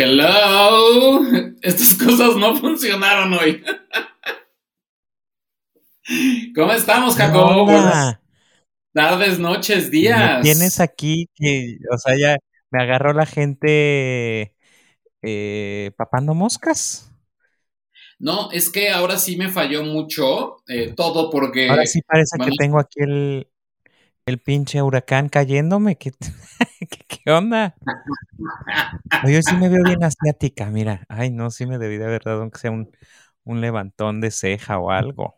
Hello. Estas cosas no funcionaron hoy. ¿Cómo estamos, Jacobo? Hola. Tardes, noches, días. tienes aquí que, o sea, ya me agarró la gente eh, papando moscas. No, es que ahora sí me falló mucho eh, todo Ahora porque, sí parece que tengo aquí el, el pinche huracán cayéndome. ¿Qué, qué, qué onda? Oye, hoy sí me veo bien asiática, mira. Ay, no, sí me debí de haber dado aunque sea un, un levantón de ceja o algo.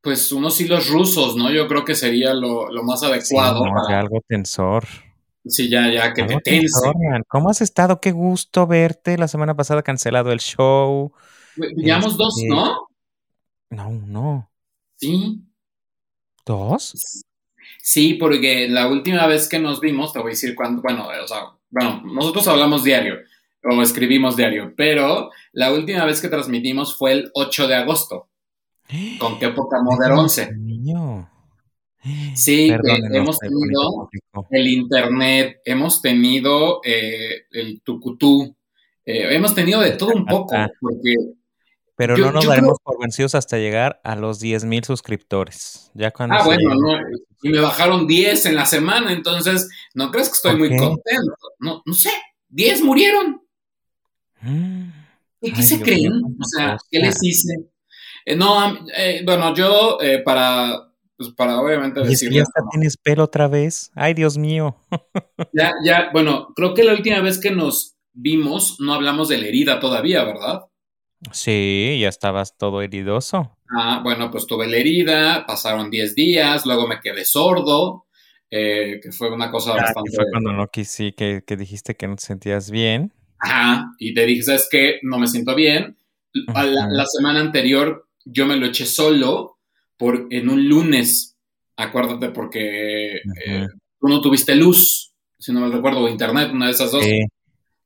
pues unos hilos rusos, ¿no? Yo creo que sería lo, lo más Sí, adecuado no, ya para, algo tensor. sí, ya, ya, que te tense. tensor. ¿Cómo has estado? Qué gusto verte. La semana pasada cancelado el show. Llevamos dos, Este, ¿no? no, no. Sí. ¿Dos? Sí, porque la última vez que nos vimos, te voy a decir cuándo, bueno, o sea, bueno, nosotros hablamos diario o escribimos diario, pero la última vez que transmitimos fue el 8 de agosto, con qué Moder Dios 11. mío. Sí, que hemos eh, bonito tenido el internet, hemos tenido eh, el tucutú, eh, hemos tenido de todo un poco, porque Pero yo, no nos daremos creo, por vencidos hasta llegar a los 10.000 suscriptores. Ya cuando ah, bueno, no, y me bajaron 10 en la semana, entonces, ¿no crees que estoy ¿Por muy contento? No, no sé, 10 murieron. Mm, ¿Y qué Ay, se creen? O sea, ¿qué les hice? Eh, no, eh, bueno, yo eh, para, pues para obviamente que ya hasta como, tienes pelo otra vez. Ay, Dios mío. ya, ya, bueno, creo que la última vez que nos vimos no hablamos de la herida todavía, ¿verdad? Sí, ya estabas todo heridoso. Ah, bueno, pues tuve la herida, pasaron 10 días, luego me quedé sordo, eh, que fue una cosa Ah, que bastante, fue cuando no quisí, que, que dijiste que no te sentías bien. ajá, y te dije, ¿sabes qué? No me siento bien. A La, semana anterior yo me lo eché solo por, en un lunes, acuérdate, porque eh, tú no tuviste luz, si no me recuerdo, o internet, una de esas dos. Sí,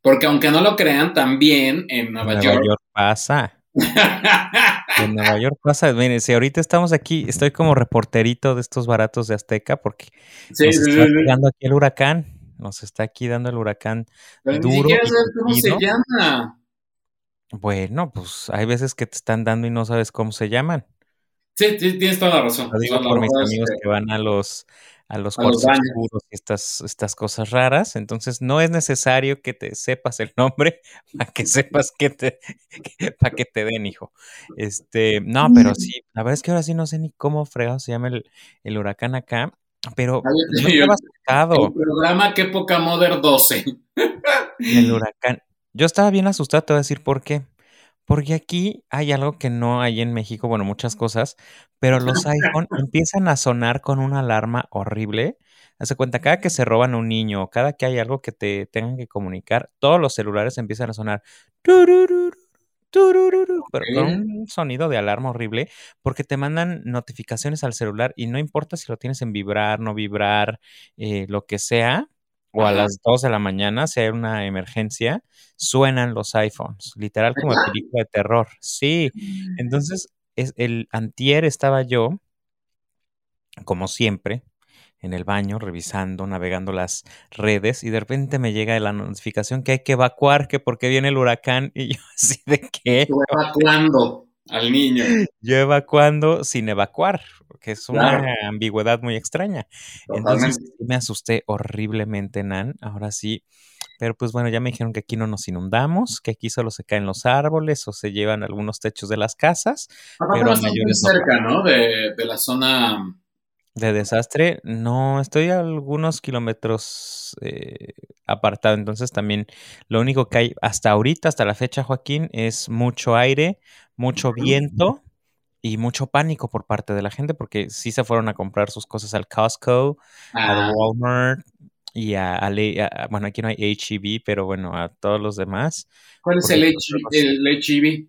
Porque aunque no lo crean, también en en Nueva Nueva York. York pasa. En Nueva York pasa. Miren, si ahorita estamos aquí, estoy como reporterito de estos baratos de Azteca porque sí, nos está sí. pegando aquí el huracán. Nos está aquí dando el huracán Pero ni duro y sabes cómo se llama. Bueno, pues hay veces que te están dando y no sabes cómo se llaman. Sí, sí, tienes toda la razón. Lo digo por mis amigos que que van a los a los a cuartos oscuros y estas, estas cosas raras. Entonces no es necesario que te sepas el nombre para que sepas que te, para que te den, hijo. Este, no, pero sí, la verdad es que ahora sí no sé ni cómo fregado se llama el, el huracán acá, pero Ay, no estaba el asustado programa Qué Poca Mother 12. el huracán. Yo estaba bien asustado, te voy a decir por qué. Porque aquí hay algo que no hay en México, bueno, muchas cosas, pero los iPhone empiezan a sonar con una alarma horrible. Hace cuenta, cada que se roban un niño, cada que hay algo que te tengan que comunicar, todos los celulares empiezan a sonar turururu, turururu, pero con un sonido de alarma horrible, porque te mandan notificaciones al celular y no importa si lo tienes en vibrar, no vibrar, eh, lo que sea, o a las 2 de la mañana, si hay una emergencia, suenan los iPhones, literal como película de terror. Sí, entonces es, el antier estaba yo, como siempre, en el baño, revisando, navegando las redes, y de repente me llega la notificación que hay que evacuar, que porque viene el huracán, y yo así de qué, Tú evacuando al niño. yo evacuando sin evacuar, que es una Claro, ambigüedad muy extraña. Entonces totalmente. me asusté horriblemente, Nan, ahora sí. Pero pues bueno, ya me dijeron que aquí no nos inundamos, que aquí solo se caen los árboles o se llevan algunos techos de las casas, pero mayores no pasa. cerca, ¿no? De, de la zona. De desastre, no, estoy a algunos kilómetros eh, apartado, entonces también lo único que hay hasta ahorita, hasta la fecha, Joaquín, es mucho aire, mucho viento y mucho pánico por parte de la gente, porque sí se fueron a comprar sus cosas al Costco, al Ah, Walmart y a, a a- bueno, aquí no hay HEB, pero bueno, a todos los demás, ¿Cuál es el, el HIV?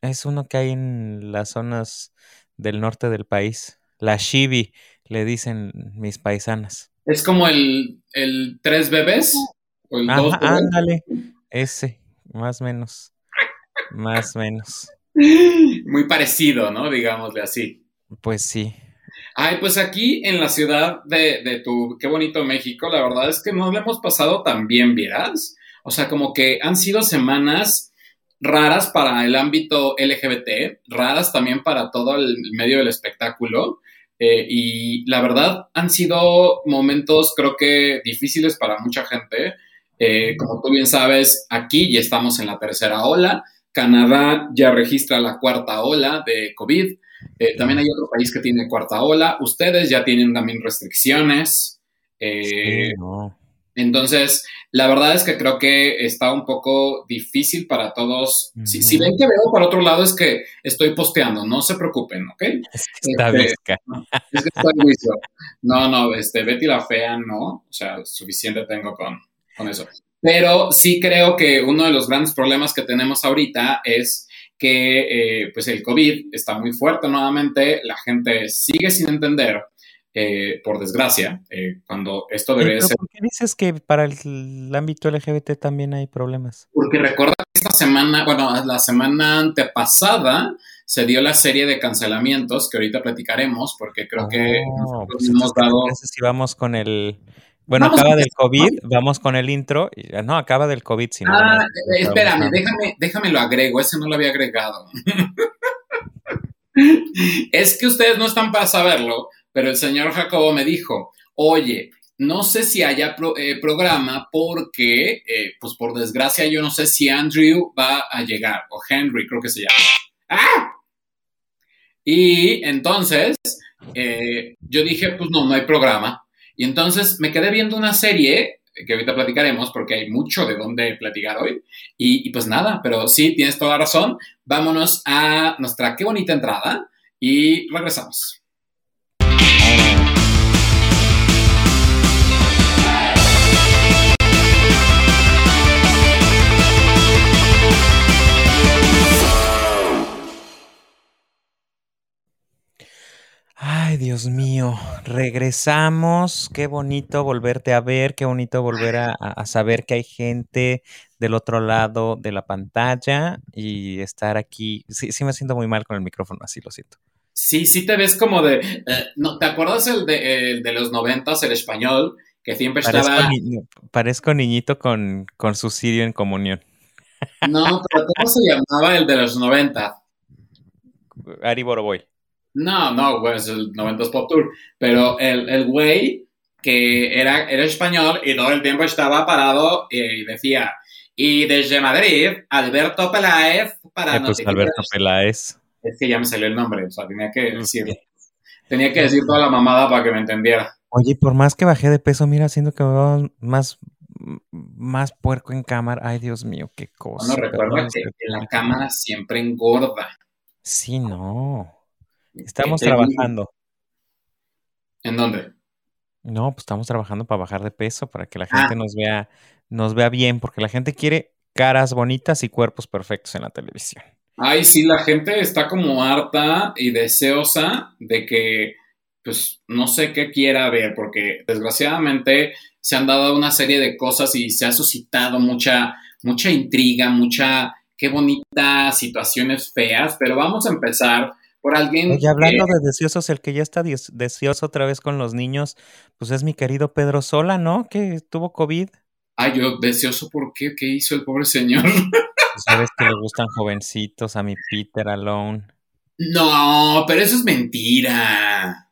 es uno que hay en las zonas del norte del país, la Shibi, le dicen mis paisanas. ¿Es como el, el tres bebés? ¿O el dos Ajá, bebés? ándale, ese, más o menos, más o menos. Muy parecido, ¿no? Digámosle así. Pues sí. Ay, pues aquí en la ciudad de, de tu, qué bonito México, la verdad es que no le hemos pasado tan bien, ¿vieras? O sea, como que han sido semanas raras para el ámbito LGBT, raras también para todo el medio del espectáculo. Eh, y la verdad han sido momentos creo que difíciles para mucha gente. Eh, como tú bien sabes, aquí ya estamos en la tercera ola. Canadá ya registra la cuarta ola de COVID. Eh, también hay otro país que tiene cuarta ola. Ustedes ya tienen también restricciones. Entonces, la verdad es que creo que está un poco difícil para todos. si, ven que veo para otro lado es que estoy posteando, no se preocupen, ¿ok? Es que está este, Es que juicio. No, no, este, Betty la fea, no. O sea, suficiente tengo con, con eso. Pero sí creo que uno de los grandes problemas que tenemos ahorita es que eh, pues el COVID está muy fuerte nuevamente, la gente sigue sin entender eh, por desgracia, eh, cuando esto debe ser... ¿Por qué dices que para el, ámbito LGBT también hay problemas? Porque recuerda que esta semana, bueno, la semana antepasada se dio la serie de cancelamientos que ahorita platicaremos, porque creo que oh, pues hemos dado... Si vamos con el... Bueno, acaba del COVID, vamos con el intro. No, acaba del COVID. Si no, ah, espérame, déjame, déjame lo agrego, ese no lo había agregado. es que ustedes no están para saberlo, pero el señor Jacobo me dijo, oye, no sé si haya eh, programa porque, eh, pues por desgracia, yo no sé si Andrew va a llegar, o Henry creo que se llama. ¡Ah! Y entonces, eh, yo dije, pues no, no hay programa. Y entonces me quedé viendo una serie que ahorita platicaremos porque hay mucho de dónde platicar hoy. Y, y, pues nada, pero sí, tienes toda razón. Vámonos a nuestra qué bonita entrada y regresamos. Ay, Dios mío, regresamos. Qué bonito volverte a ver, qué bonito volver a, saber que hay gente del otro lado de la pantalla y estar aquí. Sí, sí me siento muy mal con el micrófono, así lo siento. Sí, sí te ves como de... Eh, no, ¿Te acuerdas el de, de los noventas, el español, que siempre estaba... parezco niñito con, con su sirio en comunión. No, pero ¿cómo se llamaba el de los noventa? Ari Boroboy. No, no, bueno, es el 90 Pop Tour. Pero el, el güey que era, era español y todo el tiempo estaba parado y decía, y desde Madrid, Alberto Peláez para... Eh, pues Alberto Peláez. Es que ya me salió el nombre, o sea, tenía que decir, tenía que decir toda la mamada para que me entendiera. Oye, por más que bajé de peso, mira, siendo que me veo más, más puerco en cámara. Ay, Dios mío, qué cosa. Bueno, recuerda que la cámara siempre engorda. Sí, no. Estamos trabajando. ¿En dónde? No, pues estamos trabajando para bajar de peso, para que la gente ah. nos vea, nos vea bien, porque la gente quiere caras bonitas y cuerpos perfectos en la televisión. Ay, sí, la gente está como harta y deseosa de que, pues, no sé qué quiera ver, porque desgraciadamente se han dado una serie de cosas y se ha suscitado mucha, mucha intriga, mucha, qué bonitas situaciones feas, pero vamos a empezar por alguien. Y hablando de deseosos, el que ya está deseoso otra vez con los niños, pues es mi querido Pedro Sola, ¿no? Que tuvo COVID. Ay, yo deseoso, ¿por qué? ¿Qué hizo el pobre señor? Pues sabes que le gustan jovencitos, a mi Peter Alone. No, pero eso es mentira.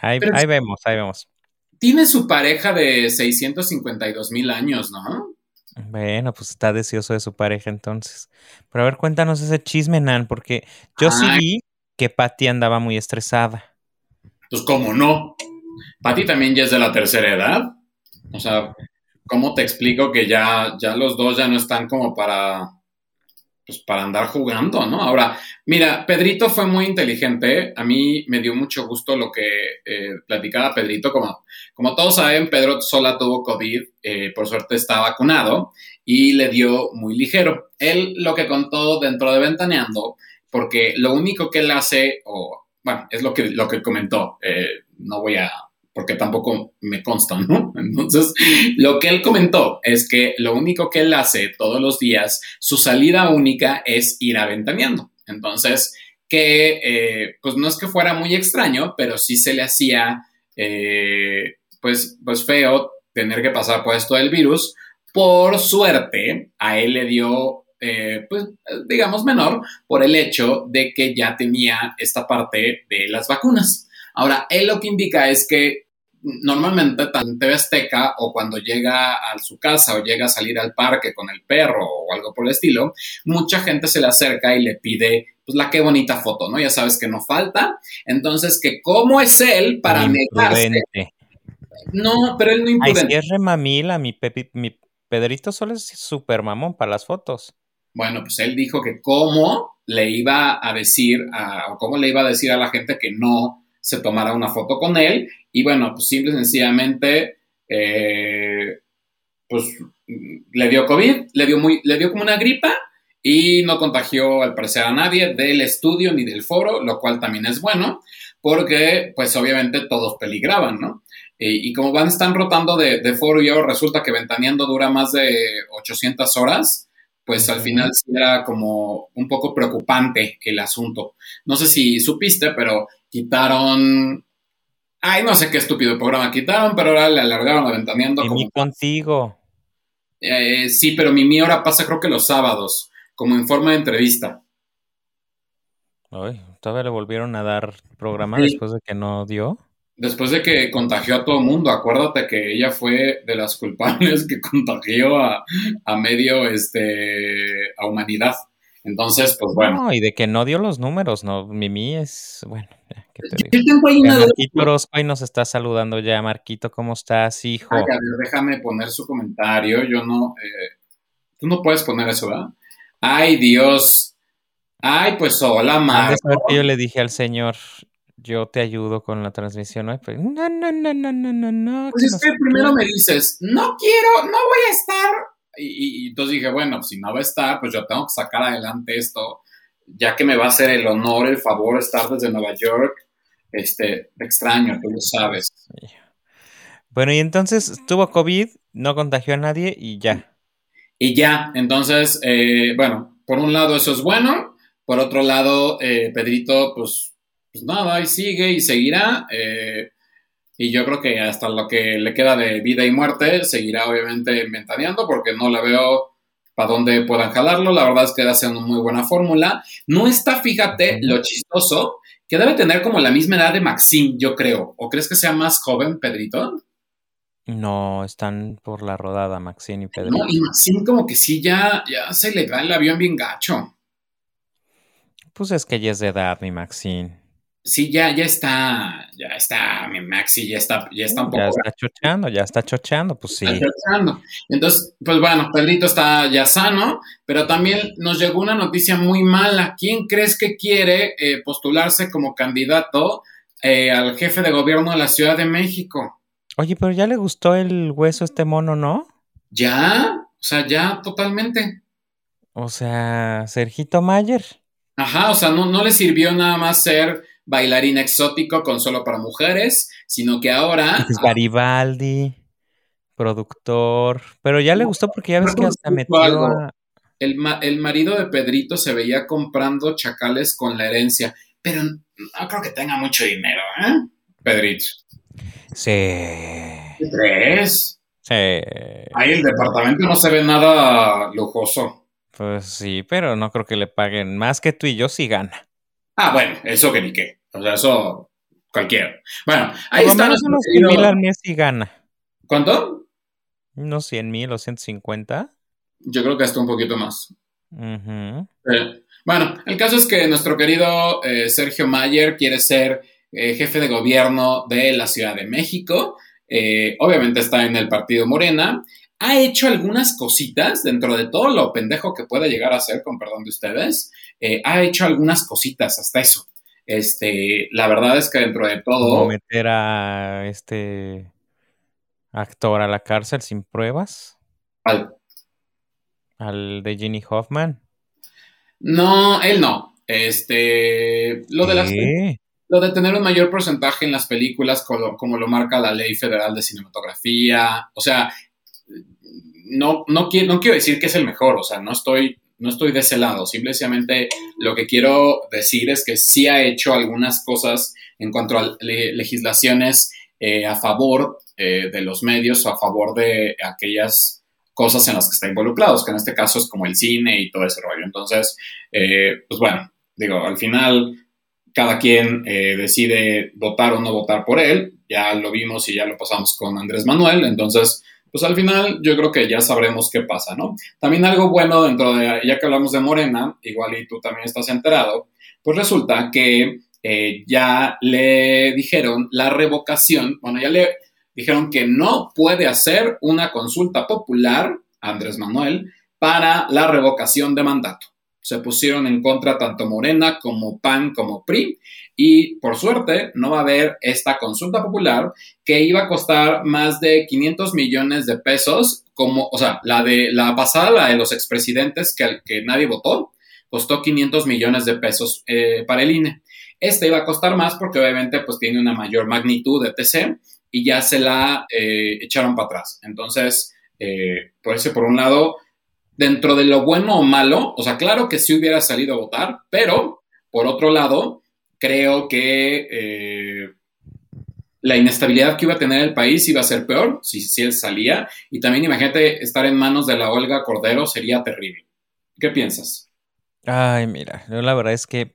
Ahí, ahí vemos, ahí vemos. Tiene su pareja de 652 mil años, ¿no? Bueno, pues está deseoso de su pareja entonces. Pero a ver, cuéntanos ese chisme, Nan, porque yo sí vi que Patty andaba muy estresada. Pues cómo no. Patty también ya es de la tercera edad. O sea, ¿cómo te explico que ya, ya los dos ya no están como para pues para andar jugando, ¿no? Ahora, mira, Pedrito fue muy inteligente. A mí me dio mucho gusto lo que eh, platicaba Pedrito. Como, como todos saben, Pedro sola tuvo COVID, eh, por suerte está vacunado y le dio muy ligero. Él lo que contó dentro de Ventaneando, porque lo único que él hace, o bueno, es lo que, lo que comentó, eh, no voy a porque tampoco me consta, ¿no? Entonces, lo que él comentó es que lo único que él hace todos los días, su salida única es ir aventaneando. Entonces, que eh, pues no es que fuera muy extraño, pero sí se le hacía eh, pues, pues feo tener que pasar por esto del virus, Por suerte, a él le dio, eh, pues, digamos, menor por el hecho de que ya tenía esta parte de las vacunas. Ahora, él lo que indica es que normalmente en TV Azteca o cuando llega a su casa o llega a salir al parque con el perro o algo por el estilo, mucha gente se le acerca y le pide pues la qué bonita foto, ¿no? Ya sabes que no falta. Entonces, que cómo es él para negarse. No, pero él no imprudente. Ay, si es remamila, mi, mi Pedrito solo es súper mamón para las fotos. Bueno, pues él dijo que cómo le iba a decir, a, o cómo le iba a decir a la gente que no se tomara una foto con él y bueno, pues simple y sencillamente, eh, pues le dio COVID, le dio, muy, le dio como una gripa y no contagió al parecer a nadie del estudio ni del foro, lo cual también es bueno, porque pues obviamente todos peligraban, ¿no? Y, como van, están rotando de, foro y ahora resulta que Ventaneando dura más de 800 horas, pues al final sí era como un poco preocupante el asunto. No sé si supiste, pero quitaron Ay, no sé qué estúpido programa quitaron, pero ahora le alargaron aventaneando. Y mi contigo. Eh, sí, pero mi, mi hora pasa creo que los sábados, como en forma de entrevista. Ay, todavía le volvieron a dar programa después de que no dio. Después de que contagió a todo el mundo, acuérdate que ella fue de las culpables que contagió a, a medio, este, a humanidad. Entonces, pues bueno. No, y de que no dio los números, ¿no? Mimi es, bueno, ¿qué te digo? Marquito Orozco ahí nos está saludando ya. Marquito, ¿cómo estás, hijo? Ay, a ver, déjame poner su comentario. Yo no, eh, tú no puedes poner eso, ¿verdad? Ay, Dios. Ay, pues hola, Marco. yo le dije al señor, yo te ayudo con la transmisión, ¿no? Pues, no, no, no, no, no, no, no. Pues es que primero me dices, no quiero, no voy a estar y, entonces dije, bueno, si no va a estar, pues yo tengo que sacar adelante esto, ya que me va a hacer el honor, el favor estar desde Nueva York. Este, extraño, tú lo sabes. Bueno, y entonces tuvo COVID, no contagió a nadie y ya. Y ya, entonces, eh, bueno, por un lado eso es bueno, por otro lado, eh, Pedrito, pues, pues nada, y sigue y seguirá. Eh, y yo creo que hasta lo que le queda de vida y muerte seguirá obviamente ventaneando porque no le veo para dónde puedan jalarlo. La verdad es que hace una muy buena fórmula. No está, fíjate, lo chistoso, que debe tener como la misma edad de Maxim, yo creo. ¿O crees que sea más joven, Pedrito? No, están por la rodada, Maxim y Pedrito. No, y Maxim como que sí ya, ya se le da el avión bien gacho. Pues es que ya es de edad, mi Maxim sí, ya, ya está, ya está, mi Maxi ya está, ya está un poco. Ya está chocheando, ya está chocheando, pues sí. Está chocheando. Entonces, pues bueno, Pedrito está ya sano, pero también nos llegó una noticia muy mala. ¿Quién crees que quiere eh, postularse como candidato eh, al jefe de gobierno de la Ciudad de México? Oye, pero ya le gustó el hueso a este mono, ¿no? Ya, o sea, ya totalmente. O sea, Sergito Mayer. Ajá, o sea, no, no le sirvió nada más ser bailarín exótico con solo para mujeres, sino que ahora... Es Garibaldi, productor, pero ya le gustó porque ya ves que hasta metió El, el, marido de Pedrito se veía comprando chacales con la herencia, pero no creo que tenga mucho dinero, ¿eh? Pedrito. Sí. ¿Qué crees? Sí. Ahí el departamento no se ve nada lujoso. Pues sí, pero no creo que le paguen más que tú y yo si gana. Ah, bueno, eso que ni qué. O sea, eso cualquiera. Bueno, ahí está. unos 100 mil al mes y gana. ¿Cuánto? Unos 100 mil o 150. Yo creo que hasta un poquito más. Eh, bueno, el caso es que nuestro querido eh, Sergio Mayer quiere ser eh, jefe de gobierno de la Ciudad de México. obviamente está en el partido Morena ha hecho algunas cositas dentro de todo lo pendejo que puede llegar a ser, con perdón de ustedes, eh, ha hecho algunas cositas hasta eso. Este, la verdad es que dentro de todo. Como meter a este actor a la cárcel sin pruebas. ¿Al? Al de Ginny Hoffman. No, él no. Este, lo de las lo de tener un mayor porcentaje en las películas como, como, lo marca la ley federal de cinematografía, o sea, no, no, quiero, no quiero decir que es el mejor, o sea, no estoy, no estoy de ese lado, simplemente lo que quiero decir es que sí ha hecho algunas cosas en cuanto a legislaciones eh, a favor eh, de los medios a favor de aquellas cosas en las que está involucrado, que en este caso es como el cine y todo ese rollo. Entonces, eh, pues bueno, digo, al final cada quien eh, decide votar o no votar por él, ya lo vimos y ya lo pasamos con Andrés Manuel, entonces, pues al final yo creo que ya sabremos qué pasa, ¿no? También algo bueno dentro de, ya que hablamos de Morena, igual y tú también estás enterado, pues resulta que eh, ya le dijeron la revocación, bueno, ya le dijeron que no puede hacer una consulta popular, Andrés Manuel, para la revocación de mandato. Se pusieron en contra tanto Morena como PAN como PRI y por suerte no va a haber esta consulta popular que iba a costar más de 500 millones de pesos, como, o sea, la de la pasada, la de los expresidentes que, que nadie votó, costó 500 millones de pesos eh, para el INE. Este iba a costar más porque obviamente pues tiene una mayor magnitud de TC y ya se la eh, echaron para atrás. Entonces, eh, por eso, por un lado, dentro de lo bueno o malo, o sea, claro que sí hubiera salido a votar, pero por otro lado, creo que eh, la inestabilidad que iba a tener el país iba a ser peor si, si él salía. Y también imagínate estar en manos de la Olga Cordero sería terrible. ¿Qué piensas? Ay, mira, yo la verdad es que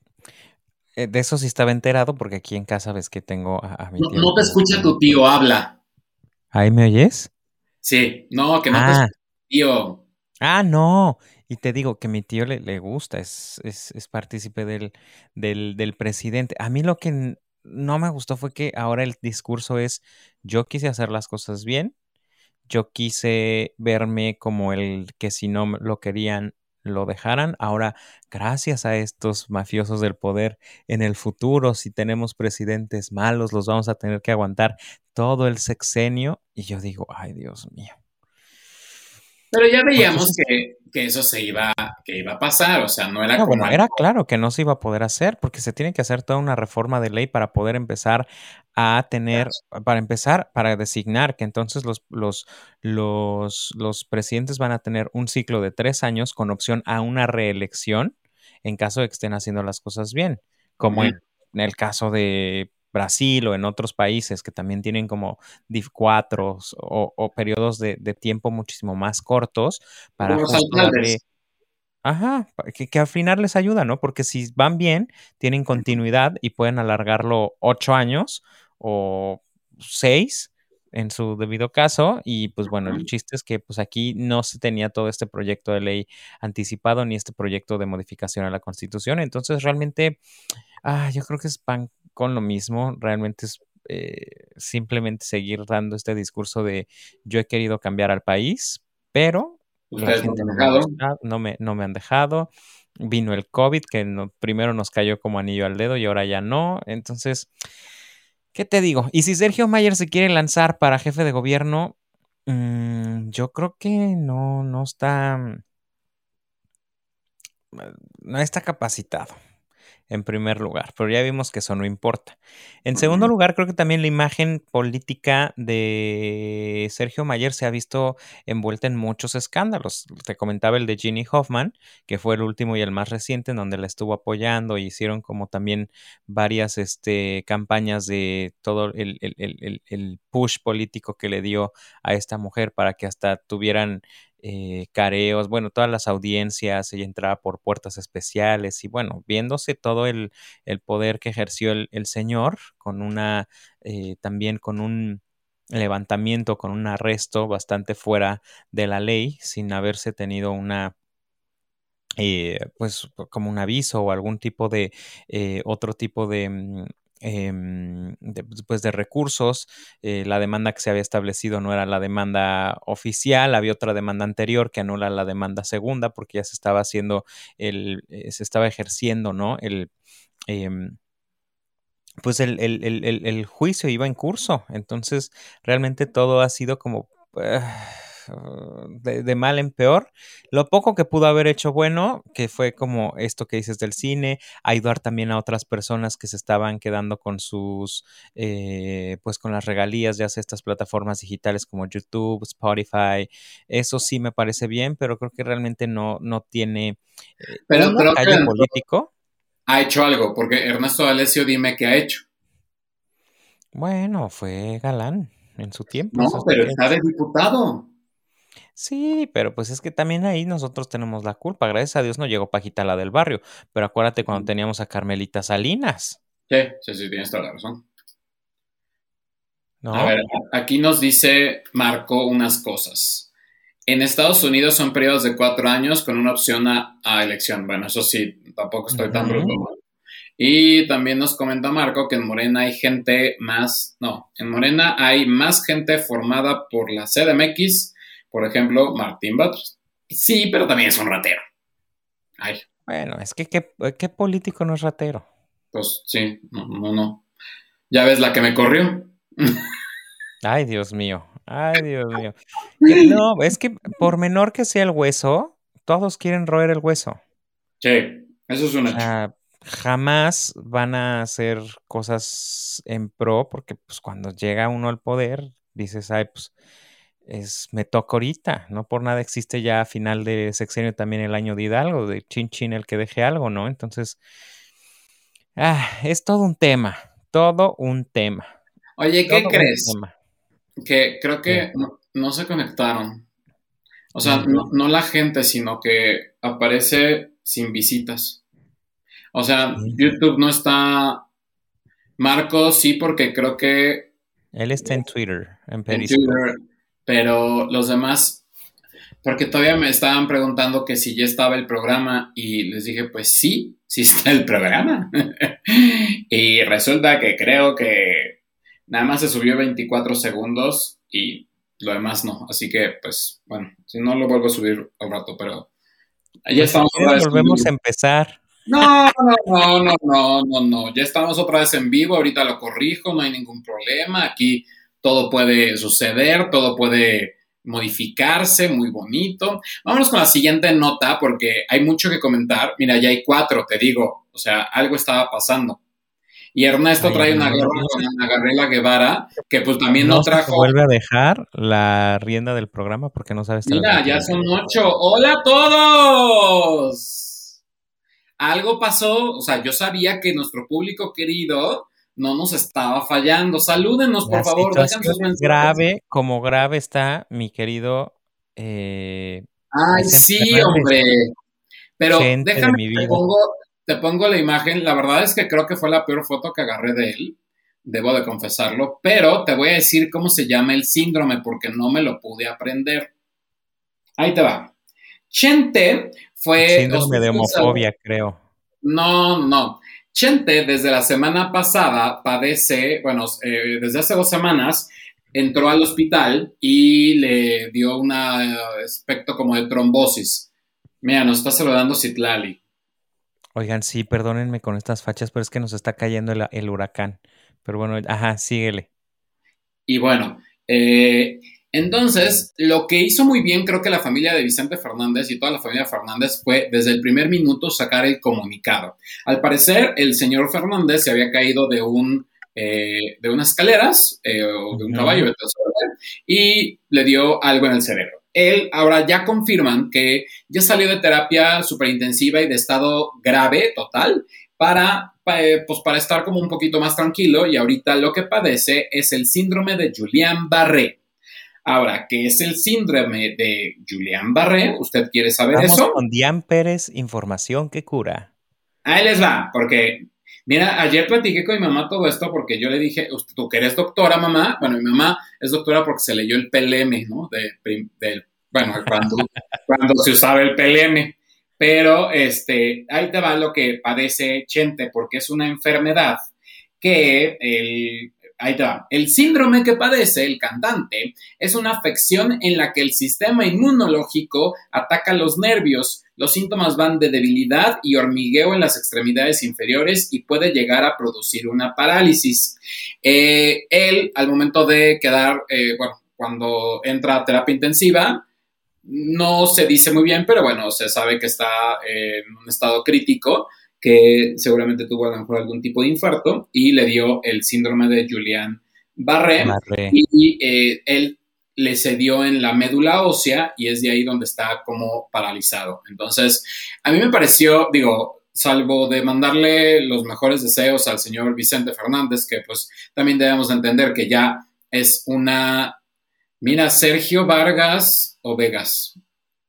eh, de eso sí estaba enterado porque aquí en casa ves que tengo a, mi tío. No, te escucha tu tío, habla. ¿Ahí me oyes? Sí, no, que no te ah. escucha tu tío. Ah, no. Y te digo que mi tío le, le gusta, es, es, es partícipe del, del, del, presidente. A mí lo que no me gustó fue que ahora el discurso es, yo quise hacer las cosas bien, yo quise verme como el que si no lo querían lo dejaran. Ahora, gracias a estos mafiosos del poder, en el futuro, si tenemos presidentes malos, los vamos a tener que aguantar todo el sexenio. Y yo digo, ay Dios mío. Pero ya veíamos que, eso se iba, que iba a pasar, o sea, no era como... Bueno, era claro que no se iba a poder hacer, porque se tiene que hacer toda una reforma de ley para poder empezar a tener, para empezar, para designar que entonces los, los, los, los presidentes van a tener un ciclo de tres años con opción a una reelección en caso de que estén haciendo las cosas bien, como en el caso de Brasil o en otros países que también tienen como DIF 4 o, periodos de, tiempo muchísimo más cortos para Ajá, que, al final les ayuda, ¿no? Porque si van bien, tienen continuidad y pueden alargarlo ocho años o seis en su debido caso. Y pues bueno, el chiste es que pues aquí no se tenía todo este proyecto de ley anticipado ni este proyecto de modificación a la constitución. Entonces realmente, ah, yo creo que es pan con lo mismo, realmente es eh, simplemente seguir dando este discurso de yo he querido cambiar al país, pero la gente no, me no, me, han dejado. Vino el COVID, que primero nos cayó como anillo al dedo y ahora ya no. Entonces, ¿qué te digo? Y si Sergio Mayer se quiere lanzar para jefe de gobierno, mm, yo creo que no, no está. No está capacitado en primer lugar, pero ya vimos que eso no importa. En segundo lugar, creo que también la imagen política de Sergio Mayer se ha visto envuelta en muchos escándalos. Te comentaba el de Ginny Hoffman, que fue el último y el más reciente, en donde la estuvo apoyando y hicieron como también varias este, campañas de todo el, el push político que le dio a esta mujer para que hasta tuvieran eh, careos, bueno, todas las audiencias, ella entraba por puertas especiales y bueno, viéndose todo el, poder que ejerció el, señor con una, eh, también con un levantamiento, con un arresto bastante fuera de la ley, sin haberse tenido una eh, pues como un aviso o algún tipo de otro tipo de Em, de, pues de recursos. Eh, la demanda que se había establecido no era la demanda oficial, había otra demanda anterior que anula la demanda segunda porque ya se estaba haciendo el, eh, se estaba ejerciendo, ¿no? El, em, pues el, el, juicio iba en curso. Entonces, realmente todo ha sido como... Ah, de, mal en peor. Lo poco que pudo haber hecho bueno, que fue como esto que dices del cine, ayudar también a otras personas que se estaban quedando con sus, eh, pues con las regalías, ya sea estas plataformas digitales como YouTube, Spotify, eso sí me parece bien, pero creo que realmente no, no tiene eh, pero, pero político. Ha hecho algo, porque Ernesto Alessio dime qué ha hecho. Bueno, fue galán en su tiempo. No, pero está de diputado. Sí, pero pues es que también ahí nosotros tenemos la culpa. Gracias a Dios no llegó Pajita la del barrio. Pero acuérdate cuando teníamos a Carmelita Salinas. Sí, sí, sí, tienes toda la razón. A ver, aquí nos dice Marco unas cosas. En Estados Unidos son periodos de cuatro años con una opción a, elección. Bueno, eso sí, tampoco estoy tan bruto. Y también nos comenta Marco que en Morena hay gente más, no, en Morena hay más gente formada por la CDMX, por ejemplo, Martín Batres. Sí, pero también es un ratero. Ay. Bueno, es que ¿qué, político no es ratero? Pues sí, no, no, no. Ya ves la que me corrió. Ay, Dios mío. Ay, Dios mío. No, es que por menor que sea el hueso, todos quieren roer el hueso. Sí, eso es una. jamás van a hacer cosas en pro, porque pues cuando llega uno al poder, dices, ay, pues es, me toca ahorita, no por nada existe ya a final de sexenio también el año de Hidalgo, de chin chin el que deje algo, ¿no? Entonces, ah, es todo un tema, todo un tema. Oye, ¿qué crees? Que creo que no, se conectaron. O sea, no, la gente, sino que aparece sin visitas. O sea, YouTube no está. Marco sí, porque creo que. Él está en Twitter, en, Twitter, pero los demás. Porque todavía me estaban preguntando que si ya estaba el programa y les dije, pues sí, sí está el programa. y resulta que creo que Nada más se subió 24 segundos y lo demás no. Así que, pues, bueno, si no lo vuelvo a subir al rato, pero ya pues estamos otra vez. Volvemos a empezar. No, no, no, no, no, no, no. Ya estamos otra vez en vivo. Ahorita lo corrijo, no hay ningún problema. Aquí todo puede suceder, todo puede modificarse, muy bonito. Vámonos con la siguiente nota porque hay mucho que comentar. Mira, ya hay cuatro, te digo. O sea, algo estaba pasando. Y Ernesto trae una guerra con Ana Gabriela Guevara, que pues también no, trajo. vuelve a dejar la rienda del programa porque no sabes. Mira, ya son ocho. ¡Hola a todos! Algo pasó, o sea, yo sabía que nuestro público querido no nos estaba fallando. Salúdenos, por favor. grave, como grave está mi querido. Eh, Ay, sí, hombre. Pero déjame, te pongo, te pongo la imagen. La verdad es que creo que fue la peor foto que agarré de él. Debo de confesarlo. Pero te voy a decir cómo se llama el síndrome porque no me lo pude aprender. Ahí te va. Chente fue. Síndrome de homofobia, creo. No, no. Chente, desde la semana pasada, padece, bueno, eh, desde hace dos semanas, entró al hospital y le dio un aspecto como de trombosis. Mira, nos está saludando Citlali. Oigan, sí, perdónenme con estas fachas, pero es que nos está cayendo el, huracán. Pero bueno, ajá, síguele. Y bueno, eh, entonces, lo que hizo muy bien creo que la familia de Vicente Fernández y toda la familia Fernández fue desde el primer minuto sacar el comunicado. Al parecer, el señor Fernández se había caído de un eh, de unas escaleras eh, o de un caballo y le dio algo en el cerebro él ahora ya confirman que ya salió de terapia superintensiva y de estado grave total para, eh, pues para estar como un poquito más tranquilo y ahorita lo que padece es el síndrome de Julián Barré. Ahora, ¿qué es el síndrome de Julián Barré? ¿Usted quiere saber Vamos eso? Con Dian Pérez, información que cura. Ahí les va, porque Mira, ayer platiqué con mi mamá todo esto porque yo le dije, tú que eres doctora, mamá. Bueno, mi mamá es doctora porque se leyó el PLM, ¿no? De, bueno, cuando, cuando se usaba el PLM. Pero este, ahí te va lo que padece Chente, porque es una enfermedad que el, ahí te va. El síndrome que padece el cantante es una afección en la que el sistema inmunológico ataca los nervios, los síntomas van de debilidad y hormigueo en las extremidades inferiores y puede llegar a producir una parálisis. Eh, él, al momento de quedar, eh, bueno, cuando entra a terapia intensiva, no se dice muy bien, pero bueno, se sabe que está en un estado crítico, que seguramente tuvo a lo mejor algún tipo de infarto y le dio el síndrome de Julian Barré, y eh, él le cedió en la médula ósea y es de ahí donde está como paralizado. Entonces, a mí me pareció, digo, salvo de mandarle los mejores deseos al señor Vicente Fernández, que pues también debemos entender que ya es una... Mira, Sergio Vargas o Vegas?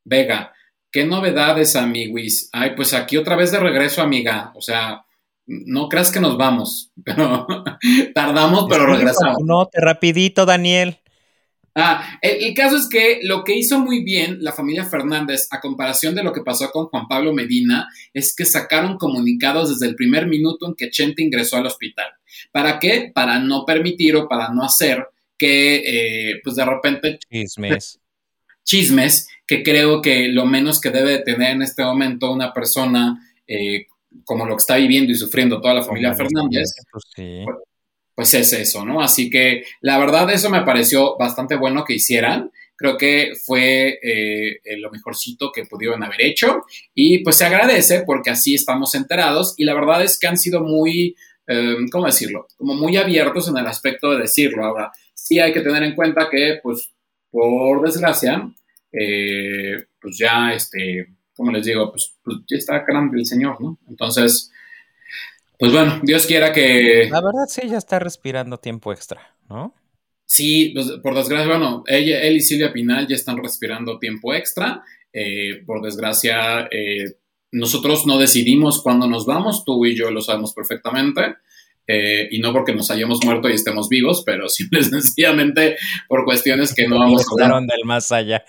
Vega, ¿qué novedades, amiguis? Ay, pues aquí otra vez de regreso, amiga. O sea, no creas que nos vamos, pero tardamos, pero regresamos. No, te rapidito, Daniel. Ah, el, caso es que lo que hizo muy bien la familia Fernández, a comparación de lo que pasó con Juan Pablo Medina, es que sacaron comunicados desde el primer minuto en que Chente ingresó al hospital. ¿Para qué? Para no permitir o para no hacer que, eh, pues de repente... Chismes. Chismes, que creo que lo menos que debe de tener en este momento una persona eh, como lo que está viviendo y sufriendo toda la familia Fernández, pues, pues, pues, es eso, ¿no? Así que la verdad eso me pareció bastante bueno que hicieran. Creo que fue eh, lo mejorcito que pudieron haber hecho y pues se agradece porque así estamos enterados y la verdad es que han sido muy, eh, ¿cómo decirlo? Como muy abiertos en el aspecto de decirlo. Ahora, sí hay que tener en cuenta que pues por desgracia, eh, pues ya este como les digo, pues, pues, ya está grande el Señor, ¿no? Entonces, pues bueno, Dios quiera que... La verdad sí, ya está respirando tiempo extra, ¿no? Sí, pues, por desgracia, bueno, ella, él y Silvia Pinal ya están respirando tiempo extra. Eh, por desgracia, eh, nosotros no decidimos cuándo nos vamos, tú y yo lo sabemos perfectamente. Eh, y no porque nos hayamos muerto y estemos vivos, pero simple sencillamente por cuestiones que no vamos a hablar. del más allá.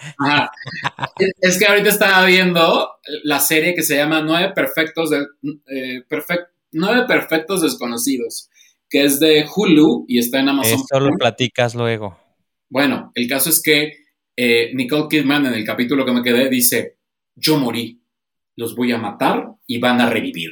Es que ahorita estaba viendo la serie que se llama Nueve Perfectos, de, eh, Nueve Perfectos Desconocidos, que es de Hulu y está en Amazon. Esto lo platicas luego. Bueno, el caso es que eh, Nicole Kidman en el capítulo que me quedé dice, yo morí, los voy a matar y van a revivir.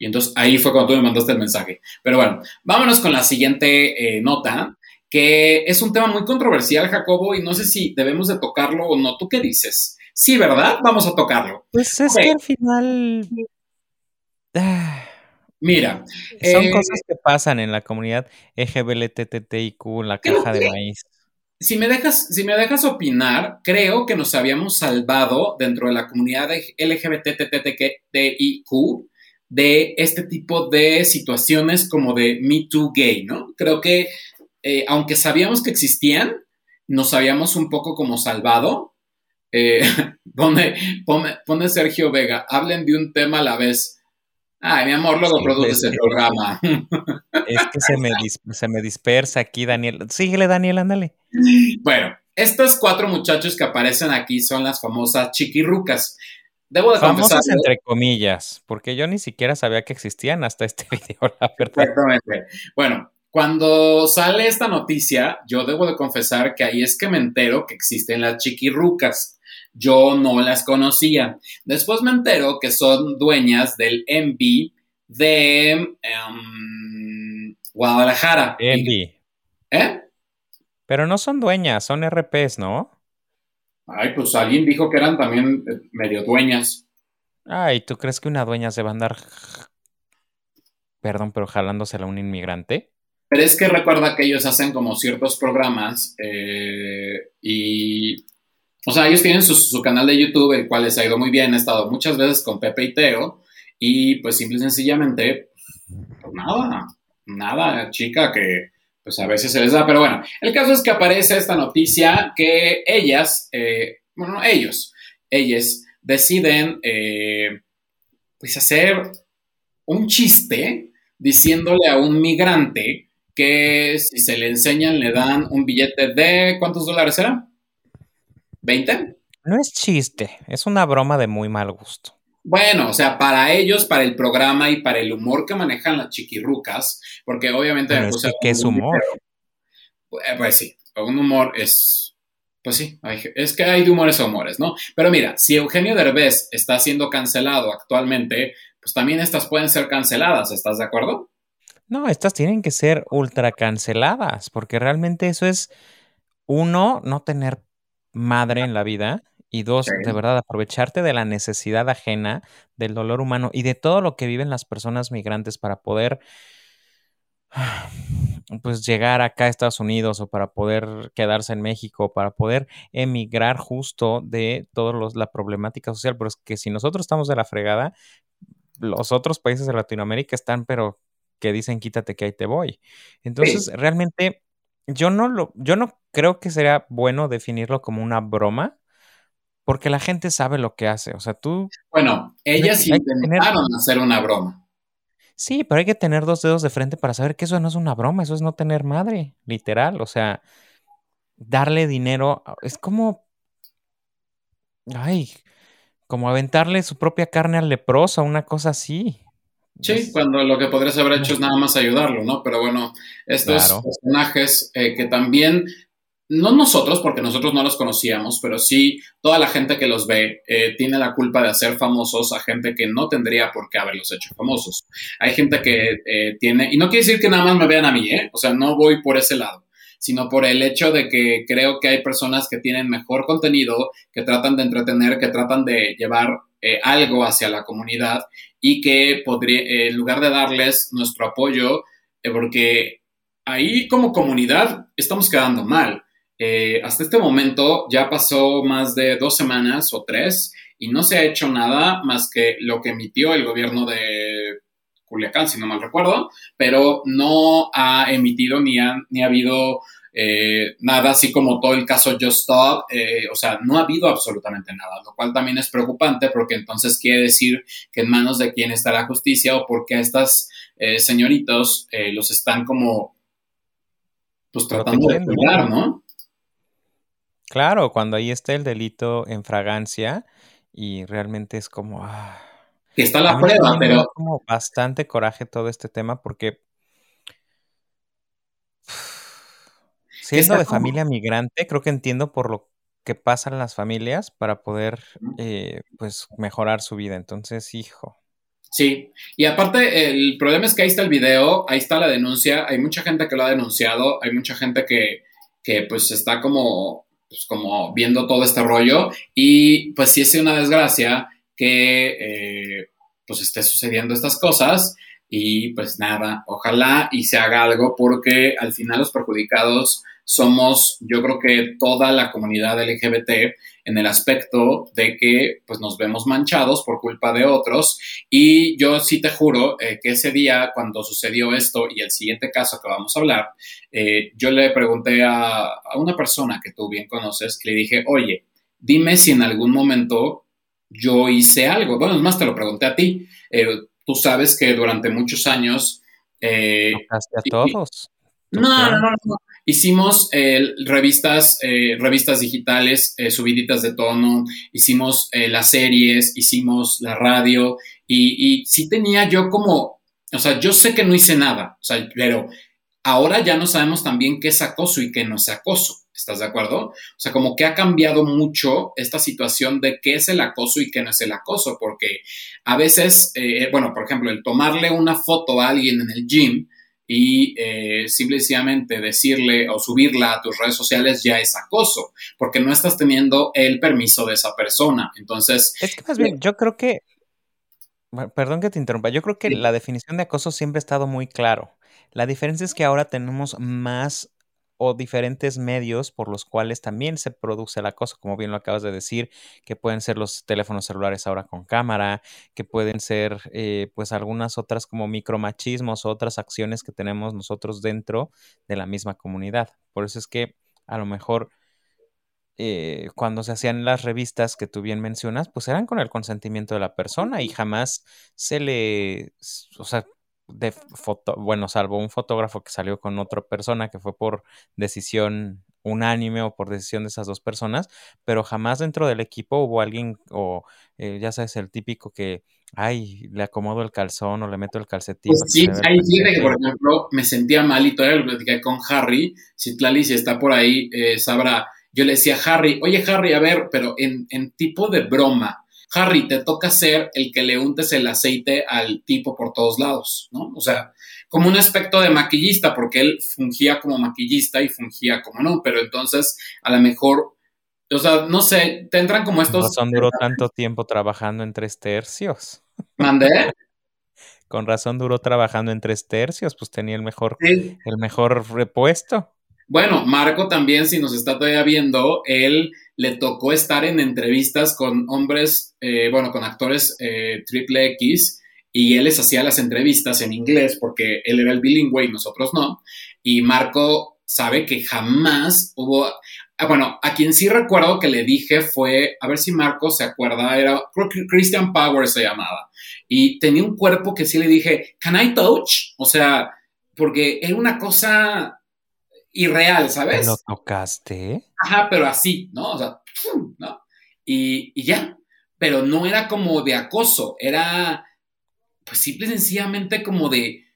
Y entonces ahí fue cuando tú me mandaste el mensaje. Pero bueno, vámonos con la siguiente eh, nota, que es un tema muy controversial, Jacobo, y no sé si debemos de tocarlo o no. ¿Tú qué dices? Sí, ¿verdad? Vamos a tocarlo. Pues es que al final... Ah, Mira. Son eh, cosas que pasan en la comunidad LGBTTIQ, en la caja de maíz. Si me, dejas, si me dejas opinar, creo que nos habíamos salvado dentro de la comunidad LGBTTIQ de este tipo de situaciones como de Me Too Gay, ¿no? Creo que eh, aunque sabíamos que existían, nos habíamos un poco como salvado. Eh, pone, Sergio Vega, hablen de un tema a la vez. Ay, mi amor, luego produces el programa. Es que se me, se me dispersa aquí, Daniel. Síguele, Daniel, ándale. Bueno, estos cuatro muchachos que aparecen aquí son las famosas chiquirrucas. Debo de Famosas entre comillas, porque yo ni siquiera sabía que existían hasta este video, la verdad. Exactamente. Bueno, cuando sale esta noticia, yo debo de confesar que ahí es que me entero que existen las chiquirrucas. Yo no las conocía. Después me entero que son dueñas del MB de em, Guadalajara. MB. ¿Eh? Pero no son dueñas, son RPs, ¿no? Ay, pues alguien dijo que eran también eh, medio dueñas. Ay, ¿tú crees que una dueña se va a andar, perdón, pero jalándosela a un inmigrante? Pero es que recuerda que ellos hacen como ciertos programas eh, y, o sea, ellos tienen su, canal de YouTube, el cual les ha ido muy bien, he estado muchas veces con Pepe y Teo y pues simple y sencillamente, pues nada, nada, chica, que pues a veces se les da, pero bueno, el caso es que aparece esta noticia que ellas, eh, bueno, ellos, ellas deciden eh, pues hacer un chiste diciéndole a un migrante que si se le enseñan le dan un billete de ¿cuántos dólares era? ¿20? No es chiste, es una broma de muy mal gusto. Bueno, o sea, para ellos, para el programa y para el humor que manejan las chiquirrucas, porque obviamente... Pero ¿Qué es humor? Pues, pues, sí, un humor es... Pues sí, es que hay de humores a humores, ¿no? Pero mira, si Eugenio Derbez está siendo cancelado actualmente, pues también estas pueden ser canceladas, ¿estás de acuerdo? No, estas tienen que ser ultra canceladas, porque realmente eso es, uno, no tener madre en la vida y dos, de verdad, aprovecharte de la necesidad ajena, del dolor humano y de todo lo que viven las personas migrantes para poder pues llegar acá a Estados Unidos o para poder quedarse en México, para poder emigrar justo de toda la problemática social, pero es que si nosotros estamos de la fregada, los otros países de Latinoamérica están, pero que dicen quítate que ahí te voy. Entonces, realmente yo no lo, yo no creo que sería bueno definirlo como una broma, porque la gente sabe lo que hace. O sea, tú. Bueno, ellas intentaron hacer una broma. Sí, pero hay que tener dos dedos de frente para saber que eso no es una broma, eso es no tener madre, literal. O sea, darle dinero es como. Ay, como aventarle su propia carne al leproso, una cosa así. Sí, cuando lo que podrías haber hecho es nada más ayudarlo, ¿no? Pero bueno, estos personajes eh, que también, no nosotros, porque nosotros no los conocíamos, pero sí toda la gente que los ve eh, tiene la culpa de hacer famosos a gente que no tendría por qué haberlos hecho famosos. Hay gente que eh, tiene, y no quiere decir que nada más me vean a mí, ¿eh? O sea, no voy por ese lado sino por el hecho de que creo que hay personas que tienen mejor contenido, que tratan de entretener, que tratan de llevar algo hacia la comunidad y que podría, eh, en lugar de darles nuestro apoyo, eh, porque ahí como comunidad estamos quedando mal. Eh, hasta este momento ya pasó más de dos semanas o tres y no se ha hecho nada más que lo que emitió el gobierno de Culiacán, si no mal recuerdo, pero no ha emitido ni ha, ni ha habido eh, nada así como todo el caso Just Stop, eh, o sea, no ha habido absolutamente nada, lo cual también es preocupante porque entonces quiere decir que en manos de quién está la justicia o porque a estas eh, señoritos los están como, pues tratando de cuidar, ¿no? Claro, cuando ahí está el delito en fragancia y realmente es como... Ah, que está la prueba, pero... como bastante coraje todo este tema porque Siendo de familia migrante, creo que entiendo por lo que pasan las familias para poder, eh, pues, mejorar su vida. Entonces, hijo. Sí, y aparte el problema es que ahí está el video, ahí está la denuncia, hay mucha gente que lo ha denunciado, hay mucha gente que, que pues está como, pues, como viendo todo este rollo. Y pues sí es una desgracia que eh, pues esté sucediendo estas cosas. Y pues nada, ojalá y se haga algo porque al final los perjudicados somos, yo creo que toda la comunidad LGBT en el aspecto de que pues nos vemos manchados por culpa de otros y yo sí te juro eh, que ese día cuando sucedió esto y el siguiente caso que vamos a hablar, eh, yo le pregunté a, una persona que tú bien conoces, le dije, oye, dime si en algún momento yo hice algo. Bueno, es más, te lo pregunté a ti. Eh, tú sabes que durante muchos años... a todos. No, no, no, no, Hicimos eh, revistas, eh, revistas digitales, eh, subiditas de tono, hicimos las series, hicimos la radio y, y sí tenía yo como, o sea, yo sé que no hice nada, o sea, pero ahora ya no sabemos también qué es acoso y qué no es acoso. ¿Estás de acuerdo? O sea, como que ha cambiado mucho esta situación de qué es el acoso y qué no es el acoso, porque a veces, bueno, por ejemplo, el tomarle una foto a alguien en el gym, y eh, simplemente decirle o subirla a tus redes sociales ya es acoso, porque no estás teniendo el permiso de esa persona. Entonces... Es que más bien, yo creo que... Perdón que te interrumpa, yo creo que la definición de acoso siempre ha estado muy claro. La diferencia es que ahora tenemos más o diferentes medios por los cuales también se produce el acoso, como bien lo acabas de decir, que pueden ser los teléfonos celulares ahora con cámara, que pueden ser eh, pues algunas otras como micromachismos o otras acciones que tenemos nosotros dentro de la misma comunidad. Por eso es que a lo mejor eh, cuando se hacían las revistas que tú bien mencionas, pues eran con el consentimiento de la persona y jamás se le, o sea, de foto, bueno, salvo un fotógrafo que salió con otra persona que fue por decisión unánime o por decisión de esas dos personas, pero jamás dentro del equipo hubo alguien o eh, ya sabes el típico que ay, le acomodo el calzón o le meto el calcetín. Pues sí, ahí fíjate que por ejemplo me sentía mal y todavía lo platicé con Harry, si Tlali si está por ahí eh, sabrá, yo le decía a Harry, oye Harry, a ver, pero en, en tipo de broma, Harry, te toca ser el que le untes el aceite al tipo por todos lados, ¿no? O sea, como un aspecto de maquillista, porque él fungía como maquillista y fungía como no, pero entonces a lo mejor, o sea, no sé, te entran como estos... Con razón duró tanto tiempo trabajando en tres tercios. ¿Mandé? Con razón duró trabajando en tres tercios, pues tenía el mejor, el mejor repuesto. Bueno, Marco también, si nos está todavía viendo, él le tocó estar en entrevistas con hombres, eh, bueno, con actores eh, triple X, y él les hacía las entrevistas en inglés porque él era el bilingüe y nosotros no. Y Marco sabe que jamás hubo, ah, bueno, a quien sí recuerdo que le dije fue, a ver si Marco se acuerda, era, Christian Power se llamaba. Y tenía un cuerpo que sí le dije, ¿can I touch? O sea, porque era una cosa irreal, ¿sabes? ¿Lo tocaste? Ajá, pero así, ¿no? O sea, ¿no? Y, y ya, pero no era como de acoso, era pues simple y sencillamente como de...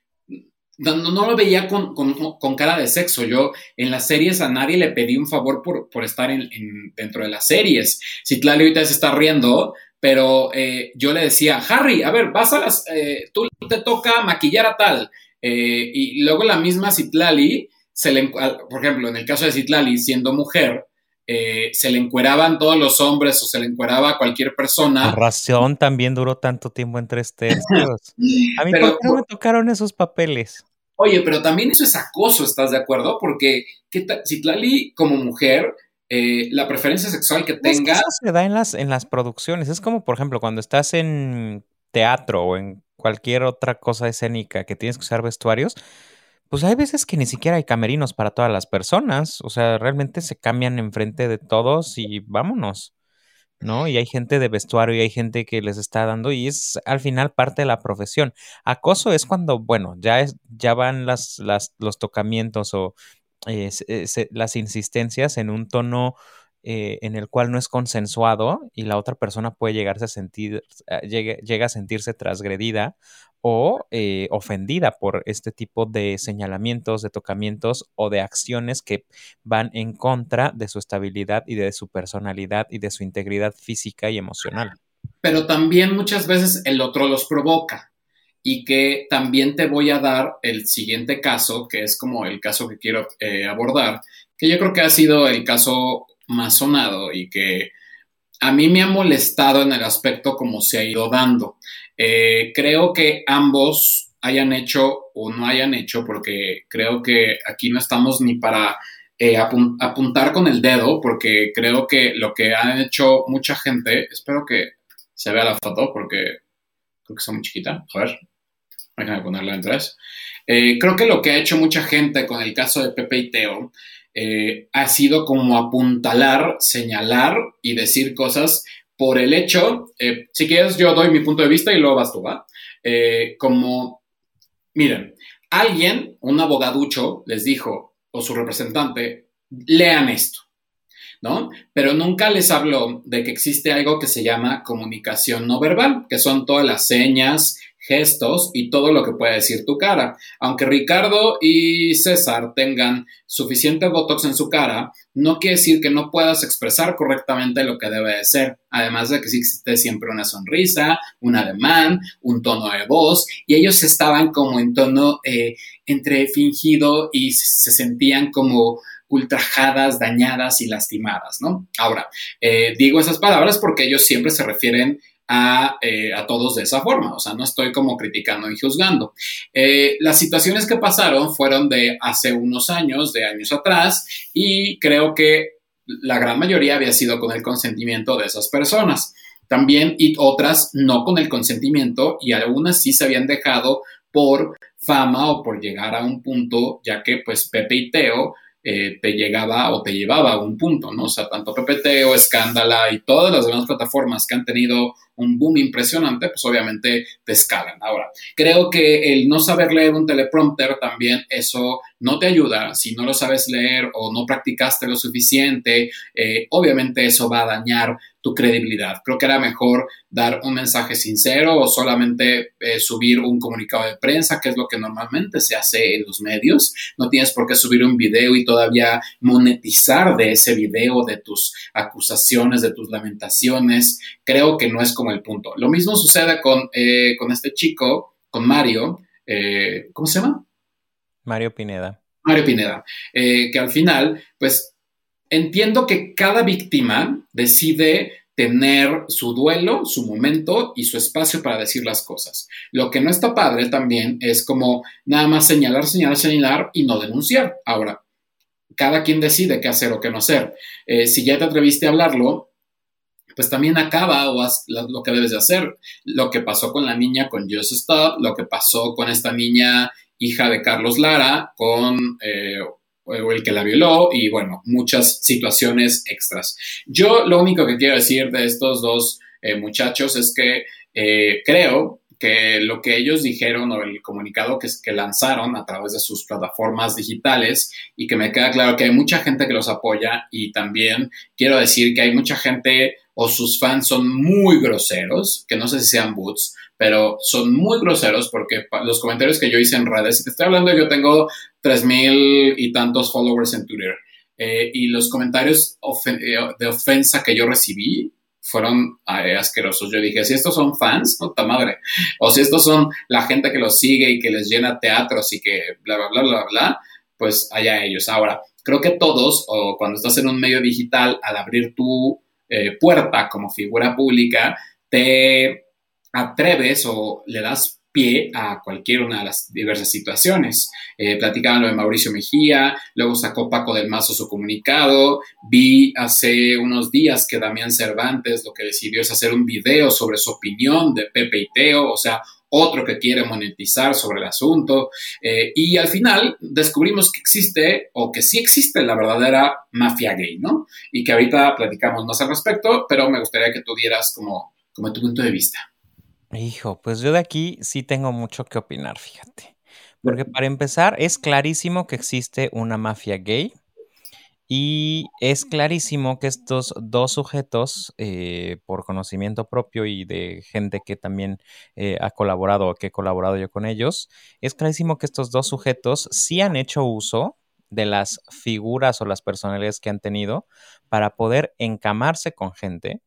No, no lo veía con, con, cara de sexo. Yo en las series a nadie le pedí un favor por, por estar en, dentro de las series. Citlali ahorita se está riendo, pero eh, yo le decía, Harry, a ver, vas a las... Eh, tú te toca maquillar a tal. Eh, y luego la misma Citlali, se le, por ejemplo, en el caso de Citlali, siendo mujer, eh, se le encueraban todos los hombres o se le encueraba a cualquier persona. La razón también duró tanto tiempo en tres tercios. A mí, ¿por qué no me tocaron esos papeles? Oye, pero también eso es acoso, ¿estás de acuerdo? Porque ¿qué si Tlali como mujer, eh, la preferencia sexual que tenga... eso se da en las, en las producciones. Es como, por ejemplo, cuando estás en teatro o en cualquier otra cosa escénica que tienes que usar vestuarios, pues hay veces que ni siquiera hay camerinos para todas las personas, o sea, realmente se cambian enfrente de todos y vámonos, ¿no? Y hay gente de vestuario y hay gente que les está dando y es al final parte de la profesión. Acoso es cuando, bueno, ya, es, ya van las, las, los tocamientos o eh, las insistencias en un tono eh, en el cual no es consensuado y la otra persona puede llegarse a sentir, eh, llega a sentirse transgredida o eh, ofendida por este tipo de señalamientos, de tocamientos o de acciones que van en contra de su estabilidad y de su personalidad y de su integridad física y emocional. Pero también muchas veces el otro los provoca y que también te voy a dar el siguiente caso, que es como el caso que quiero abordar, que yo creo que ha sido el caso más sonado y que a mí me ha molestado en el aspecto como se ha ido dando. Eh, creo que ambos hayan hecho o no hayan hecho, porque creo que aquí no estamos ni para eh, apuntar con el dedo, porque creo que lo que han hecho mucha gente, espero que se vea la foto, porque creo que está muy chiquita, a ver, déjame ponerla en tres. Eh, creo que lo que ha hecho mucha gente con el caso de Pepe y Teo ha sido como apuntalar, señalar y decir cosas por el hecho, eh, si quieres yo doy mi punto de vista y luego vas tú, ¿va? Eh, como, miren, alguien, un abogaducho, les dijo, o su representante, lean esto, ¿no? Pero nunca les habló de que existe algo que se llama comunicación no verbal, que son todas las señas, gestos y todo lo que puede decir tu cara. Aunque Ricardo y César tengan suficiente botox en su cara, no quiere decir que no puedas expresar correctamente lo que debe de ser. Además de que existe siempre una sonrisa, un ademán, un tono de voz, y ellos estaban como en tono eh, entre fingido y se sentían como ultrajadas, dañadas y lastimadas, ¿no? Ahora, eh, digo esas palabras porque ellos siempre se refieren eh, a, todos de esa forma. O sea, no estoy como criticando y juzgando. Eh, las situaciones que pasaron fueron de hace unos años, de años atrás, y creo que la gran mayoría había sido con el consentimiento de esas personas. También y otras no con el consentimiento y algunas sí se habían dejado por fama o por llegar a un punto, ya que pues Pepe y Teo eh, te llegaba o te llevaba a un punto, ¿no? O sea, tanto PPT o Escándala y todas las demás plataformas que han tenido un boom impresionante, pues obviamente te escalan. Ahora, creo que el no saber leer un teleprompter también eso no te ayuda. Si no lo sabes leer o no practicaste lo suficiente, eh, obviamente eso va a dañar tu credibilidad. Creo que era mejor dar un mensaje sincero o solamente eh, subir un comunicado de prensa, que es lo que normalmente se hace en los medios. No tienes por qué subir un video y todavía monetizar de ese video, de tus acusaciones, de tus lamentaciones. Creo que no es como el punto. Lo mismo sucede con, eh, con este chico, con Mario. ¿Cómo se llama? Mario Pineda. Mario Pineda, que al final, pues entiendo que cada víctima decide tener su duelo, su momento y su espacio para decir las cosas. Lo que no está padre también es como nada más señalar, señalar, señalar y no denunciar. Ahora, cada quien decide qué hacer o qué no hacer. Eh, si ya te atreviste a hablarlo, pues también acaba o lo que debes de hacer. Lo que pasó con la niña con Just Stop, lo que pasó con esta niña hija de Carlos Lara, con... Eh, el que la violó y bueno, muchas situaciones extras. Yo lo único que quiero decir de estos dos eh, muchachos es que eh, creo que lo que ellos dijeron o el comunicado que, que lanzaron a través de sus plataformas digitales y que me queda claro que hay mucha gente que los apoya y también quiero decir que hay mucha gente o sus fans son muy groseros, que no sé si sean boots, pero son muy groseros porque los comentarios que yo hice en redes, y te estoy hablando, yo tengo tres mil y tantos followers en Twitter, eh, y los comentarios eh, de ofensa que yo recibí fueron asquerosos. Yo dije, si estos son fans, puta madre, o si estos son la gente que los sigue y que les llena teatros y que bla, bla, bla, bla, bla, pues allá ellos. Ahora, creo que todos, o cuando estás en un medio digital, al abrir tu eh, puerta como figura pública, te atreves o le das pie a cualquier una de las diversas situaciones. Eh, platicaban lo de Mauricio Mejía, luego sacó Paco del Mazo su comunicado, vi hace unos días que Damián Cervantes lo que decidió es hacer un video sobre su opinión de Pepe y Teo, o sea, otro que quiere monetizar sobre el asunto. Eh, y al final descubrimos que existe o que sí existe la verdadera mafia gay, ¿no? Y que ahorita platicamos más al respecto, pero me gustaría que tú dieras como, como tu punto de vista. Hijo, pues yo de aquí sí tengo mucho que opinar, fíjate. Porque para empezar, es clarísimo que existe una mafia gay y es clarísimo que estos dos sujetos, eh, por conocimiento propio y de gente que también eh, ha colaborado o que he colaborado yo con ellos, es clarísimo que estos dos sujetos sí han hecho uso de las figuras o las personalidades que han tenido para poder encamarse con gente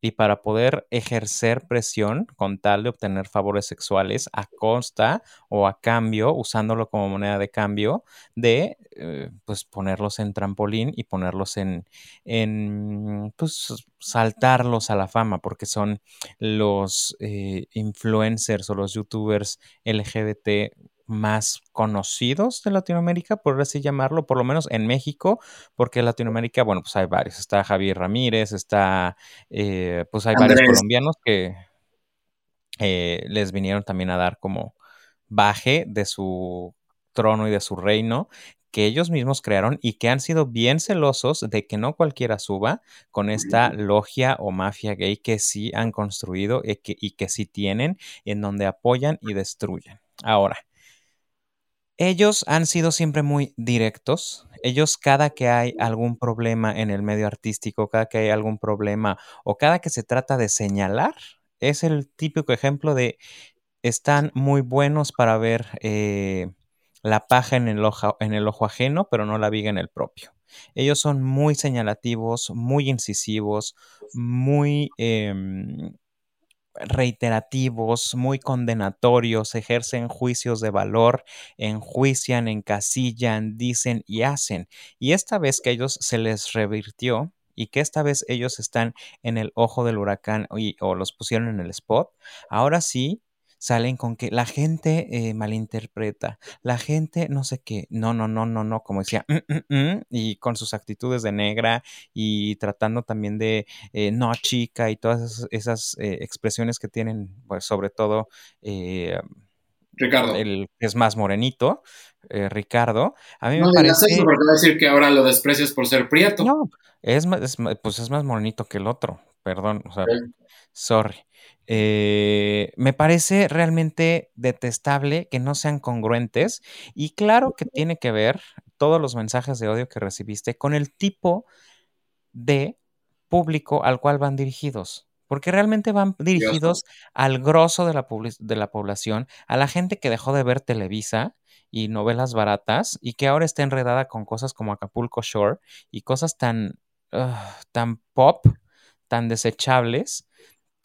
y para poder ejercer presión con tal de obtener favores sexuales a costa o a cambio, usándolo como moneda de cambio, de eh, pues ponerlos en trampolín y ponerlos en, en pues saltarlos a la fama, porque son los eh, influencers o los youtubers LGBT más conocidos de Latinoamérica, por así llamarlo, por lo menos en México, porque en Latinoamérica, bueno, pues hay varios. Está Javier Ramírez, está, eh, pues hay varios colombianos que eh, les vinieron también a dar como baje de su trono y de su reino que ellos mismos crearon y que han sido bien celosos de que no cualquiera suba con esta logia o mafia gay que sí han construido y que, y que sí tienen, en donde apoyan y destruyen. Ahora, ellos han sido siempre muy directos. Ellos cada que hay algún problema en el medio artístico, cada que hay algún problema o cada que se trata de señalar, es el típico ejemplo de están muy buenos para ver eh, la paja en el, ojo, en el ojo ajeno, pero no la viga en el propio. Ellos son muy señalativos, muy incisivos, muy... Em, reiterativos, muy condenatorios, ejercen juicios de valor, enjuician, encasillan, dicen y hacen. Y esta vez que ellos se les revirtió y que esta vez ellos están en el ojo del huracán o los pusieron en el spot, ahora sí salen con que la gente eh, malinterpreta, la gente no sé qué, no, no, no, no, no, como decía, mm, mm, mm", y con sus actitudes de negra y tratando también de eh, no chica y todas esas, eh, expresiones que tienen, pues sobre todo Ricardo. El que es más morenito, Ricardo. A mí no me parece. Eso porque va a decir que ahora lo desprecias por ser prieto. No, es más, pues es más morenito que el otro, perdón, o sea, sorry. Eh, me parece realmente detestable que no sean congruentes y claro que tiene que ver todos los mensajes de odio que recibiste con el tipo de público al cual van dirigidos. Porque realmente van dirigidos al grosso de la, de la población, a la gente que dejó de ver Televisa y novelas baratas y que ahora está enredada con cosas como Acapulco Shore y cosas tan, tan pop, tan desechables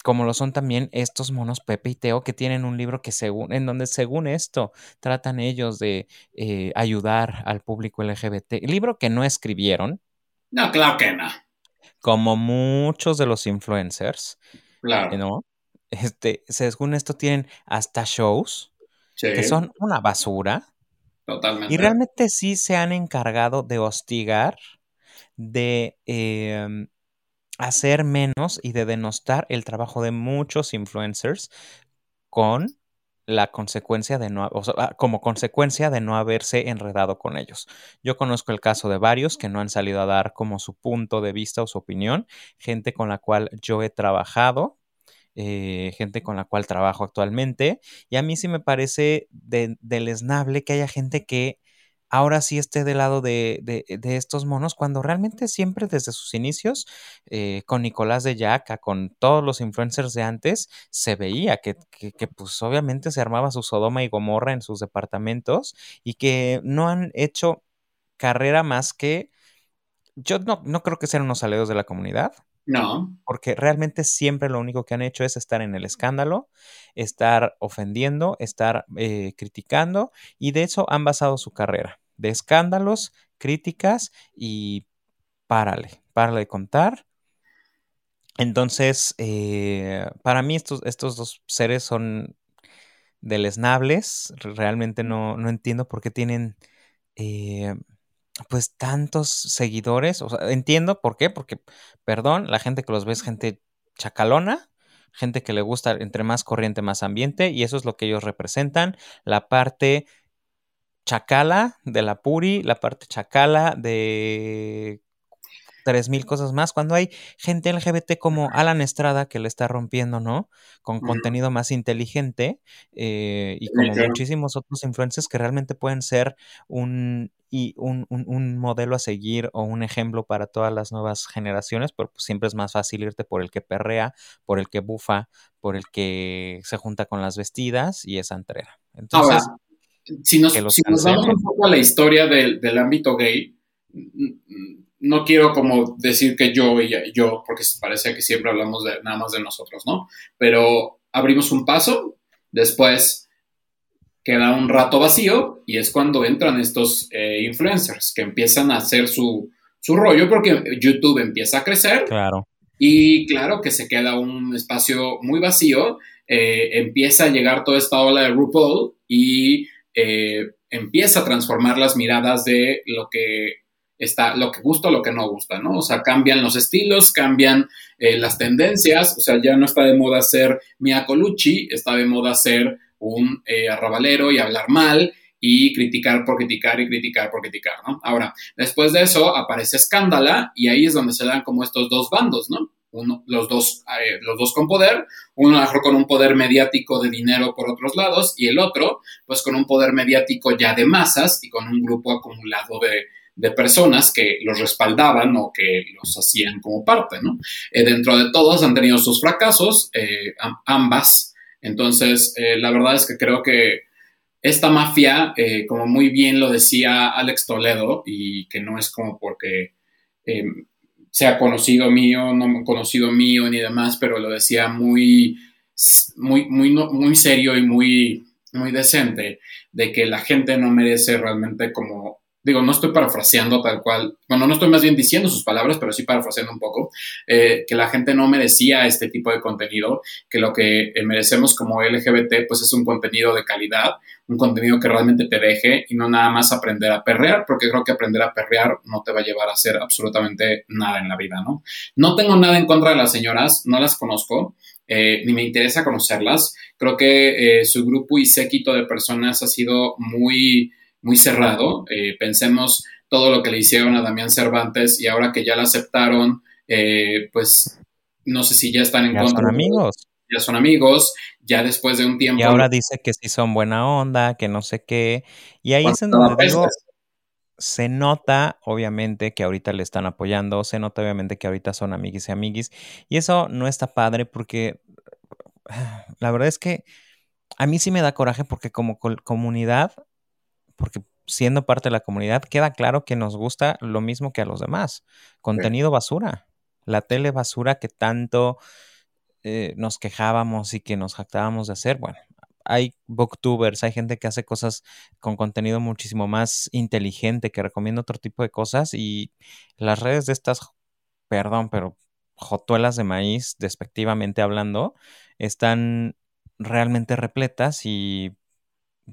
como lo son también estos monos Pepe y Teo que tienen un libro que según, en donde según esto tratan ellos de eh, ayudar al público LGBT. Libro que no escribieron. No, claro que no. Como muchos de los influencers. Claro. ¿No? Este, según esto tienen hasta shows que son una basura. Totalmente. Y realmente sí se han encargado de hostigar, de em, hacer menos y de denostar el trabajo de muchos influencers con la consecuencia de no, ah, como consecuencia de no haberse enredado con ellos. Yo conozco el caso de varios que no han salido a dar como su punto de vista o su opinión, gente con la cual yo he trabajado, eh, gente con la cual trabajo actualmente, y a mí sí me parece deleznable que haya gente que ahora sí esté del lado de, de, estos monos, cuando realmente siempre desde sus inicios, eh, con Nicolás de Yaca, con todos los influencers de antes, se veía que, que, pues obviamente se armaba su Sodoma y Gomorra en sus departamentos y que no han hecho carrera más que... Yo no, no creo que sean unos aleos de la comunidad. No. Porque realmente siempre lo único que han hecho es estar en el escándalo, estar ofendiendo, estar eh, criticando, y de eso han basado su carrera de escándalos, críticas y párale, párale de contar. Entonces, eh, para mí estos, estos dos seres son deleznables. Realmente no, no entiendo por qué tienen eh, pues tantos seguidores. O sea, entiendo por qué, porque, perdón, la gente que los ve es gente chacalona, gente que le gusta entre más corriente, más ambiente, y eso es lo que ellos representan. La parte chacala de la Puri, la parte chacala de tres mil cosas más, cuando hay gente LGBT como Alan Estrada que le está rompiendo, ¿no? Con contenido más inteligente eh, y como muchísimos otros influencers que realmente pueden ser un, y un, un, modelo a seguir o un ejemplo para todas las nuevas generaciones, pero pues siempre es más fácil irte por el que perrea, por el que bufa, por el que se junta con las vestidas y es antrera. Entonces, si nos, vamos un poco a la historia del, ámbito gay, no quiero como decir que yo y yo, porque parece que siempre hablamos de, nada más de nosotros, ¿no? Pero abrimos un paso, después queda un rato vacío y es cuando entran estos eh, influencers que empiezan a hacer su, rollo porque YouTube empieza a crecer. Claro. Y claro que se queda un espacio muy vacío, eh, empieza a llegar toda esta ola de RuPaul y eh, empieza a transformar las miradas de lo que está, lo que gusta lo que no gusta, ¿no? O sea, cambian los estilos, cambian eh, las tendencias, o sea, ya no está de moda ser Mia Colucci, está de moda ser un eh, arrabalero y hablar mal y criticar por criticar y criticar por criticar, ¿no? Ahora, después de eso aparece Escándala y ahí es donde se dan como estos dos bandos, ¿no? Los, dos, eh, los dos con poder, uno mejor con un poder mediático de dinero por otros lados y el otro pues con un poder mediático ya de masas y con un grupo acumulado de, personas que los respaldaban o que los hacían como parte, ¿no? Eh, dentro de todos han tenido sus fracasos, eh, ambas, entonces la verdad es que creo que esta mafia, como muy bien lo decía Alex Toledo, y que no es como porque sea conocido mío, no conocido mío ni demás, pero lo decía muy, muy, muy, muy serio y muy, muy decente, de que la gente no merece realmente como digo, no estoy parafraseando tal cual, bueno, no estoy más bien diciendo sus palabras, pero sí parafraseando un poco, eh, que la gente no merecía este tipo de contenido, que lo que eh, merecemos como LGBT, pues es un contenido de calidad, un contenido que realmente te deje y no nada más aprender a perrear, porque creo que aprender a perrear no te va a llevar a hacer absolutamente nada en la vida, ¿no? No tengo nada en contra de las señoras, no las conozco. Eh, ni me interesa conocerlas. Creo que su grupo y séquito de personas ha sido muy muy cerrado. Eh, pensemos todo lo que le hicieron a Damián Cervantes y ahora que ya la aceptaron, eh, pues no sé si ya están en ya Son amigos. Ya son amigos, ya después de un tiempo. Y ahora dice que sí son buena onda, que no sé qué. Y ahí es en donde digo, se nota obviamente que ahorita le están apoyando, se nota obviamente que ahorita son amiguis y amiguis. Y eso no está padre porque la verdad es que a mí sí me da coraje porque como comunidad porque siendo parte de la comunidad, queda claro que nos gusta lo mismo que a los demás. Contenido basura. La tele basura que tanto eh, nos quejábamos y que nos jactábamos de hacer. Bueno, hay booktubers, hay gente que hace cosas con contenido muchísimo más inteligente, que recomienda otro tipo de cosas y las redes de estas, perdón, pero jotuelas de maíz, despectivamente hablando, están realmente repletas y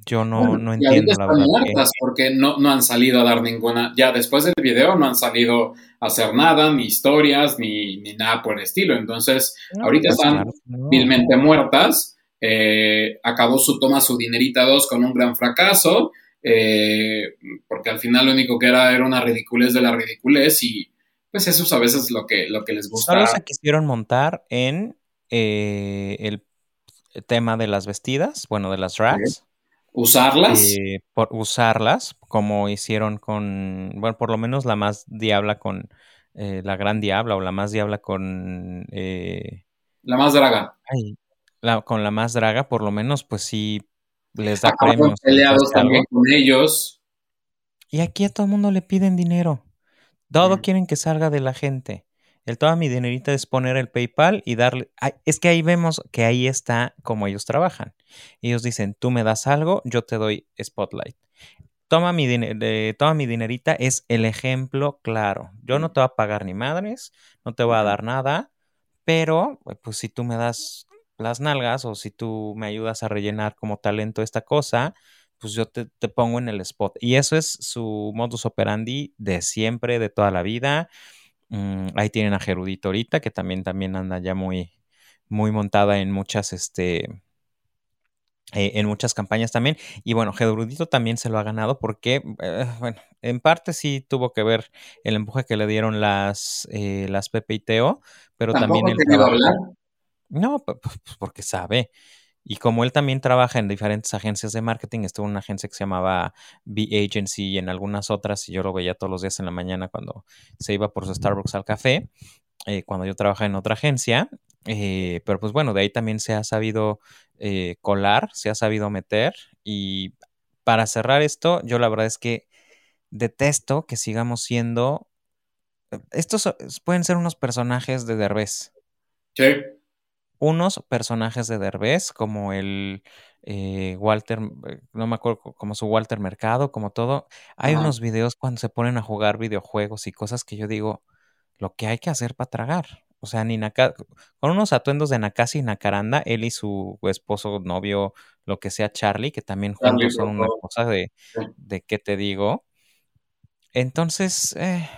yo no, no entiendo la verdad. Porque no, no han salido a dar ninguna, ya después del video no han salido a hacer nada, ni historias, ni, ni nada por el estilo. Entonces, ahorita pues están vilmente muertas eh, acabó su toma su dinerita 2 con un gran fracaso, eh, porque al final lo único que era era una ridiculez de la ridiculez y pues eso es a veces lo que, lo que les gusta. Solo se quisieron montar en eh, el tema de las vestidas, bueno, de las drags. Usarlas. por usarlas, como hicieron con, bueno, por lo menos la más diabla con la gran diabla o la más diabla con... la más draga. con la más draga, por lo menos, pues sí les da premios. peleados también con ellos. Y aquí a todo el mundo le piden dinero. Todo quieren que salga de la gente. El toda mi dinerita es poner el PayPal y darle. es que ahí vemos que ahí está como ellos trabajan. Ellos dicen: Tú me das algo, yo te doy Spotlight. Toma mi, toma mi dinerita es el ejemplo claro. Yo no te voy a pagar ni madres, no te voy a dar nada, pero pues si tú me das las nalgas o si tú me ayudas a rellenar como talento esta cosa, pues yo te, pongo en el spot. Y eso es su modus operandi de siempre, de toda la vida. Mm, ahí tienen a Gerudito ahorita, que también, también anda ya muy, muy montada en muchas, este, eh, en muchas campañas también. Y bueno, Gerudito también se lo ha ganado porque, eh, bueno, en parte sí tuvo que ver el empuje que le dieron las, eh, las Teo, pero también el no, pues porque sabe. Y como él también trabaja en diferentes agencias de marketing, estuvo en una agencia que se llamaba B Agency y en algunas otras, y yo lo veía todos los días en la mañana cuando se iba por su Starbucks al café, eh, cuando yo trabajaba en otra agencia. Eh, pero pues bueno, de ahí también se ha sabido eh, colar, se ha sabido meter. Y para cerrar esto, yo la verdad es que detesto que sigamos siendo... Estos pueden ser unos personajes de Derbez. Sí unos personajes de Derbez, como el eh, Walter, eh, no me acuerdo, como su Walter Mercado, como todo. Hay unos videos cuando se ponen a jugar videojuegos y cosas que yo digo, lo que hay que hacer para tragar. O sea, ni con unos atuendos de Nakasi y Nakaranda, él y su esposo, novio, lo que sea, Charlie, que también juntos son una cosa de, de qué te digo. Entonces, eh,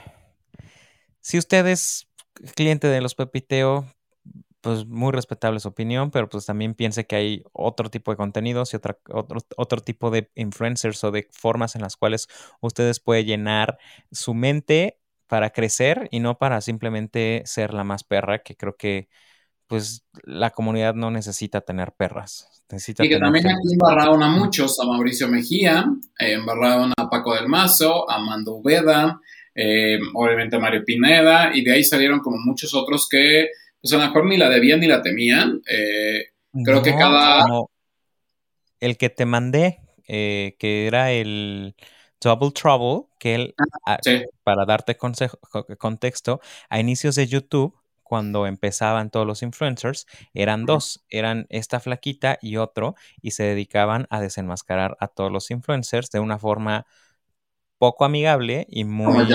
si usted es cliente de los Pepiteo, pues muy respetable su opinión, pero pues también piense que hay otro tipo de contenidos y otra, otro, otro tipo de influencers o de formas en las cuales ustedes pueden llenar su mente para crecer y no para simplemente ser la más perra, que creo que pues la comunidad no necesita tener perras. Necesita y que también aquí embarraron a muchos, a Mauricio Mejía, eh, embarraron a Paco del Mazo, a Mando Ubeda, eh, obviamente a Mario Pineda, y de ahí salieron como muchos otros que pues a lo mejor ni la debían ni la temían. Eh, creo que cada... El que te mandé, eh, que era el Double Trouble, que él, ah, para darte contexto, a inicios de YouTube, cuando empezaban todos los influencers, eran dos, eran esta flaquita y otro, y se dedicaban a desenmascarar a todos los influencers de una forma poco amigable y muy...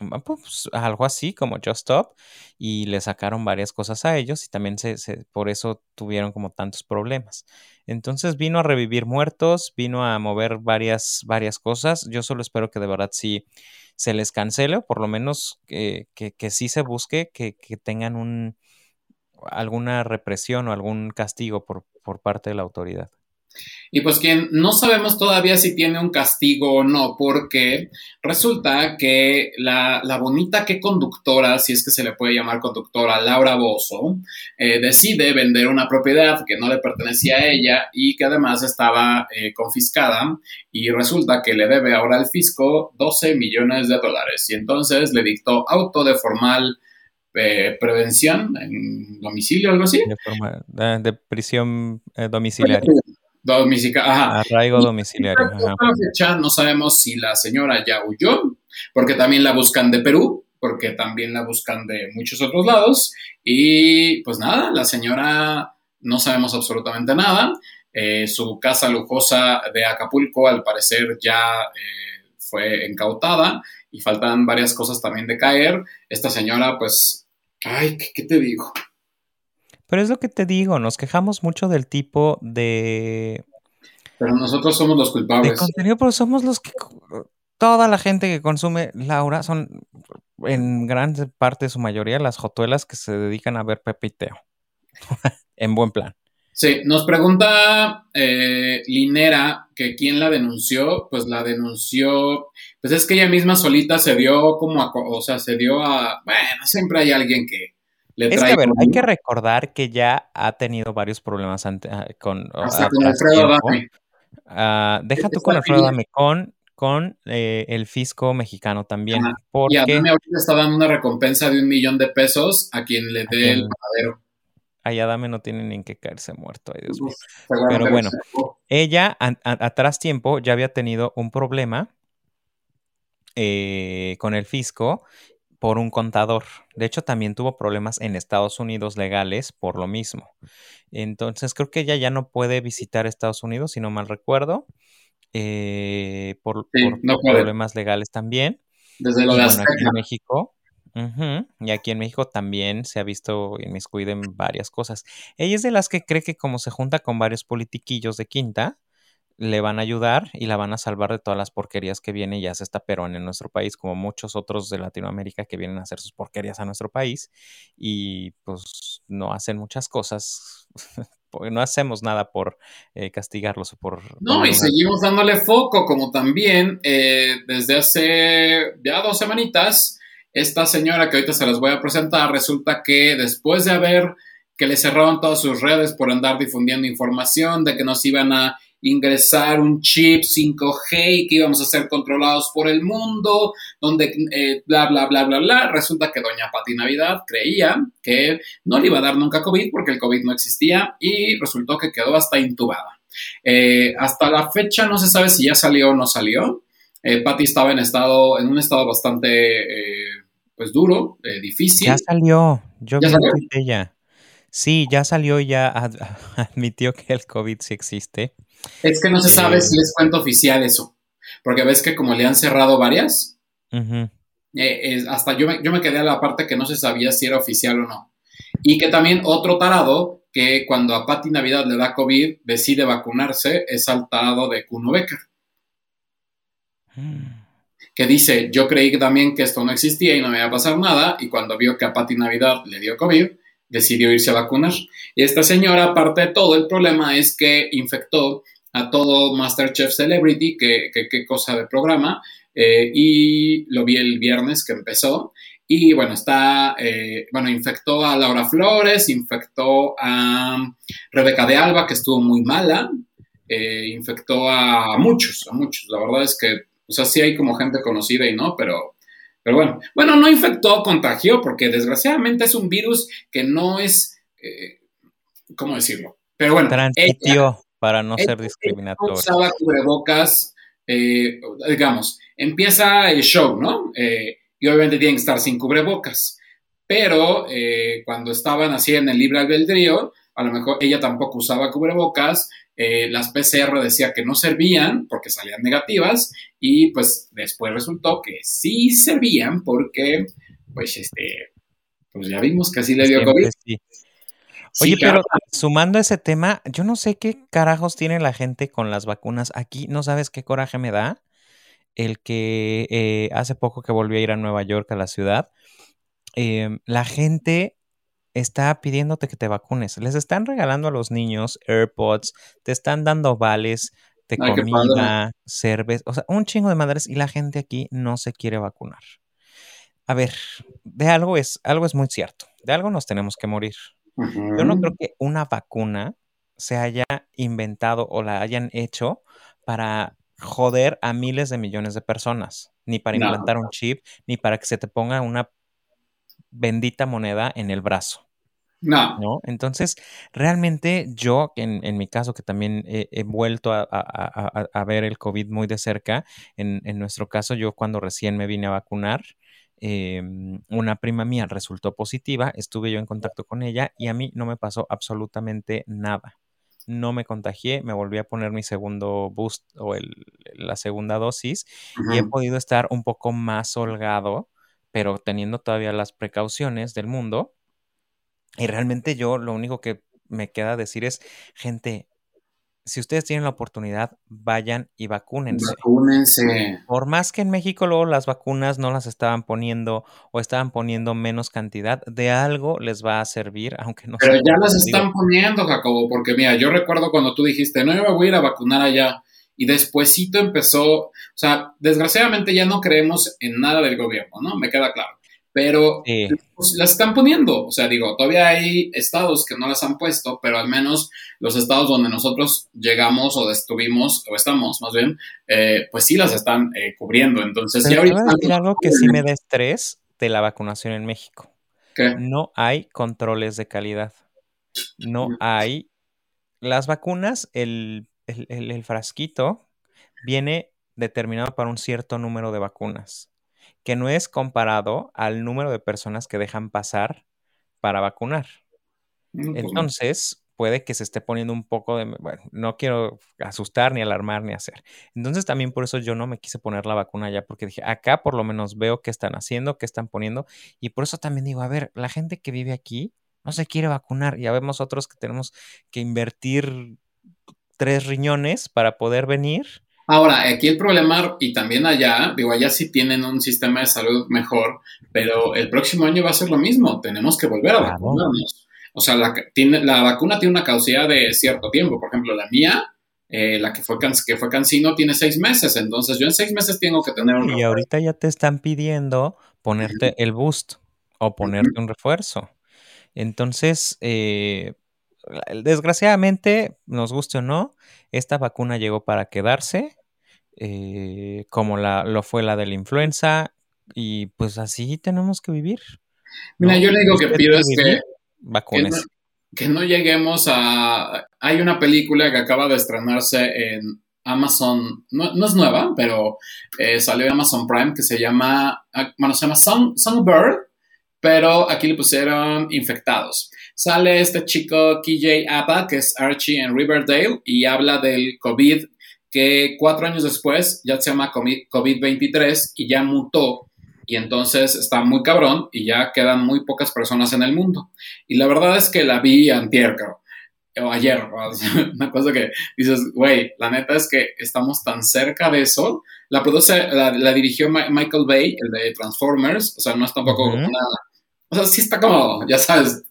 Ah, pues, algo así como Just Stop y le sacaron varias cosas a ellos y también se, por eso tuvieron como tantos problemas. Entonces vino a revivir muertos, vino a mover varias, varias cosas. Yo solo espero que de verdad sí se les cancele o por lo menos que, que, sí se busque que, que, tengan un, alguna represión o algún castigo por, por parte de la autoridad. Y pues quien no sabemos todavía si tiene un castigo o no, porque resulta que la, bonita que conductora, si es que se le puede llamar conductora, Laura Bozo, eh, decide vender una propiedad que no le pertenecía a ella y que además estaba eh, confiscada y resulta que le debe ahora al fisco 12 millones de dólares y entonces le dictó auto de formal eh, prevención en domicilio, algo así. De, prisión domiciliaria. Domiciliario. Arraigo domiciliario. fecha no sabemos si la señora ya huyó, porque también la buscan de Perú, porque también la buscan de muchos otros lados. Y pues nada, la señora no sabemos absolutamente nada. Eh, su casa lujosa de Acapulco al parecer ya eh, fue incautada y faltan varias cosas también de caer. Esta señora pues, ay, qué te digo? Pero es lo que te digo, nos quejamos mucho del tipo de... Pero nosotros somos los culpables. De contenido, pero somos los que... Toda la gente que consume Laura son, en gran parte, su mayoría, las jotuelas que se dedican a ver Pepiteo. en buen plan. Sí, nos pregunta eh, Linera que quién la denunció, pues la denunció, pues es que ella misma solita se dio como a, o sea, se dio a, bueno, siempre hay alguien que le Es que, a ver, hay que recordar que ya ha tenido varios problemas ante- ah, con... hasta a- con tras Alfredo tiempo. Adame. Ah, deja tú con Alfredo Adame, con, con eh, el fisco mexicano también. Ajá. Y Porque Adame ahorita está dando una recompensa de un millón de pesos a quien le dé el paradero. ay, Adame no tiene ni en qué caerse muerto, ay Dios mío. Pero bueno. Ella, a- a- atrás tiempo, ya había tenido un problema eh, con el fisco por un contador. De hecho, también tuvo problemas en Estados Unidos legales por lo mismo. Entonces, creo que ella ya no puede visitar Estados Unidos, si no mal recuerdo, eh, por, Sí, por- no por problemas legales también. Desde lo de bueno, aquí en México, y aquí en México también se ha visto inmiscuida en varias cosas. Ella es de las que cree que como se junta con varios politiquillos de quinta, le van a ayudar y la van a salvar de todas las porquerías que viene y hace esta Perón en nuestro país, como muchos otros de Latinoamérica que vienen a hacer sus porquerías a nuestro país y pues no hacen muchas cosas, porque no hacemos nada por eh, castigarlos o por... No, y seguimos dándole foco, como también eh, desde hace ya dos semanitas, esta señora que ahorita se las voy a presentar, resulta que después de haber que le cerraron todas sus redes por andar difundiendo información de que nos iban a ingresar un chip 5G y que íbamos a ser controlados por el mundo, donde eh, bla, bla, bla, bla, bla, resulta que doña Pati Navidad creía que no le iba a dar nunca COVID porque el COVID no existía y resultó que quedó hasta intubada. Eh, hasta la fecha no se sabe si ya salió o no salió. Eh, Patty estaba en estado, en un estado bastante eh, pues duro, eh, difícil. Ya salió, yo ¿Ya vi salió? ella. Sí, ya salió y ya ad- admitió que el COVID sí existe. Es que no se sabe Eh. si es cuenta oficial eso. Porque ves que como le han cerrado varias, eh, hasta yo me, yo me quedé a la parte que no se sabía si era oficial o no. Y que también otro tarado, que cuando a Patti Navidad le da COVID, decide vacunarse, es al tarado de Kuno Becker. Mm. que dice, yo creí también que esto no existía y no me iba a pasar nada, y cuando vio que a Pati Navidad le dio COVID, decidió irse a vacunar. Y esta señora, aparte de todo, el problema es que infectó a todo Masterchef Celebrity, que, que, que cosa de programa, eh, y lo vi el viernes que empezó, y bueno, está, eh, bueno, infectó a Laura Flores, infectó a Rebeca de Alba, que estuvo muy mala, eh, infectó a muchos, a muchos. La verdad es que, o sea, sí hay como gente conocida y no, pero, pero bueno. Bueno, no infectó, contagió, porque desgraciadamente es un virus que no es, eh, ¿cómo decirlo? Pero bueno, ella, Transmitió para no ella- ser ella discriminatorio. usaba cubrebocas, eh, digamos, empieza el show, ¿no? Eh, y obviamente tienen que estar sin cubrebocas. Pero eh, cuando estaban así en el libre albedrío, a lo mejor ella tampoco usaba cubrebocas, eh, las PCR decía que no servían porque salían negativas y pues después resultó que sí servían porque pues este, pues ya vimos que así le dio COVID. Siempre sí. Sí, Oye, pero sumando ese tema, yo no sé qué carajos tiene la gente con las vacunas. Aquí no sabes qué coraje me da el que eh, hace poco que volví a ir a Nueva York, a la ciudad, eh, la gente está pidiéndote que te vacunes. Les están regalando a los niños AirPods, te están dando vales de Ay, comida, cerveza, o sea, un chingo de madres y la gente aquí no se quiere vacunar. A ver, de algo es, algo es muy cierto, de algo nos tenemos que morir. Yo no creo que una vacuna se haya inventado o la hayan hecho para joder a miles de millones de personas, ni para No. implantar un chip, ni para que se te ponga una bendita moneda en el brazo, No, ¿no? Entonces, realmente yo, en, en mi caso, que también he, he vuelto a, a- a- ver el COVID muy de cerca, en, en nuestro caso, yo cuando recién me vine a vacunar, eh, una prima mía resultó positiva, estuve yo en contacto con ella y a mí no me pasó absolutamente nada. No me contagié, me volví a poner mi segundo boost o el- la segunda dosis y he podido estar un poco más holgado, pero teniendo todavía las precauciones del mundo. Y realmente yo lo único que me queda decir es, gente, si ustedes tienen la oportunidad, vayan y vacúnense. Vacúnense. Por más que en México luego las vacunas no las estaban poniendo o estaban poniendo menos cantidad, de algo les va a servir, aunque no Pero ya las están poniendo, Jacobo, porque mira, yo recuerdo cuando tú dijiste, no, yo me voy a ir a vacunar allá. Y despuésito empezó, o sea, desgraciadamente ya no creemos en nada del gobierno, ¿no? Me queda claro pero pues, las están poniendo. O sea, digo, todavía hay estados que no las han puesto, pero al menos los estados donde nosotros llegamos o estuvimos, o estamos más bien, eh, pues sí las están eh, cubriendo. Entonces, ya ahorita... decir algo que sí me da estrés de la vacunación en México. ¿Qué? No hay controles de calidad. No hay. Las vacunas, el, el frasquito viene determinado para un cierto número de vacunas que no es comparado al número de personas que dejan pasar para vacunar. Mm, Entonces, puede que se esté poniendo un poco de, bueno, no quiero asustar ni alarmar ni hacer. Entonces, también por eso yo no me quise poner la vacuna ya, porque dije, acá por lo menos veo qué están haciendo, qué están poniendo, y por eso también digo, a ver, la gente que vive aquí no se quiere vacunar, ya vemos otros que tenemos que invertir tres riñones para poder venir Ahora, aquí el problema, y también allá, digo, allá sí tienen un sistema de salud mejor, pero el próximo año va a ser lo mismo, tenemos que volver a vacunarnos. O sea, la, tiene, la vacuna tiene una caducidad de cierto tiempo. Por ejemplo, la mía, eh, la que fue, que fue cancino, tiene seis meses. Entonces, yo en seis meses tengo que tener un. Y ahorita ya te están pidiendo ponerte el boost o ponerte un refuerzo. Entonces, eh, desgraciadamente, nos guste o no, esta vacuna llegó para quedarse. Eh, como la, lo fue la de la influenza, y pues así tenemos que vivir. Mira, yo le digo que pido es que, que no, lleguemos a... Hay una película que acaba de estrenarse en Amazon, no, es nueva, pero eh, salió en Amazon Prime que se llama, ah, bueno, se llama Songbird, pero aquí le pusieron infectados. Sale este chico KJ Apa, que es Archie en Riverdale, y habla del COVID que cuatro años después ya se llama COVID-23 y ya mutó y entonces está muy cabrón y ya quedan muy pocas personas en el mundo. Y la verdad es que la vi antier, o ayer, una cosa que dices, güey, la neta es que estamos tan cerca de eso. La produce, la, dirigió Michael Bay, el de Transformers, o sea, no es tampoco una, o sea, sí está como, ya sabes,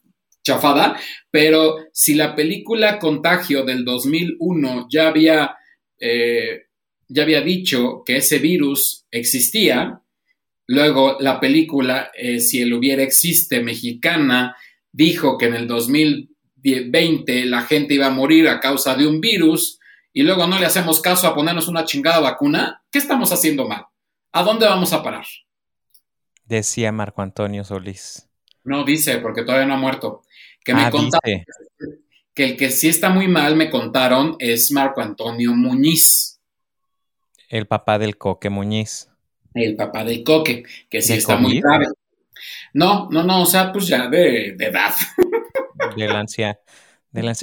chafada, pero si la película Contagio del 2001 ya había eh, ya había dicho que ese virus existía. Luego la película, eh, si el hubiera existe, mexicana, dijo que en el 2020 la gente iba a morir a causa de un virus y luego no le hacemos caso a ponernos una chingada vacuna. ¿Qué estamos haciendo mal? ¿A dónde vamos a parar? Decía Marco Antonio Solís. No dice, porque todavía no ha muerto. Que me ah, que el que sí está muy mal, me contaron, es Marco Antonio Muñiz. El papá del Coque Muñiz. El papá del Coque, que sí está muy grave. No, no, no, o sea, pues ya de, edad. De la ansia.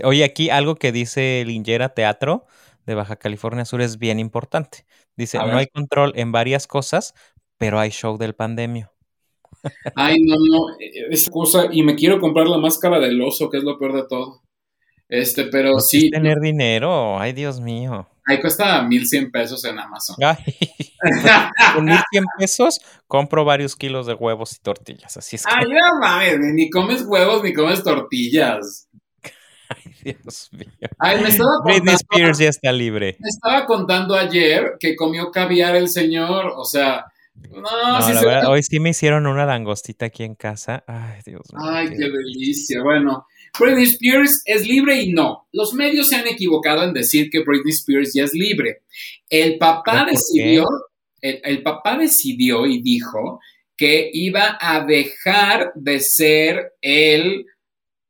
Oye, aquí algo que dice Lingera Teatro de Baja California Sur es bien importante. Dice, no hay control en varias cosas, pero hay show del pandemio. Ay, no, no, e, esa cosa, y me quiero comprar la máscara del oso, que es lo peor de todo. Este, pero pues sí. tener dinero, ay Dios mío. Ahí cuesta 1100 pesos en Amazon. con 1100 pesos compro varios kilos de huevos y tortillas. Así es que. Ay, no mames, ni comes huevos ni comes tortillas. Ay, Dios mío. Ay, me estaba Britney Spears ya está libre. Me estaba contando ayer que comió caviar el señor, o sea. No, no la verdad, hoy sí me hicieron una langostita aquí en casa. Ay, Dios mío. Ay, qué delicia. Bueno, Britney Spears es libre y no. Los medios se han equivocado en decir que Britney Spears ya es libre. El papá decidió, el, papá decidió y dijo que iba a dejar de ser el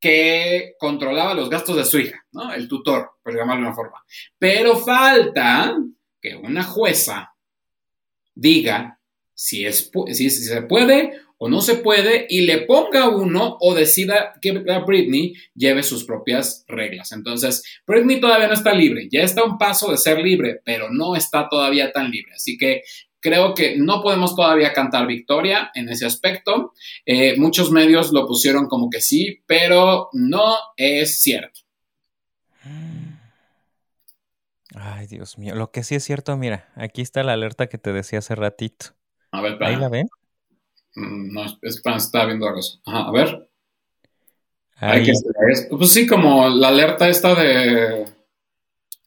que controlaba los gastos de su hija, ¿no? El tutor, por llamarlo de una forma. Pero falta que una jueza diga si, es, si se puede o no se puede y le ponga uno o decida que Britney lleve sus propias reglas. Entonces, Britney todavía no está libre, ya está un paso de ser libre, pero no está todavía tan libre. Así que creo que no podemos todavía cantar victoria en ese aspecto. Eh, muchos medios lo pusieron como que sí, pero no es cierto. Ay, Dios mío. Lo que sí es cierto, mira, aquí está la alerta que te decía hace ratito. A ver, ¿Ahí espera. la ven? Mm, No, es para estaba viendo algo. Ajá, a ver. Hay Ahí. que es- Pues sí, como la alerta esta de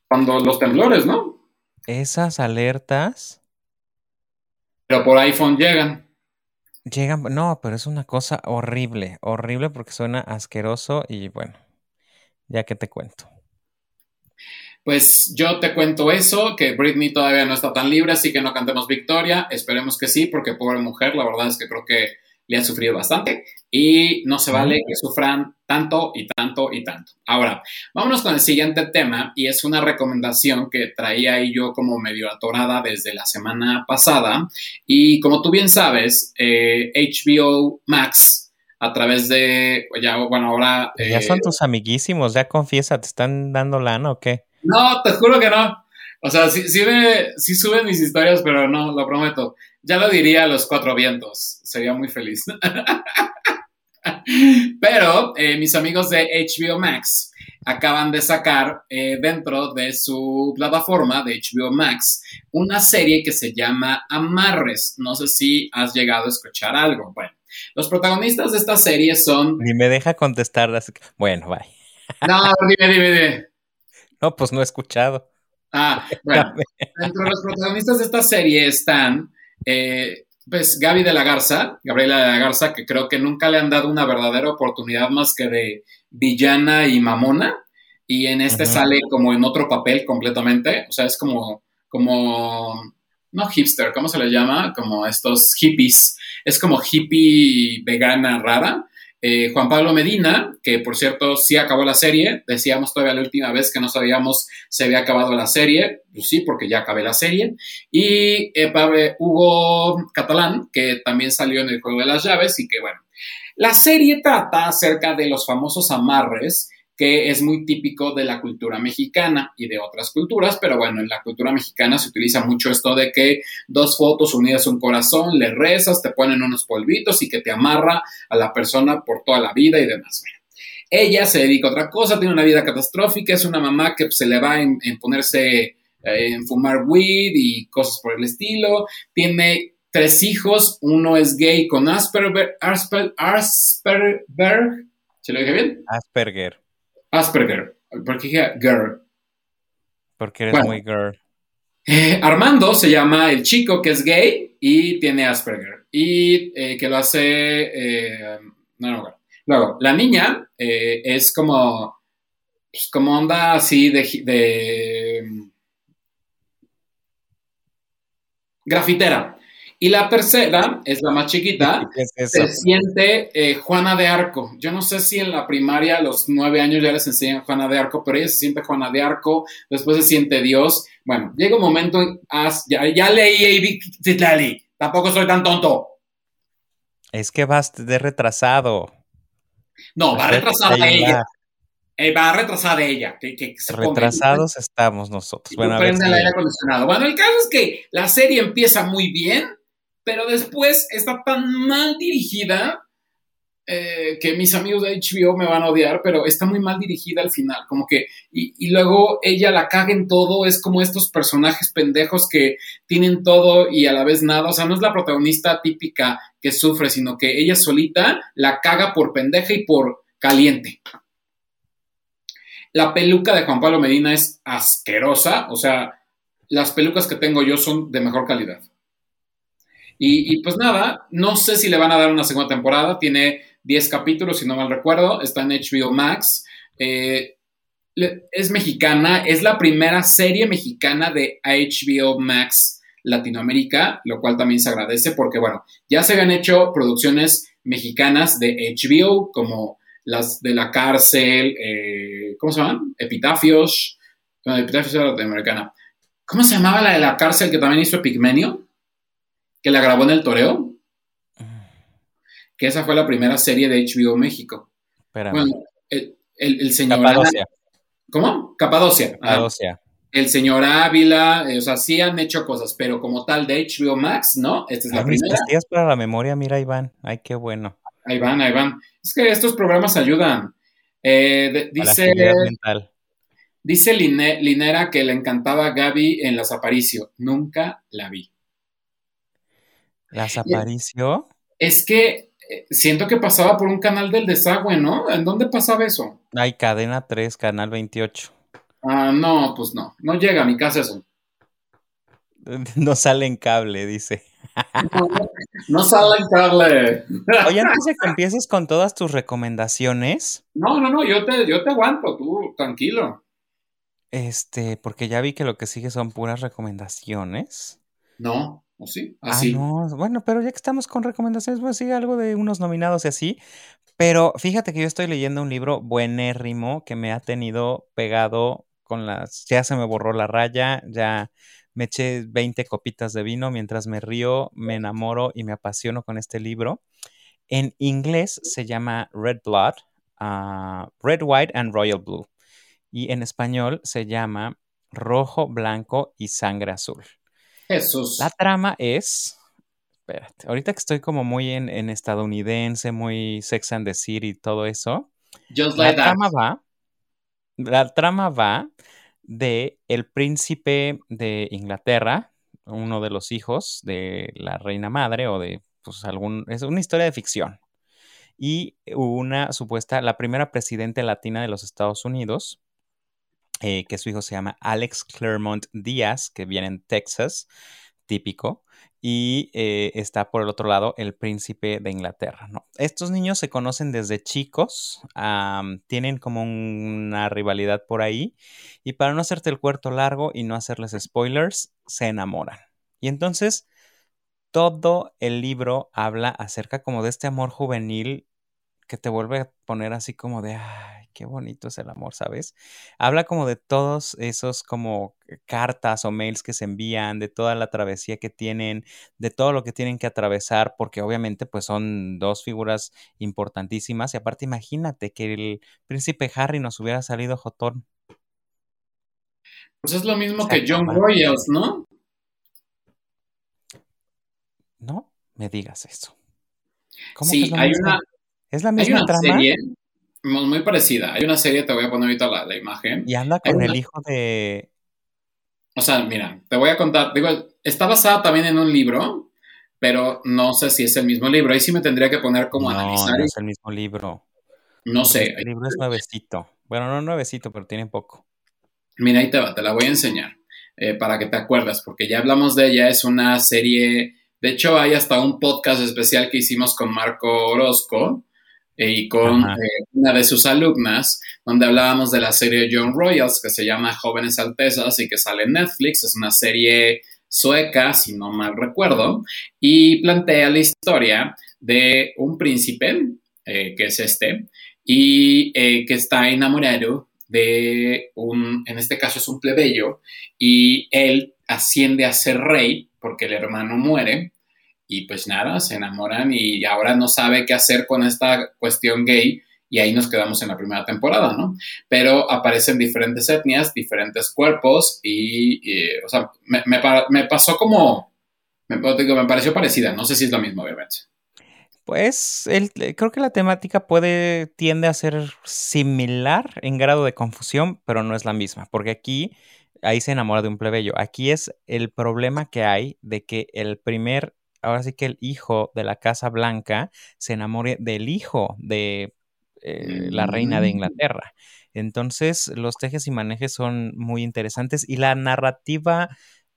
cuando los temblores, ¿no? Esas alertas Pero por iPhone llegan. llegan. No, pero es una cosa horrible, horrible porque suena asqueroso y bueno, ya que te cuento. Pues yo te cuento eso, que Britney todavía no está tan libre, así que no cantemos victoria. Esperemos que sí, porque pobre mujer, la verdad es que creo que le ha sufrido bastante y no se vale que sufran tanto y tanto y tanto. Ahora, vámonos con el siguiente tema y es una recomendación que traía ahí yo como medio atorada desde la semana pasada y como tú bien sabes, eh, HBO Max a través de, ya, bueno, ahora... Ya eh, son tus amiguísimos, ya confiesa, ¿te están dando lana o qué? No, te juro que no. O sea, sí, sí, me- sí suben mis historias, pero no, lo prometo. Ya lo diría a los cuatro vientos. Sería muy feliz. pero eh, mis amigos de HBO Max acaban de sacar eh, dentro de su plataforma de HBO Max una serie que se llama Amarres. No sé si has llegado a escuchar algo. Bueno, los protagonistas de esta serie son... Ni me deja contestar. así que- Bueno, bye. No, dime, dime, dime. No, pues no he escuchado. Ah, bueno, entre los protagonistas de esta serie están, eh, pues, Gaby de la Garza, Gabriela de la Garza, que creo que nunca le han dado una verdadera oportunidad más que de villana y mamona, y en este sale como en otro papel completamente, o sea, es como, como, no hipster, ¿cómo se le llama? Como estos hippies, es como hippie vegana rara. Eh, Juan Pablo Medina, que por cierto sí acabó la serie, decíamos todavía la última vez que no sabíamos se había acabado la serie, pues sí, porque ya acabé la serie. Y eh, Pablo- Hugo Catalán, que también salió en el juego de las llaves y que bueno, la serie trata acerca de los famosos amarres que es muy típico de la cultura mexicana y de otras culturas, pero bueno, en la cultura mexicana se utiliza mucho esto de que dos fotos unidas un corazón, le rezas, te ponen unos polvitos y que te amarra a la persona por toda la vida y demás. Ella se dedica a otra cosa, tiene una vida catastrófica, es una mamá que se le va en, en ponerse, eh, en fumar weed y cosas por el estilo, tiene tres hijos, uno es gay con Asperger, Asper, Asperger, ¿se lo dije bien? Asperger, Asperger, porque dije girl. porque eres Bueno. muy girl. Eh, Armando se llama el chico que es gay y tiene Asperger y eh, que lo hace... eh, no, no. Luego, la niña es como... Pues como onda así de... de grafitera. Y la tercera es la más chiquita, ¿Qué es se siente eh, Juana de Arco. Yo no sé si en la primaria a los nueve años ya les enseñan Juana de Arco, pero ella se siente Juana de Arco, después se siente Dios. Bueno, llega un momento, en- as- ya, ya leí Citlali, tampoco soy tan tonto. Es que vas de retrasado. No, va retrasada ella. Eh, va retrasada ella. Que, que se. Retrasados estamos nosotros. Bueno, a tú ver, prende el sigue. aire acondicionado. Bueno, el caso es que la serie empieza muy bien, pero después está tan mal dirigida eh, que mis amigos de HBO me van a odiar, pero está muy mal dirigida al final, como que, y, y luego ella la caga en todo, es como estos personajes pendejos que tienen todo y a la vez nada, o sea, no es la protagonista típica que sufre, sino que ella solita la caga por pendeja y por caliente. La peluca de Juan Pablo Medina es asquerosa, o sea, las pelucas que tengo yo son de mejor calidad. Y, pues nada, no sé si le van a dar una segunda temporada, tiene 10 capítulos, si no mal recuerdo, está en HBO Max. Eh, es mexicana, es la primera serie mexicana de HBO Max Latinoamérica, lo cual también se agradece porque, bueno, ya se habían hecho producciones mexicanas de HBO, como las de la cárcel, eh, ¿cómo se llaman? Epitafios, no, Epitafios era latinoamericana. ¿Cómo se llamaba la de la cárcel que también hizo Pigmenio? Que la grabó en el Toreo. Que esa fue la primera serie de HBO México. Espérame. Bueno, el, el, el señor. Capadocia. ¿Cómo? Capadocia. Capadocia. El señor Ávila, eh, o sea, sí han hecho cosas, pero como tal de HBO Max, ¿no? Esta es la mis primera. pastillas para la memoria, mira, Iván. Ay, qué bueno. Ahí van, ahí van. Es que estos programas ayudan. Eh, de- dice, mental. Dice Linera que le encantaba Gaby en Las Aparicio. Nunca la vi. ¿Las Aparicio? Es que eh, siento que pasaba por un canal del desagüe, ¿no? ¿En dónde pasaba eso? Hay cadena 3, canal 28. Ah, no, pues no. No llega a mi casa eso. No sale en cable, dice. No, sale en cable. Oye, antes de que empieces con todas tus recomendaciones. No, no, no, yo te, yo te aguanto, tú, tranquilo. Este, porque ya vi que lo que sigue son puras recomendaciones. No, ¿o sí? Así. Ah, no, bueno, pero ya que estamos con recomendaciones, pues sigue algo de unos nominados y así. Pero fíjate que yo estoy leyendo un libro buenérrimo que me ha tenido pegado con las. Ya se me borró la raya, ya me eché 20 copitas de vino mientras me río, me enamoro y me apasiono con este libro. En inglés se llama Red Blood, ah, Red, White and Royal Blue. Y en español se llama Rojo, Blanco y Sangre Azul. Jesús. La trama es. Espérate, ahorita que estoy como muy en, estadounidense, muy Sex and the City y todo eso. la trama va. La trama va de el príncipe de Inglaterra, uno de los hijos de la reina madre o de pues algún es una historia de ficción. Y una supuesta la primera presidente latina de los Estados Unidos, eh, que su hijo se llama Alex Claremont Díaz, que viene en Texas, típico, y eh, está por el otro lado el príncipe de Inglaterra. Estos niños se conocen desde chicos, tienen como una rivalidad por ahí, y para no hacerte el cuarto largo y no hacerles spoilers, se enamoran. Y entonces todo el libro habla acerca como de este amor juvenil que te vuelve a poner así como de, qué bonito es el amor, ¿sabes? Habla como de todos esos como cartas o mails que se envían, de toda la travesía que tienen, de todo lo que tienen que atravesar, porque obviamente pues son dos figuras importantísimas y aparte imagínate que el príncipe Harry nos hubiera salido jotón. Pues es lo mismo que John Royals, ¿no? No me digas eso. sí, hay una... ¿Es la misma trama? Muy parecida. Hay una serie, te voy a poner ahorita la, imagen. Y anda con el hijo de. O sea, mira, te voy a contar. Digo, está basada también en un libro, pero no sé si es el mismo libro. Ahí sí me tendría que poner como no, analizar. No, es el mismo libro. No sé. El libro es nuevecito. Bueno, no nuevecito, pero tiene poco. Mira, ahí te va, te la voy a enseñar eh, para que te acuerdas, porque ya hablamos de ella. Es una serie. De hecho, hay hasta un podcast especial que hicimos con Marco Orozco eh, y con eh, una de sus alumnas, donde hablábamos de la serie John Royals, que se llama Jóvenes Altezas y que sale en Netflix. Es una serie sueca, si no mal recuerdo, y plantea la historia de un príncipe, eh, que es este, y que está enamorado de un, en este caso es un plebeyo, y él asciende a ser rey porque el hermano muere, y pues nada, se enamoran y ahora no sabe qué hacer con esta cuestión gay y ahí nos quedamos en la primera temporada, ¿no? Pero aparecen diferentes etnias, diferentes cuerpos y, o sea, me, pasó como, me, me pareció parecida, no sé si es lo mismo, obviamente. Pues el, creo que la temática puede, tiende a ser similar en grado de confusión, pero no es la misma, porque aquí, ahí se enamora de un plebeyo. Aquí es el problema que hay de que el primer ahora sí que el hijo de la Casa Blanca se enamore del hijo de eh, la reina de mm. Inglaterra. Entonces, los tejes y manejes son muy interesantes y la narrativa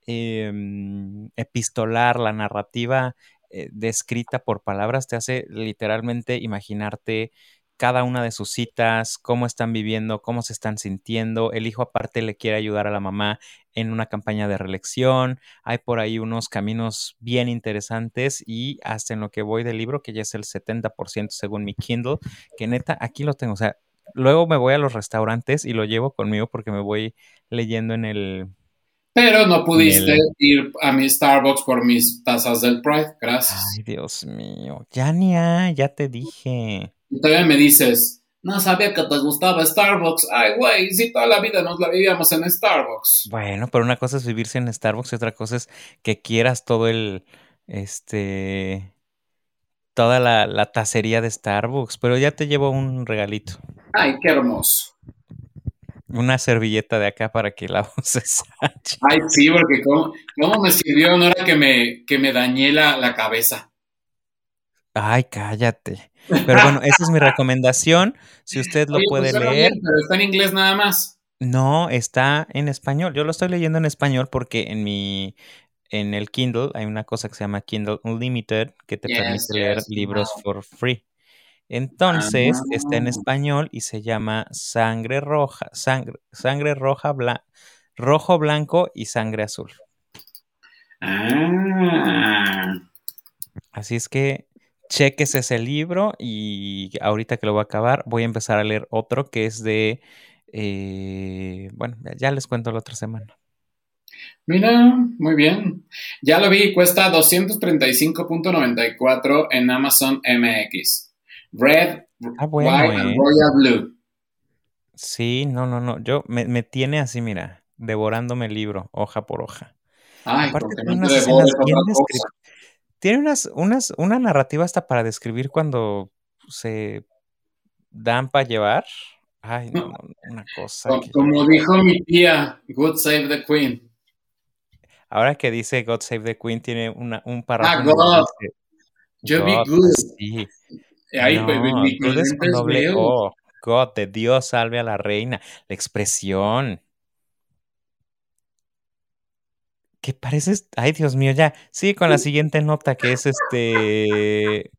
em, epistolar, la narrativa eh, descrita por palabras te hace literalmente imaginarte cada una de sus citas, cómo están viviendo, cómo se están sintiendo. El hijo aparte le quiere ayudar a la mamá en una campaña de reelección. Hay por ahí unos caminos bien interesantes y hasta en lo que voy del libro, que ya es el 70% según mi Kindle, que neta, aquí lo tengo. O sea, luego me voy a los restaurantes y lo llevo conmigo porque me voy leyendo en el... Pero no pudiste ir a mi Starbucks por mis tazas del Pride, gracias. Ay, Dios mío. Ya ni ya te dije. Y todavía me dices, no sabía que te gustaba Starbucks. Ay, güey, si toda la vida nos la vivíamos en Starbucks. Bueno, pero una cosa es vivirse en Starbucks y otra cosa es que quieras todo el, este, toda la, la tacería de Starbucks. Pero ya te llevo un regalito. Ay, qué hermoso. una servilleta de acá para que la uses. Ay, sí, porque cómo, cómo me sirvió en hora que me, que me dañé la, la cabeza. Ay, cállate. Pero bueno, esa es mi recomendación. Si usted lo Oye, puede pues, suena leer. bien, pero está en inglés nada más. No, está en español. Yo lo estoy leyendo en español porque en mi en el Kindle hay una cosa que se llama Kindle Unlimited que te Yes, permite leer yes, libros for free. Entonces, está en Ah. español y se llama Sangre Roja, Sangre, sangre Roja, bla- Rojo, Blanco y Sangre Azul. Ah. Así es que cheques ese libro y ahorita que lo voy a acabar, voy a empezar a leer otro que es de, eh, bueno, ya les cuento la otra semana. Mira, muy bien. Ya lo vi, cuesta 235.94 en Amazon MX. Red, Ah, bueno, White and ¿eh? Royal Blue. Sí, no, no, no, yo me, me tiene así, mira, devorándome el libro, hoja por hoja. Ay, Aparte no te bien. Tiene unas, unas, una narrativa hasta para describir cuando se dan para llevar. Ay, no, no, una cosa que Como dijo mi tía, Good Save the Queen. Ahora que dice God Save the Queen, tiene una, un Ah, en donde God. dice Yo vi God, Good. sí. Pues, No, mi God es con es doble veo. O. God, de Dios salve a la reina. La expresión. Que pareces. Ay, Dios mío, ya. Sí, con la siguiente nota que es este.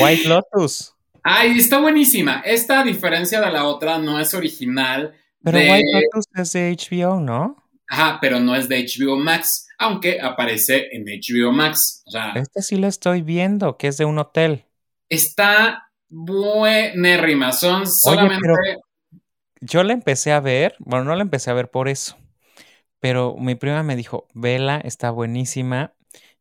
White Lotus. Ay, está buenísima. Esta, a diferencia de la otra, no es original Pero de... White Lotus es de HBO, ¿no? Ajá, pero no es de HBO Max, aunque aparece en HBO Max. O sea, Este sí lo estoy viendo, que es de un hotel. está buenérrima. Son Oye, solamente... pero yo la empecé a ver. Bueno, no la empecé a ver por eso. Pero mi prima me dijo, vela, está buenísima.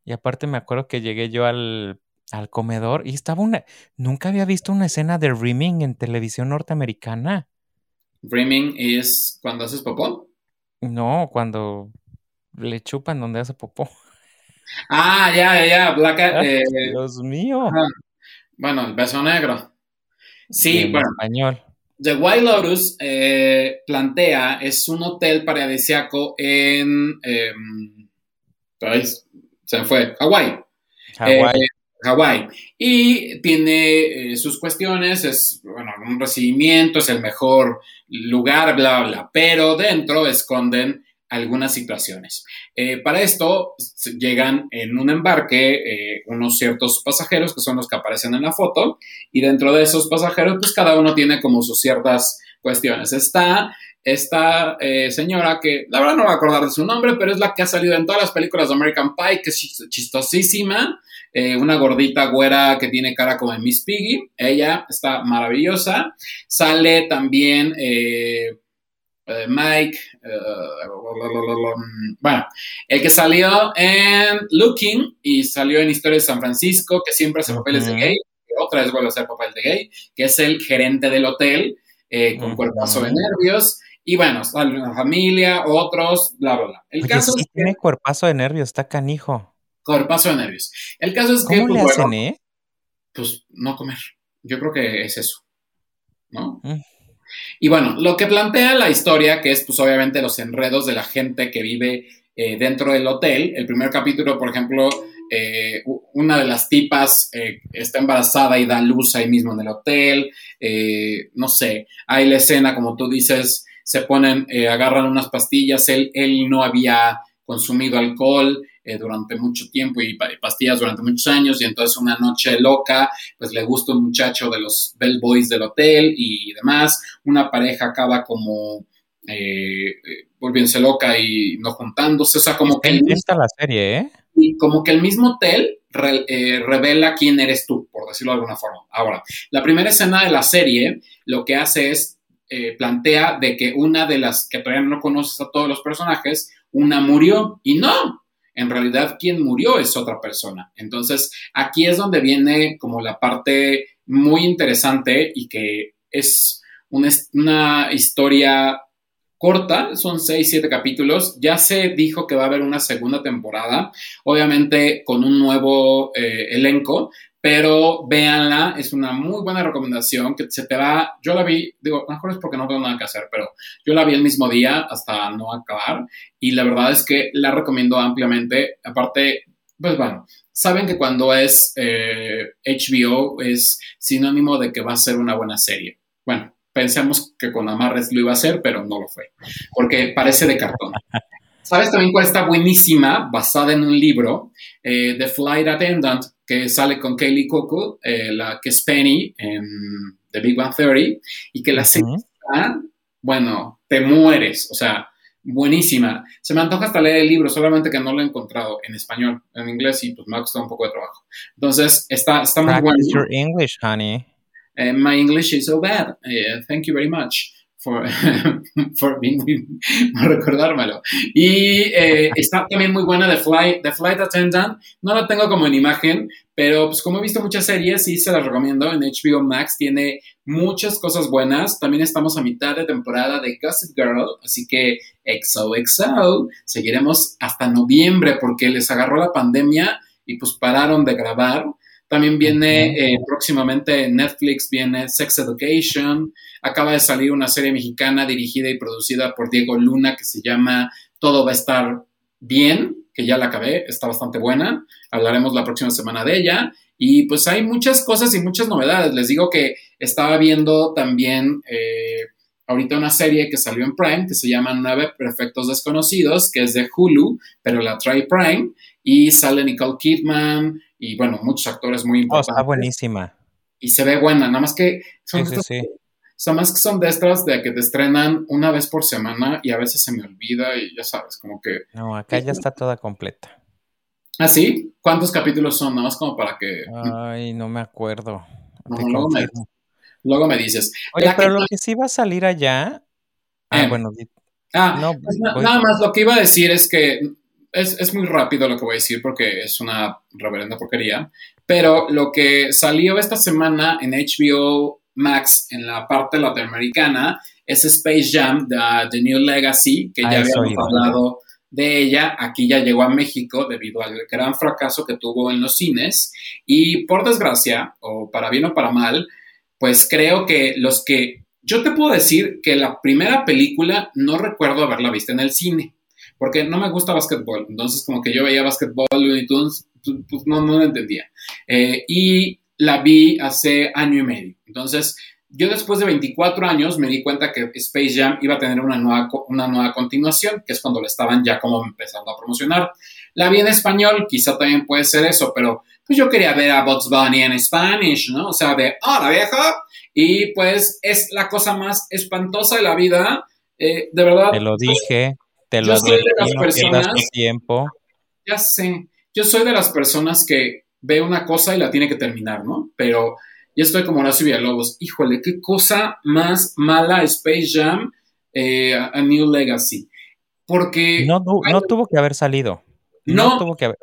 Y aparte me acuerdo que llegué yo al, al comedor y estaba una... Nunca había visto una escena de rimming en televisión norteamericana. Dreaming es cuando haces popó. No, cuando le chupan donde hace popó. Ah, ya, ya, ya. Black, Ay, eh, Dios mío. ajá. bueno, el beso negro. Sí, en bueno. español. The White Lotus eh, plantea, es un hotel paradisiaco en... ay, se me fue, Hawái. Hawái. Eh, Hawái. Y tiene eh, sus cuestiones, es bueno, un recibimiento, es el mejor lugar, bla, bla, bla. Pero dentro esconden algunas situaciones. Eh, para esto llegan en un embarque eh, unos ciertos pasajeros que son los que aparecen en la foto y dentro de esos pasajeros pues cada uno tiene como sus ciertas cuestiones. Está esta eh, señora que la verdad no voy a acordar de su nombre, pero es la que ha salido en todas las películas de American Pie, que es chis- chistosísima, una gordita güera que tiene cara como de Miss Piggy, ella está maravillosa. Sale también eh, Mike, eh, bueno, el que salió en Looking y salió en Historia de San Francisco, que siempre hace papeles de gay, que otra vez vuelve a hacer papel de gay, que es el gerente del hotel, eh, con Ujú. cuerpazo de nervios. Y bueno, sale una familia, otros, bla, bla, bla. El Oye, caso sí, es que, tiene cuerpazo de nervios, está canijo. cuerpazo de nervios. El caso es que, ¿Cómo le pues, hacen, bueno, eh? pues no comer. Yo creo que es eso, ¿no? Mm. Y bueno, lo que plantea la historia, que es pues obviamente los enredos de la gente que vive eh, dentro del hotel. El primer capítulo, por ejemplo, eh, una de las tipas eh, está embarazada y da luz ahí mismo en el hotel. No sé, hay la escena, como tú dices, se ponen, agarran unas pastillas. Él, él no había consumido alcohol eh, durante mucho tiempo y pa- y pastillas durante muchos años y entonces una noche loca pues le gusta un muchacho de los bellboys del hotel y demás una pareja acaba como eh, eh, volviéndose loca y no juntándose, o sea, como que, Está la serie, ¿eh? y como que el mismo hotel re- eh, revela quién eres tú, por decirlo de alguna forma. Ahora, la primera escena de la serie lo que hace es eh, plantea de que una de las que todavía no conoces a todos los personajes, una murió y no. En realidad, quien murió es otra persona. Entonces, aquí es donde viene como la parte muy interesante y que es una, historia corta, son seis, siete capítulos. Ya se dijo que va a haber una segunda temporada, obviamente con un nuevo eh, elenco, pero véanla, es una muy buena recomendación que se te va, yo la vi, digo, mejor es porque no tengo nada que hacer, pero yo la vi el mismo día hasta no acabar y la verdad es que la recomiendo ampliamente, aparte, pues bueno, saben que cuando es HBO eh, es sinónimo de que va a ser una buena serie. Bueno, pensamos que con Amarres lo iba a hacer, pero no lo fue, porque parece de cartón. ¿Sabes también cuál está buenísima, basada en un libro? Eh, The Flight Attendant, que sale con Kaylee Cuoco, eh, la que es Penny en The Big Bang Theory, y que la serie bueno, te mueres, o sea, buenísima. Se me antoja hasta leer el libro, solamente que no lo he encontrado en español, en inglés, y pues me ha costado un poco de trabajo. Entonces, está, está muy bueno. your English, honey. Uh, my English is so bad. Uh, thank you very much for, for recordármelo. Y eh, está también muy buena The Flight, The Flight Attendant. No la tengo como en imagen, pero pues como he visto muchas series, sí se las recomiendo. En HBO Max tiene muchas cosas buenas. También estamos a mitad de temporada de Gossip Girl, así que XOXO. Seguiremos hasta noviembre porque les agarró la pandemia y pues pararon de grabar. También viene eh, próximamente en Netflix, viene Sex Education. Acaba de salir una serie mexicana dirigida y producida por Diego Luna que se llama Todo va a estar bien, que ya la acabé, está bastante buena. Hablaremos la próxima semana de ella. Y pues hay muchas cosas y muchas novedades. Les digo que estaba viendo también eh, ahorita una serie que salió en Prime que se llama Nueve Perfectos Desconocidos, que es de Hulu, pero la trae Prime. Y sale Nicole Kidman, y bueno, muchos actores muy importantes. Oh, está buenísima. Y se ve buena, nada más que son, sí, son más que son de estas de que te estrenan una vez por semana y a veces se me olvida y ya sabes, como que... No, acá ya está toda completa. ¿Ah, sí? ¿Cuántos capítulos son? Nada más como para que... Ay, no me acuerdo. luego, me, dices. Oye, pero lo que sí va a salir allá... Ah, eh. bueno. Ah, no, pues nada más lo que iba a decir es que es, muy rápido lo que voy a decir porque es una reverenda porquería, pero lo que salió esta semana en HBO Max en la parte latinoamericana es Space Jam, The, The New Legacy, que ya ah, habíamos hablado de ella. Aquí ya llegó a México debido al gran fracaso que tuvo en los cines. Y por desgracia, o para bien o para mal, pues creo que los que... Yo te puedo decir que la primera película no recuerdo haberla visto en el cine porque no me gusta básquetbol. Entonces, como que yo veía básquetbol, y Tunes, pues, pues no, no lo entendía. Eh, y la vi hace año y medio. Entonces, yo después de 24 años me di cuenta que Space Jam iba a tener una nueva, una nueva continuación, que es cuando le estaban ya como empezando a promocionar. La vi en español, quizá también puede ser eso, pero pues yo quería ver a Bugs Bunny en Spanish, ¿no? O sea, de, ah, la vieja. Y pues es la cosa más espantosa de la vida. Eh, de verdad. Te lo dije. Te lo soy de las personas, tiempo. Ya sé, yo soy de las personas que ve una cosa y la tiene que terminar, ¿no? Pero ya estoy como Horacio Villalobos. Híjole, qué cosa más mala Space Jam eh, a New Legacy. Porque... No, no, tuvo que haber salido. No, tuvo que haber...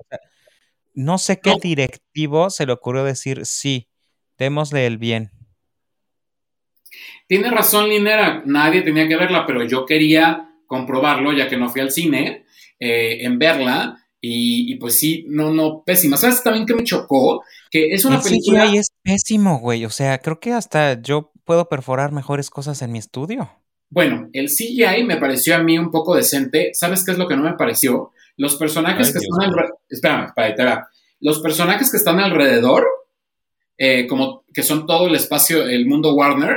no sé qué directivo se le ocurrió decir, sí, démosle el bien. Tiene razón Linera, nadie tenía que verla, pero yo quería comprobarlo, ya que no fui al cine, eh, en verla. Y, pues sí, no, no, pésima. ¿Sabes también que me chocó? Que es una película. CGI es pésimo, güey. O sea, creo que hasta yo puedo perforar mejores cosas en mi estudio. Bueno, el CGI me pareció a mí un poco decente. ¿Sabes qué es lo que no me pareció? Los personajes que están alrededor. Espérame, espérame, Los personajes que están alrededor, eh, como que son todo el espacio, el mundo Warner,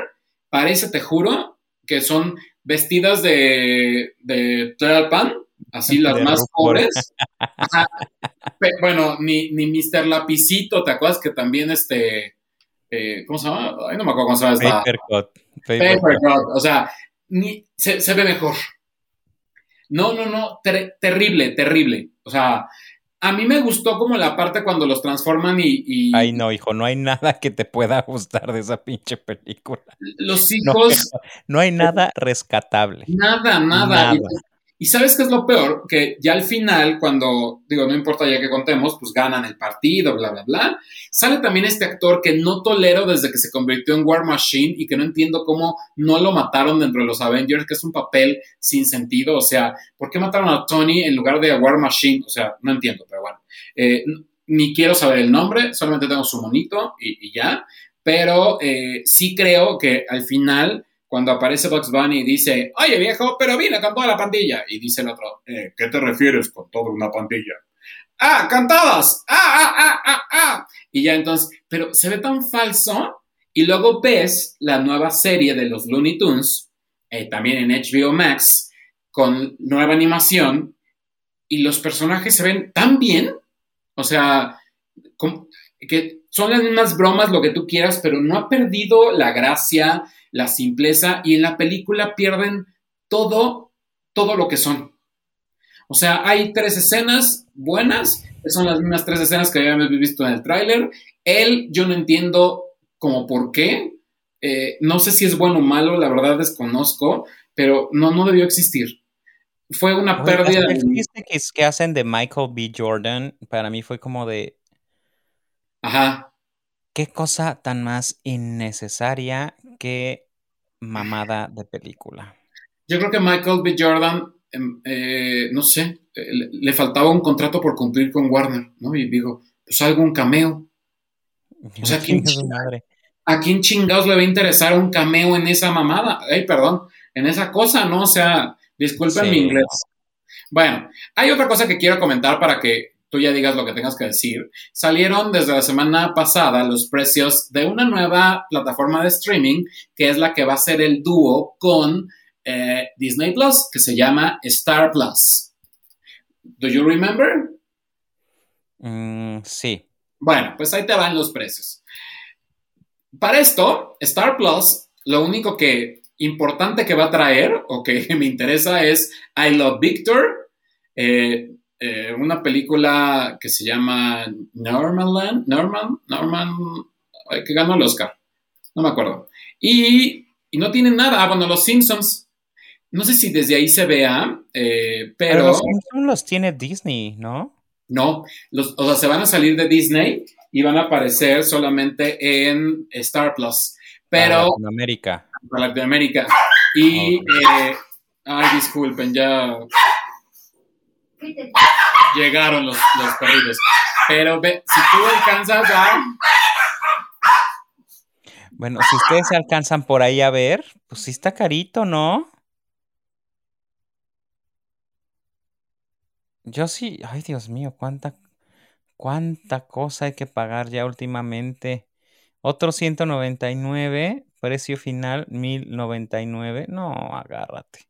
parece, te juro, que son vestidas de, de Tlalpan, así las más pobres. bueno, ni, ni Mr. Lapicito, ¿te acuerdas que también este, eh, ¿cómo se llama? Ay, no me acuerdo cómo se llama esta. Papercut. Papercut. O sea, ni, se, se, ve mejor. No, no, no, terrible, terrible. O sea, a mí me gustó como la parte cuando los transforman y, Ay, no, hijo, no hay nada que te pueda gustar de esa pinche película. Los hijos... No, hay nada rescatable. Nada, nada. Y sabes qué es lo peor? Que ya al final, cuando, digo, no importa ya que contemos, pues ganan el partido, bla, bla, bla. Sale también este actor que no tolero desde que se convirtió en War Machine y que no entiendo cómo no lo mataron dentro de los Avengers, que es un papel sin sentido. O sea, ¿por qué mataron a Tony en lugar de a War Machine? O sea, no entiendo, pero bueno. Eh, ni quiero saber el nombre, solamente tengo su monito y, ya. Pero eh, sí creo que al final, cuando aparece Bugs Bunny y dice, oye viejo, pero vine con toda la pandilla. Y dice el otro, eh, ¿qué te refieres con toda una pandilla? ¡Ah, cantadas! ¡Ah, ah, ah, ah, ah! Y ya entonces, pero se ve tan falso. Y luego ves la nueva serie de los Looney Tunes, eh, también en HBO Max, con nueva animación, y los personajes se ven tan bien o sea, que son las mismas bromas, lo que tú quieras, pero no ha perdido la gracia, la simpleza, y en la película pierden todo, todo lo que son. O sea, hay tres escenas buenas, que son las mismas tres escenas que habíamos visto en el tráiler. Él, yo no entiendo como por qué. Eh, no sé si es bueno o malo, la verdad desconozco, pero no, no debió existir fue una pérdida. que, que hacen de Michael B. Jordan, para mí fue como de. Ajá. Qué cosa tan más innecesaria que mamada de película. Yo creo que Michael B. Jordan, em, eh, no sé, eh, le, faltaba un contrato por cumplir con Warner, ¿no? Y digo, pues algún cameo. O sea, ¿quién ¿a quién chingados le va a interesar un cameo en esa mamada? Ay, perdón, en esa cosa, ¿no? O sea, Disculpen mi inglés. Bueno, hay otra cosa que quiero comentar para que tú ya digas lo que tengas que decir. Salieron desde la semana pasada los precios de una nueva plataforma de streaming que es la que va a ser el dúo con eh, Disney Plus, que se llama Star Plus. ¿Do you remember? Mm, sí. Bueno, pues ahí te van los precios. Para esto, Star Plus, lo único que importante que va a traer o que me interesa es I Love Victor, eh, eh, una película que se llama Norman, Norman, Norman, que ganó el Oscar, no me acuerdo. Y, y no tiene nada, ah, bueno, los Simpsons, no sé si desde ahí se vea, eh, pero... los Simpsons los tiene Disney, ¿no? No, los, o sea, se van a salir de Disney y van a aparecer solamente en Star Plus. Pero... América para Latinoamérica. Y, eh, ay, disculpen, ya llegaron los, los perritos. Pero ve, si tú alcanzas a... Bueno, si ustedes se alcanzan por ahí a ver, pues sí está carito, ¿no? Yo sí, ay Dios mío, cuánta, cuánta cosa hay que pagar ya últimamente. Otro 199 precio final 1099. No, agárrate.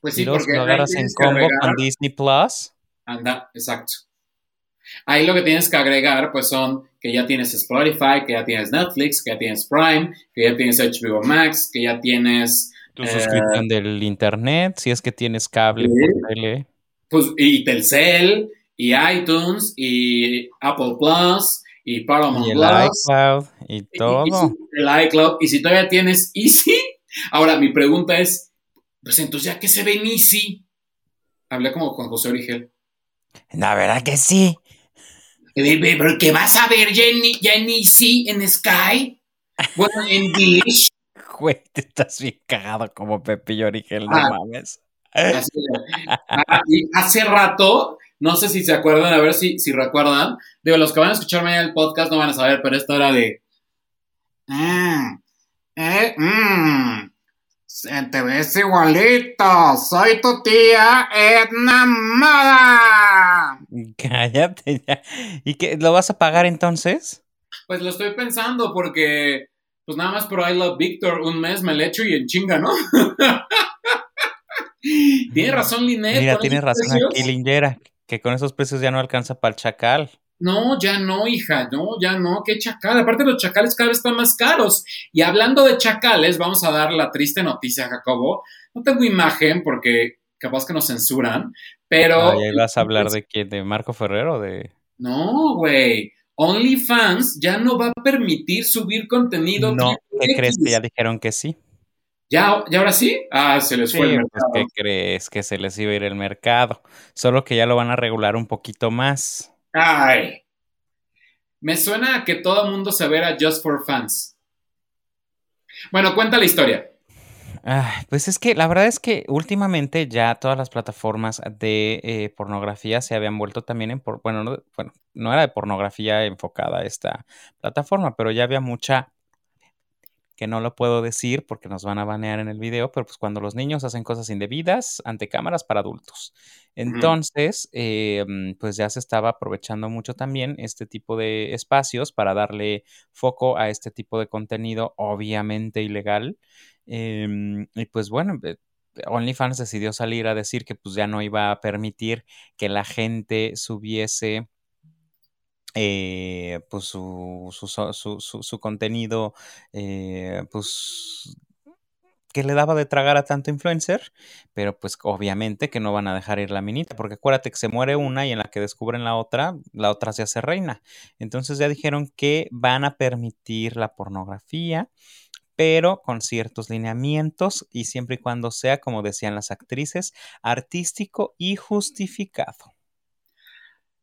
Pues sí, porque lo agarras en combo con Disney Plus. Anda, exacto. Ahí lo que tienes que agregar, pues son que ya tienes Spotify, que ya tienes Netflix, que ya tienes Prime, que ya tienes HBO Max, que ya tienes. Tu suscripción eh, del internet, si es que tienes cable. Pues, y Telcel, y iTunes, y Apple Plus, y Paramount y el iCloud y todo. Y, el iCloud. Y si todavía tienes Easy, ahora mi pregunta es, pues entonces ya que se ve en Easy, hablé como con José Origel. La verdad que sí. Pero que vas a ver ya en, ya en Sky, bueno, en Dish. Güey, te estás bien cagado como Pepillo Origel, no ah. mames. Ah, hace rato no sé si se acuerdan, a ver si, si recuerdan. Digo, los que van a escucharme en el podcast no van a saber, pero esto era de. Mm, eh, mm, te ves igualito. Soy tu tía Edna Mada. Cállate ya. ¿Y qué? ¿Lo vas a pagar entonces? Pues lo estoy pensando porque, pues nada más por I Love Victor, un mes me le echo y en chinga, ¿no? tiene razón Linet. Mira, tiene razón aquí Lingera que con esos precios ya no alcanza para el chacal. No, ya no, hija, no, ya no, qué chacal. Aparte los chacales cada vez están más caros. Y hablando de chacales, vamos a dar la triste noticia, Jacobo. No tengo imagen porque capaz que nos censuran, pero... ahí vas a hablar de quién, de Marco Ferrero, de... No, güey. OnlyFans ya no va a permitir subir contenido. No, ¿qué crees que ya dijeron que sí? ¿Ya, ¿Ya ahora sí? Ah, se les fue el pues, mercado. ¿Qué crees? Que se les iba a ir el mercado. Solo que ya lo van a regular un poquito más. Ay. Me suena a que todo el mundo se verá Just for Fans. Bueno, cuenta la historia. Ay, pues es que la verdad es que últimamente ya todas las plataformas de eh, pornografía se habían vuelto también en por, bueno, no, bueno, no era de pornografía enfocada esta plataforma, pero ya había mucha que no lo puedo decir porque nos van a banear en el video, pero pues cuando los niños hacen cosas indebidas ante cámaras para adultos. Entonces, em, pues ya se estaba aprovechando mucho también este tipo de espacios para darle foco a este tipo de contenido obviamente ilegal. Em, y pues bueno, eh, OnlyFans decidió salir a decir que pues ya no iba a permitir que la gente subiese eh, pues su, su, su, su contenido, eh, pues que le daba de tragar a tanto influencer, pero pues obviamente que no van a dejar ir la minita, porque acuérdate que se muere una y en la que descubren la otra, la otra se hace reina. Entonces ya dijeron que van a permitir la pornografía, pero con ciertos lineamientos y siempre y cuando sea, como decían las actrices, artístico y justificado.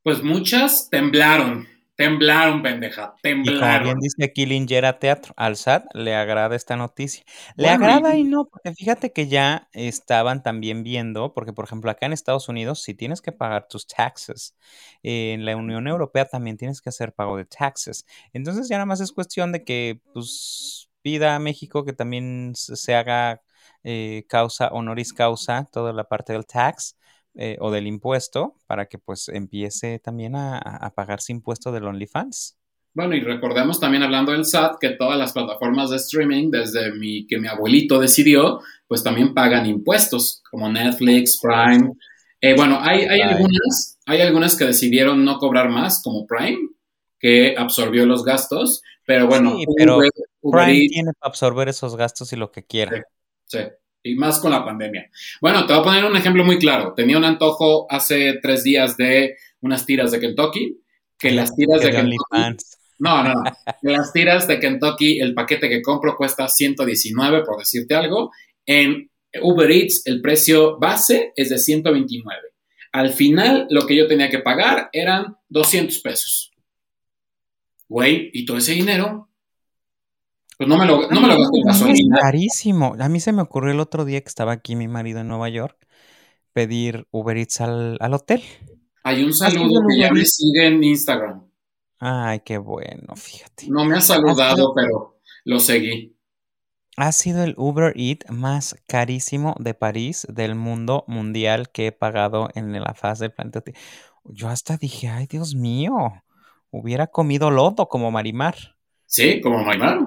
Pues muchas temblaron, temblaron, pendeja, temblaron. Y como bien dice aquí Lingera Teatro, al SAT le agrada esta noticia. Le agrada y... no, porque fíjate que ya estaban también viendo, porque por ejemplo acá en Estados Unidos, si tienes que pagar tus taxes, en la Unión Europea también tienes que hacer pago de taxes. Entonces ya nada más es cuestión de que pues pida a México que también se haga eh, causa honoris causa toda la parte del tax eh, o del impuesto para que pues empiece también a, a pagarse impuesto del OnlyFans. Bueno, y recordemos también hablando del SAT que todas las plataformas de streaming, desde mi, que mi abuelito decidió, pues también pagan impuestos, como Netflix, Prime. Eh, bueno, hay, hay algunas, hay algunas que decidieron no cobrar más, como Prime, que absorbió los gastos, pero bueno, sí, pero Uber, Uber Prime tiene para absorber esos gastos y lo que quiera. Sí, sí y más con la pandemia. Bueno, te voy a poner un ejemplo muy claro. Tenía un antojo hace tres días de unas tiras de Kentucky, que las tiras de Kentucky... No, no, no. las tiras de Kentucky, el paquete que compro cuesta 119, por decirte algo. En Uber Eats, el precio base es de 129. Al final, lo que yo tenía que pagar eran 200 pesos. Güey, ¿y todo ese dinero? Pues no me lo, no me lo gasto en gasolina. Es carísimo. A mí se me ocurrió el otro día que estaba aquí mi marido en Nueva York pedir Uber Eats al, al hotel. Hay un saludo que ya me sigue en Instagram. Ay, qué bueno, fíjate. No me ha saludado, pero lo seguí. Ha sido el Uber Eats más carísimo de París, del mundo mundial que he pagado en la faz del planeta. Yo hasta dije, ay, Dios mío, hubiera comido lodo como Marimar. Sí, como Marimar.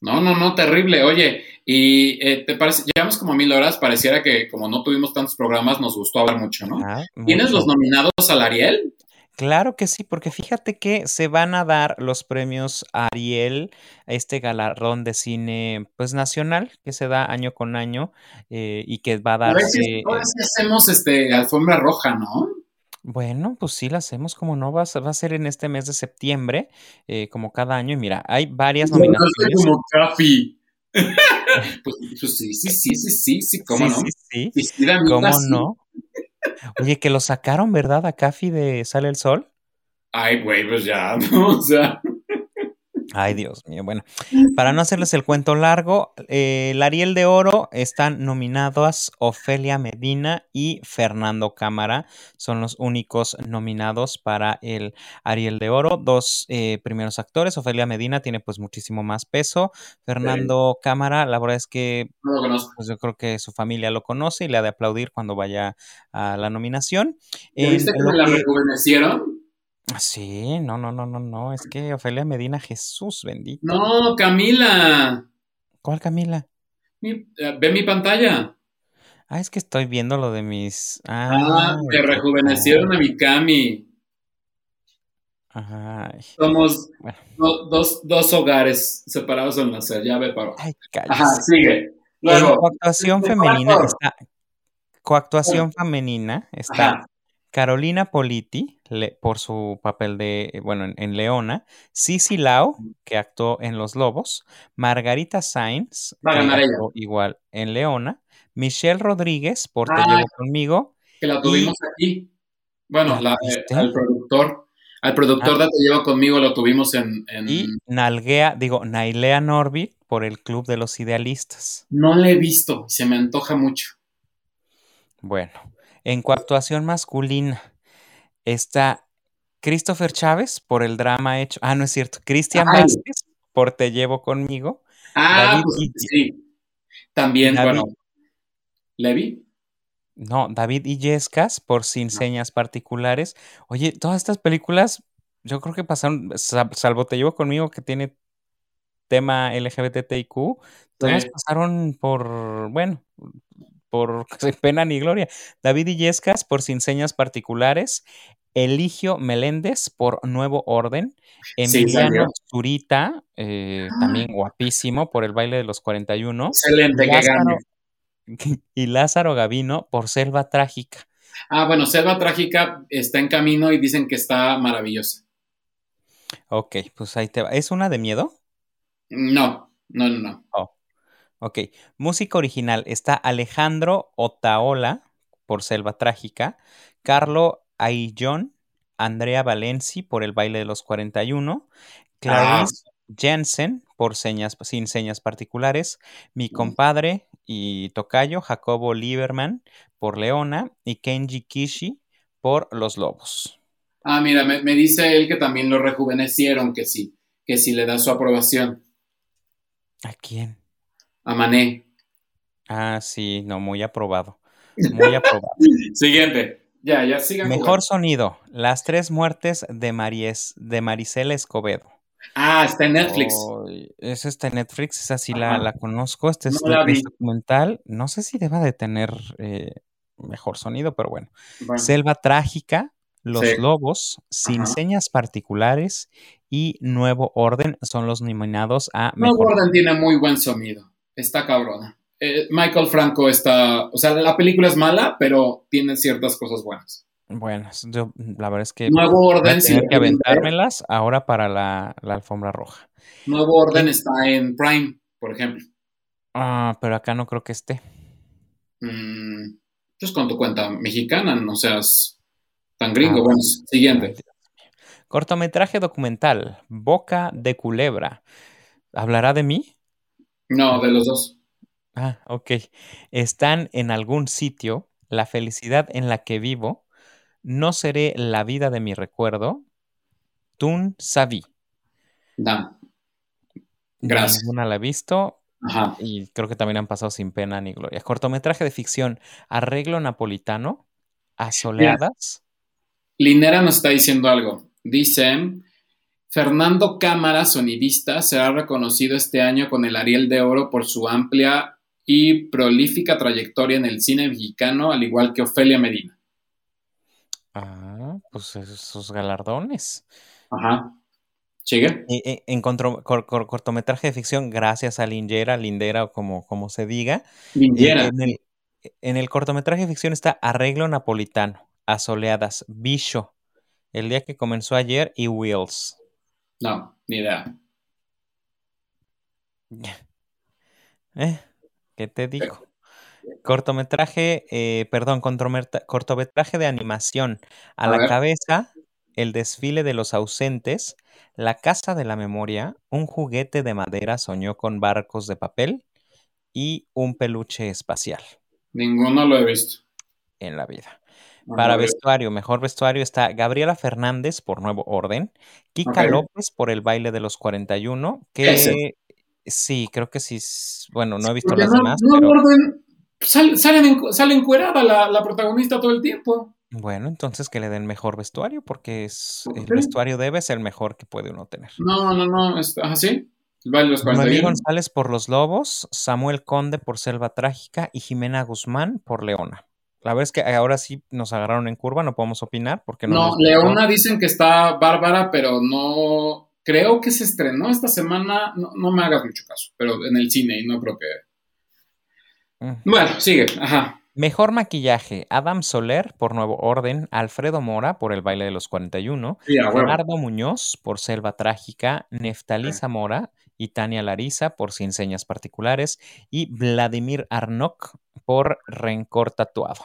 No, no, no, terrible. Oye, y eh, te parece, llevamos como mil horas, pareciera que como no tuvimos tantos programas, nos gustó hablar mucho, ¿no? Ah, ¿Tienes los nominados al Ariel? Claro que sí, porque fíjate que se van a dar los premios Ariel, este galardón de cine pues nacional que se da año con año eh, y que va a veces, a veces hacemos este alfombra roja, ¿no? Bueno, pues sí, la hacemos como no, va a, va a ser en este mes de septiembre, eh, como cada año. Y mira, hay varias no, nominaciones. No como pues, pues, sí, sí, sí, sí, sí, sí, cómo sí, no. Sí, sí, sí. ¿Cómo no? Oye, que lo sacaron, ¿verdad? A Cafi de Sale el Sol. Ay, güey, pues ya, ¿no? O sea. Ay, Dios mío. Bueno, para no hacerles el cuento largo, eh, el Ariel de Oro están nominados Ofelia Medina y Fernando Cámara. Son los únicos nominados para el Ariel de Oro. Dos eh, primeros actores. Ofelia Medina tiene pues muchísimo más peso. Fernando sí. Cámara, la verdad es que no lo pues, yo creo que su familia lo conoce y le ha de aplaudir cuando vaya a la nominación. ¿Ya viste que la rejuvenecieron? Sí, no, no, no, no, no. Es que Ofelia Medina, Jesús bendito. No, Camila. ¿Cuál Camila? Mi, uh, ve mi pantalla. Ah, es que estoy viendo lo de mis. Ah, ah que rejuvenecieron a mi Cami. Ay. Somos bueno. do, dos, dos hogares separados al nacer. Ya ve, paro. Ay, Ajá, sigue. Luego, en coactuación femenina está. Coactuación femenina está Ajá. Carolina Politi, le, por su papel de, bueno, en, en, Leona, Cici Lau, que actuó en Los Lobos, Margarita Sainz, que actuó igual en Leona, Michelle Rodríguez, por Te ah, Llevo Conmigo. Que la tuvimos y... aquí. Bueno, la, eh, al productor. Al productor de Te Llevo Conmigo lo tuvimos en, en... Y Nalguea, digo, Nailea Norbit por el Club de los Idealistas. No la he visto, se me antoja mucho. Bueno, en actuación masculina está Christopher Chávez por el drama hecho. Ah, no es cierto. Cristian Vázquez por Te Llevo Conmigo. Ah, pues, sí. También, bueno. ¿Levi? No, David Illescas por Sin Señas Particulares. Oye, todas estas películas, yo creo que pasaron, salvo Te Llevo Conmigo, que tiene tema LGBTIQ, todas pasaron por, bueno, por pena ni gloria. David Illescas por Sin Señas Particulares. Eligio Meléndez por Nuevo Orden. Emiliano Zurita, eh, también guapísimo por el baile de los 41. Excelente, Lázaro, Y Lázaro Gavino por Selva Trágica. Ah, bueno, Selva Trágica está en camino y dicen que está maravillosa. Ok, pues ahí te va. ¿Es una de miedo? No, no, no, no. Oh, ok. Música original está Alejandro Otaola por Selva Trágica, Carlo Aillón, Andrea Valenci por El baile de los 41, Clarice Jensen por señas, sin señas particulares, mi compadre y tocayo Jacobo Lieberman por Leona y Kenji Kishi por Los Lobos. Ah, mira, me, dice él que también lo rejuvenecieron, que sí, que sí le da su aprobación. ¿A quién? A Mané. Ah, sí, no, muy aprobado. Muy aprobado. Siguiente. Ya, ya sigan. Mejor sonido. Las tres muertes de, Maries, de Maricela Escobedo. Ah, está en Netflix. esa está en Netflix, esa sí la, la, conozco. Este es un documental. No sé si deba de tener eh, mejor sonido, pero bueno. Selva Trágica, Los Lobos, Sin Señas Particulares y Nuevo Orden son los nominados a Mejor. Nuevo Orden tiene muy buen sonido. Está cabrona. Eh, Michael Franco está, o sea, la película es mala, pero tiene ciertas cosas buenas. Bueno, yo la verdad es que Nuevo Orden voy que aventármelas ahora para la, alfombra roja. Nuevo Orden está en Prime, por ejemplo. Ah, pero acá no creo que esté. Mm, pues con tu cuenta mexicana, no seas tan gringo. Ah, bueno, siguiente. Cortometraje documental, Boca de Culebra. ¿Hablará de mí? No, de los dos. Ah, ok. Están en algún sitio, la felicidad en la que vivo, no seré la vida de mi recuerdo, Tun Savi. No. Gracias. Ninguna la he visto. Y creo que también han pasado sin pena ni gloria. Cortometraje de ficción, Arreglo Napolitano, Asoleadas. Linera nos está diciendo algo. Dice, Fernando Cámara, sonidista, será reconocido este año con el Ariel de Oro por su amplia y prolífica trayectoria en el cine mexicano, al igual que Ofelia Medina. Ah, pues esos galardones. Ajá. ¿Sigue? En cortometraje de ficción, gracias a Lindera, Lindera o como, como se diga. Lindera. En el, en el cortometraje de ficción está Arreglo Napolitano, Asoleadas, Bicho, El día que comenzó ayer y Wheels. No, ni idea. ¿Eh? ¿Qué te digo? Cortometraje, eh, perdón, cortometraje de animación. A, la cabeza, el desfile de los ausentes, la casa de la memoria, un juguete de madera soñó con barcos de papel y un peluche espacial. Ninguno lo he visto. En la vida. Para vestuario, mejor vestuario está Gabriela Fernández por Nuevo Orden, Kika López por El baile de los 41, que Sí, creo que sí. Bueno, no he visto las demás. No pero... orden, sale, sale, encuerada la, protagonista todo el tiempo. Bueno, entonces que le den mejor vestuario, porque es, el vestuario debe ser el mejor que puede uno tener. No, no, no, así. Los González por Los Lobos, Samuel Conde por Selva Trágica y Jimena Guzmán por Leona. La verdad es que ahora sí nos agarraron en curva, no podemos opinar porque no. No, Leona dicen que está bárbara, pero no, creo que se estrenó esta semana, no, me hagas mucho caso, pero en el cine y no creo que... Mm. Bueno, sigue, ajá. Mejor maquillaje, Adam Soler por Nuevo Orden, Alfredo Mora por El baile de los 41, Leonardo Muñoz por Selva Trágica, Neftalí Zamora y Tania Larisa por Sin Señas Particulares y Vladimir Arnok por Rencor Tatuado.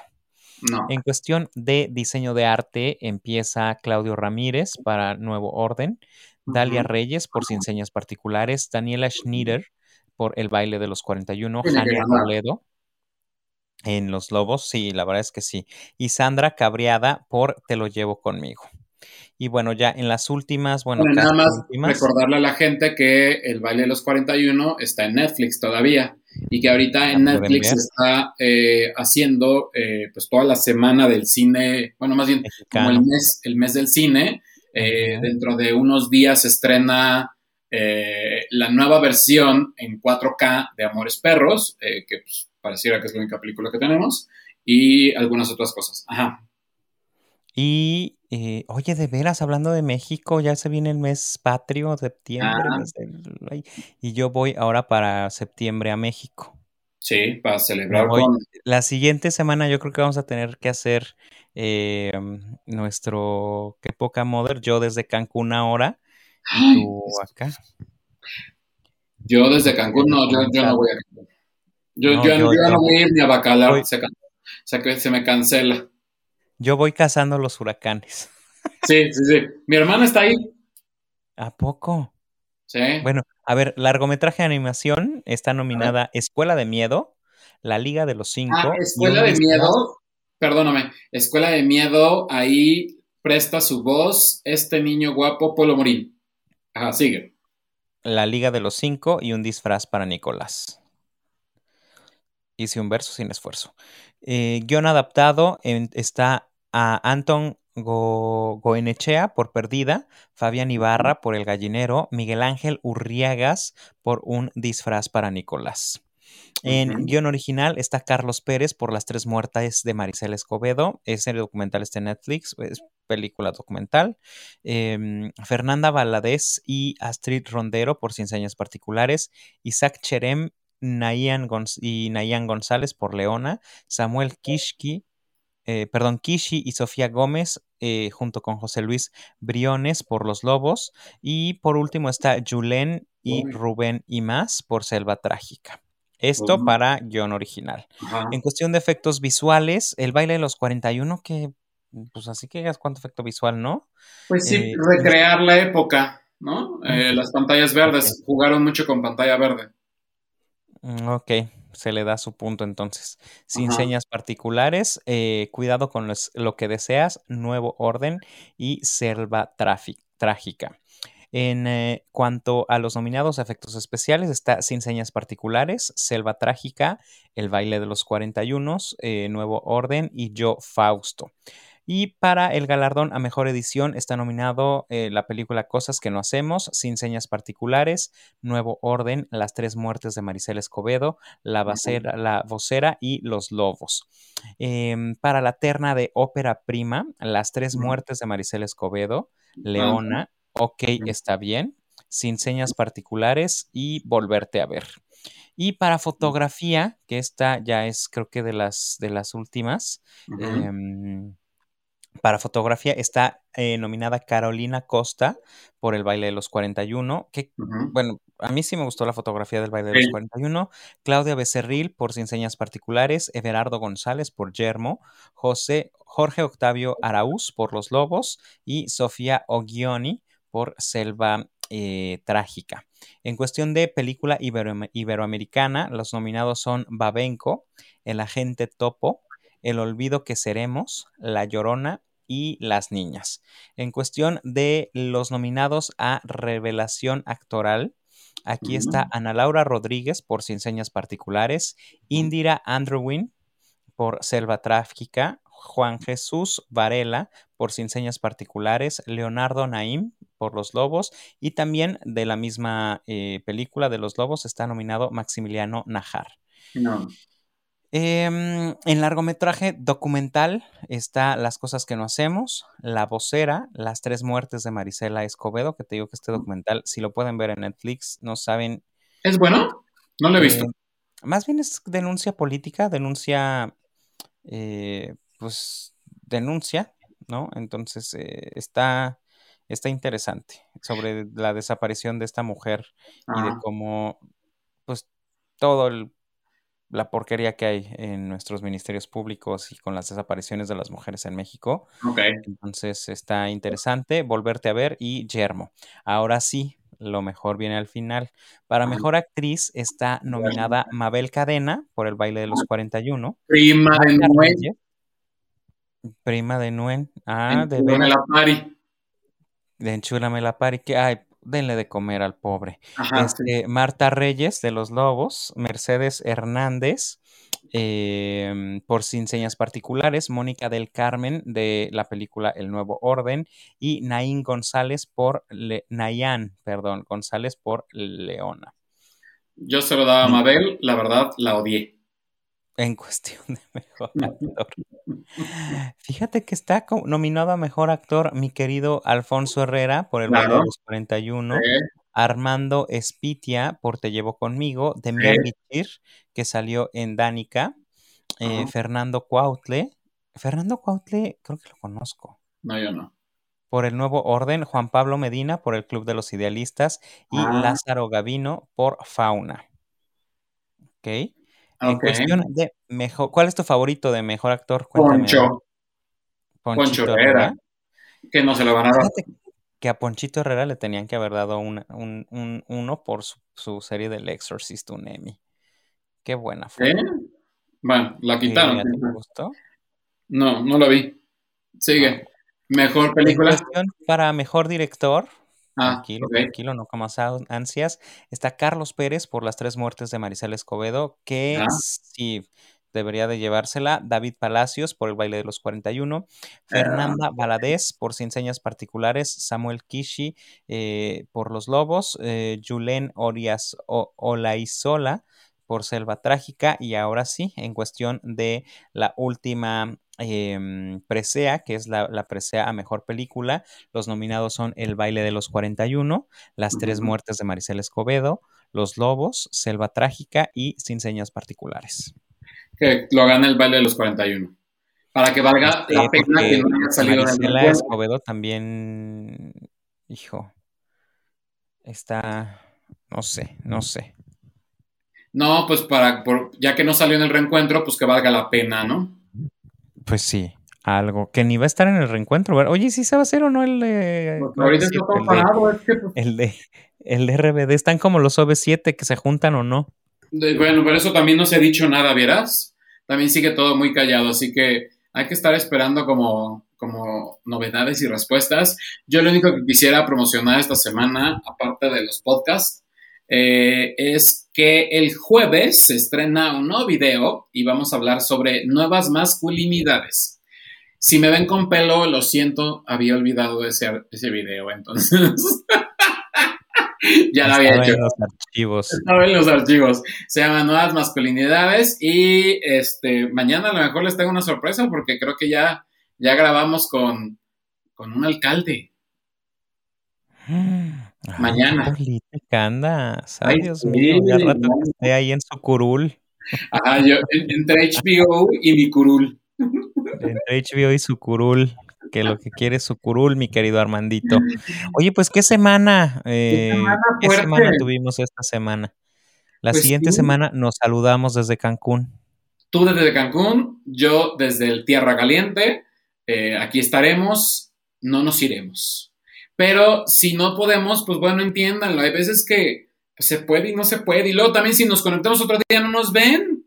No. En cuestión de diseño de arte, empieza Claudio Ramírez para Nuevo Orden, Dalia. Reyes por Sin Señas Particulares, Daniela Schneider por El Baile de los 41, Tiene que Jania. Robledo en Los Lobos, sí, la verdad es que sí, y Sandra Cabriada por Te lo llevo conmigo. Y bueno, ya en las últimas, bueno, Bueno, nada más últimas, recordarle a la gente que el baile de los 41 está en Netflix todavía y que ahorita en pueden Netflix ver. está eh, haciendo eh, pues toda la semana del cine, bueno, más bien como el mes, el mes del cine. Eh. Dentro de unos días se estrena eh, la nueva versión en 4K de Amores Perros, eh, que pues, pareciera que es la única película que tenemos, y algunas otras cosas. Ajá. Y, eh, oye, de veras, hablando de México, ya se viene el mes patrio, septiembre, Ah, y yo voy ahora para septiembre a México. sí, para celebrar voy, con... la siguiente semana yo creo que vamos a tener que hacer eh, nuestro Qué poca mother, yo desde Cancún ahora y tú acá. yo desde Cancún, no, yo, yo no voy a Cancún. Yo, No, yo, yo, yo no voy a ir ni a Bacalar, voy, se, se, que- se me cancela. Yo voy cazando los huracanes. Sí, sí, sí. Mi hermana está ahí. ¿A poco? Sí. Bueno, a ver, largometraje de animación está nominada Escuela de Miedo, La Liga de los Ah, Cinco y Escuela de. Miedo, perdóname, Escuela de Miedo, ahí presta su voz este niño guapo, Polo Morín. Ajá, sigue. La Liga de los Cinco y un disfraz para Nicolás. Hice un verso sin esfuerzo. Eh, guion adaptado en- está a Anton Go- Goenechea por Perdida, Fabián Ibarra por El Gallinero, Miguel Ángel Urriagas por Un disfraz para Nicolás. En Ujú. guion original está Carlos Pérez por Las Tres Muertas de Maricel Escobedo. Es serie documental, está en Netflix, es película documental. Em, Fernanda Valadez y Astrid Rondero por Sin Señas Particulares. Isaac Cherem Nayan Gonz- y Nayan González por Leona. Samuel Kishki, eh, perdón, Kishi y Sofía Gómez eh, junto con José Luis Briones por Los Lobos. Y por último está Julen y Rubén y más por Selva Trágica. Esto ujú. para guion original. En cuestión de efectos visuales, el baile de los 41, que pues así que digas cuánto efecto visual, ¿no? Pues sí, Eh, recrear la época, ¿no? Eh, mm, las pantallas verdes jugaron mucho con pantalla verde. Mm, Ok, se le da su punto entonces. Sin Ajá. señas particulares, eh, cuidado con los- lo que deseas, nuevo orden y selva trágica. En eh, cuanto a los nominados a efectos especiales, está Sin señas particulares, Selva trágica, El baile de los 41, eh, Nuevo orden y Yo Fausto. Y para el galardón a mejor edición está nominado eh, la película Cosas que no hacemos, Sin señas particulares, Nuevo orden, Las tres muertes de Maricel Escobedo, La, la vocera y Los lobos. Em, para la terna de ópera prima, Las tres muertes de Maricel Escobedo. Leona, Ok, está bien, Sin señas particulares y Volverte a ver. Y para fotografía, que esta ya es creo que de las, de las últimas, para fotografía está eh, nominada Carolina Costa por El baile de los 41, que bueno, a mí sí me gustó la fotografía del baile de los Sí. 41, Claudia Becerril por Sin Señas Particulares, Everardo González por Yermo, José, Jorge Octavio Araúz por Los Lobos y Sofía Oggioni por Selva eh, Trágica. En cuestión de película ibero- iberoamericana, los nominados son Babenco, El Agente Topo, El Olvido que Seremos, La Llorona y Las Niñas. En cuestión de los nominados a Revelación Actoral, aquí está Ujú. Ana Laura Rodríguez por Sin Señas Particulares, Indira Andrewin por Selva Trágica, Juan Jesús Varela por Sin Señas Particulares, Leonardo Naim por Los Lobos y también de la misma eh, película de Los Lobos está nominado Maximiliano Najar. No. Em, en largometraje documental está Las cosas que no hacemos, La vocera, Las tres muertes de Marisela Escobedo, que te digo que este documental, si lo pueden ver en Netflix, no saben. ¿Es bueno? No lo he visto. eh, más bien es denuncia política, denuncia, eh, pues, denuncia, ¿no? Entonces eh, está, está interesante sobre la desaparición de esta mujer y de Ajá. cómo, pues, todo el la porquería que hay en nuestros ministerios públicos y con las desapariciones de las mujeres en México. Ok. Entonces está interesante volverte a ver y Yermo. Ahora sí, lo mejor viene al final. Para mejor actriz está nominada Mabel Cadena por el baile de los 41. Prima de. Reyes, Prima de Nuen. Ah, de, en veras, la pari. de Enchúlame la Pari. Que, ay, denle de comer al pobre. Ajá, sí. Este, Marta Reyes de Los Lobos, Mercedes Hernández em, por Sin Señas Particulares, Mónica del Carmen de la película El Nuevo Orden y Naín González por Le- Nayan, perdón, González por Leona. Yo se lo daba a Mabel, la verdad, la odié. En cuestión de mejor actor. Fíjate que está nominado a mejor actor mi querido Alfonso Herrera por El baile de Claro. los 41. Eh, Armando Espitia por Te llevo conmigo, Demian. Bichir, que salió en Dánica, eh. Fernando Cuautle, Fernando Cuautle creo que lo conozco, No, yo no. por El Nuevo Orden, Juan Pablo Medina por El Club de los Idealistas y Ah. Lázaro Gavino por Fauna. ¿Ok? En Ok. cuestión de mejor, ¿cuál es tu favorito de mejor actor? Cuéntame. Poncho. Ponchito Poncho Herrera. Que no se lo van a dar. Que a Ponchito Herrera le tenían que haber dado una- un, un- uno por su, su serie del Exorcist, un Emmy. Qué buena fue. ¿Eh? Bueno, la quitaron. Eh, ¿a ti te gustó? No, no lo vi. Sigue. Mejor película. para mejor director, Ah, tranquilo, tranquilo, no comas ansias, está Carlos Pérez por las tres muertes de Marisela Escobedo, que Ah. sí debería de llevársela. David Palacios por El baile de los 41. Fernanda Valadez por Sin Señas Particulares. Samuel Kishi eh, por Los Lobos. Eh, Julen Orias O- Olaizola por Selva Trágica. Y ahora sí, en cuestión de la última em, presea, que es la, la presea a mejor película, los nominados son El baile de los 41, Las tres muertes de Marisela Escobedo, Los Lobos, Selva Trágica y Sin Señas Particulares. Que lo gane el baile de los 41. Para que valga la pena porque que no haya salido recuerdo. Escobedo también, hijo, está, no sé, no sé. No, pues para, por- ya que no salió en el reencuentro, pues que valga la pena, ¿no? Pues sí, algo que ni va a estar en el reencuentro. ¿verdad? Oye, ¿sí se va a hacer o no el de, Pues ¿cómo ahorita decir? está todo el de, parado, es que, el de, el de RBD? Están como los OV7 que se juntan o no. de- bueno, por eso también no se ha dicho nada, ¿vieras? También sigue todo muy callado, así que hay que estar esperando como, como novedades y respuestas. Yo lo único que quisiera promocionar esta semana, aparte de los podcasts, eh, es que el jueves se estrena un nuevo video y vamos a hablar sobre nuevas masculinidades. Si me ven con pelo, lo siento, había olvidado ese, ese video, entonces ya lo había Estaba hecho. en los archivos. Estaba en los archivos. Se llama Nuevas Masculinidades y este mañana a lo mejor les tengo una sorpresa porque creo que ya, ya grabamos con, con un alcalde. Ay, Mañana. política andas. Ay, Dios sí, mío, ya rato no. que esté ahí en su curul, Ajá, yo en- entre HBO y mi curul. entre HBO y su curul, que lo que quiere es su curul, mi querido Armandito. Oye, pues, ¿qué semana? eh, semana ¿Qué fuerte. semana tuvimos esta semana? La Pues siguiente semana nos saludamos desde Cancún. Tú desde Cancún, yo desde el Tierra Caliente. Eh, aquí estaremos, no nos iremos. Pero si no podemos, pues bueno, entiéndanlo. Hay veces que se puede y no se puede. Y luego también si nos conectamos otro día no nos ven.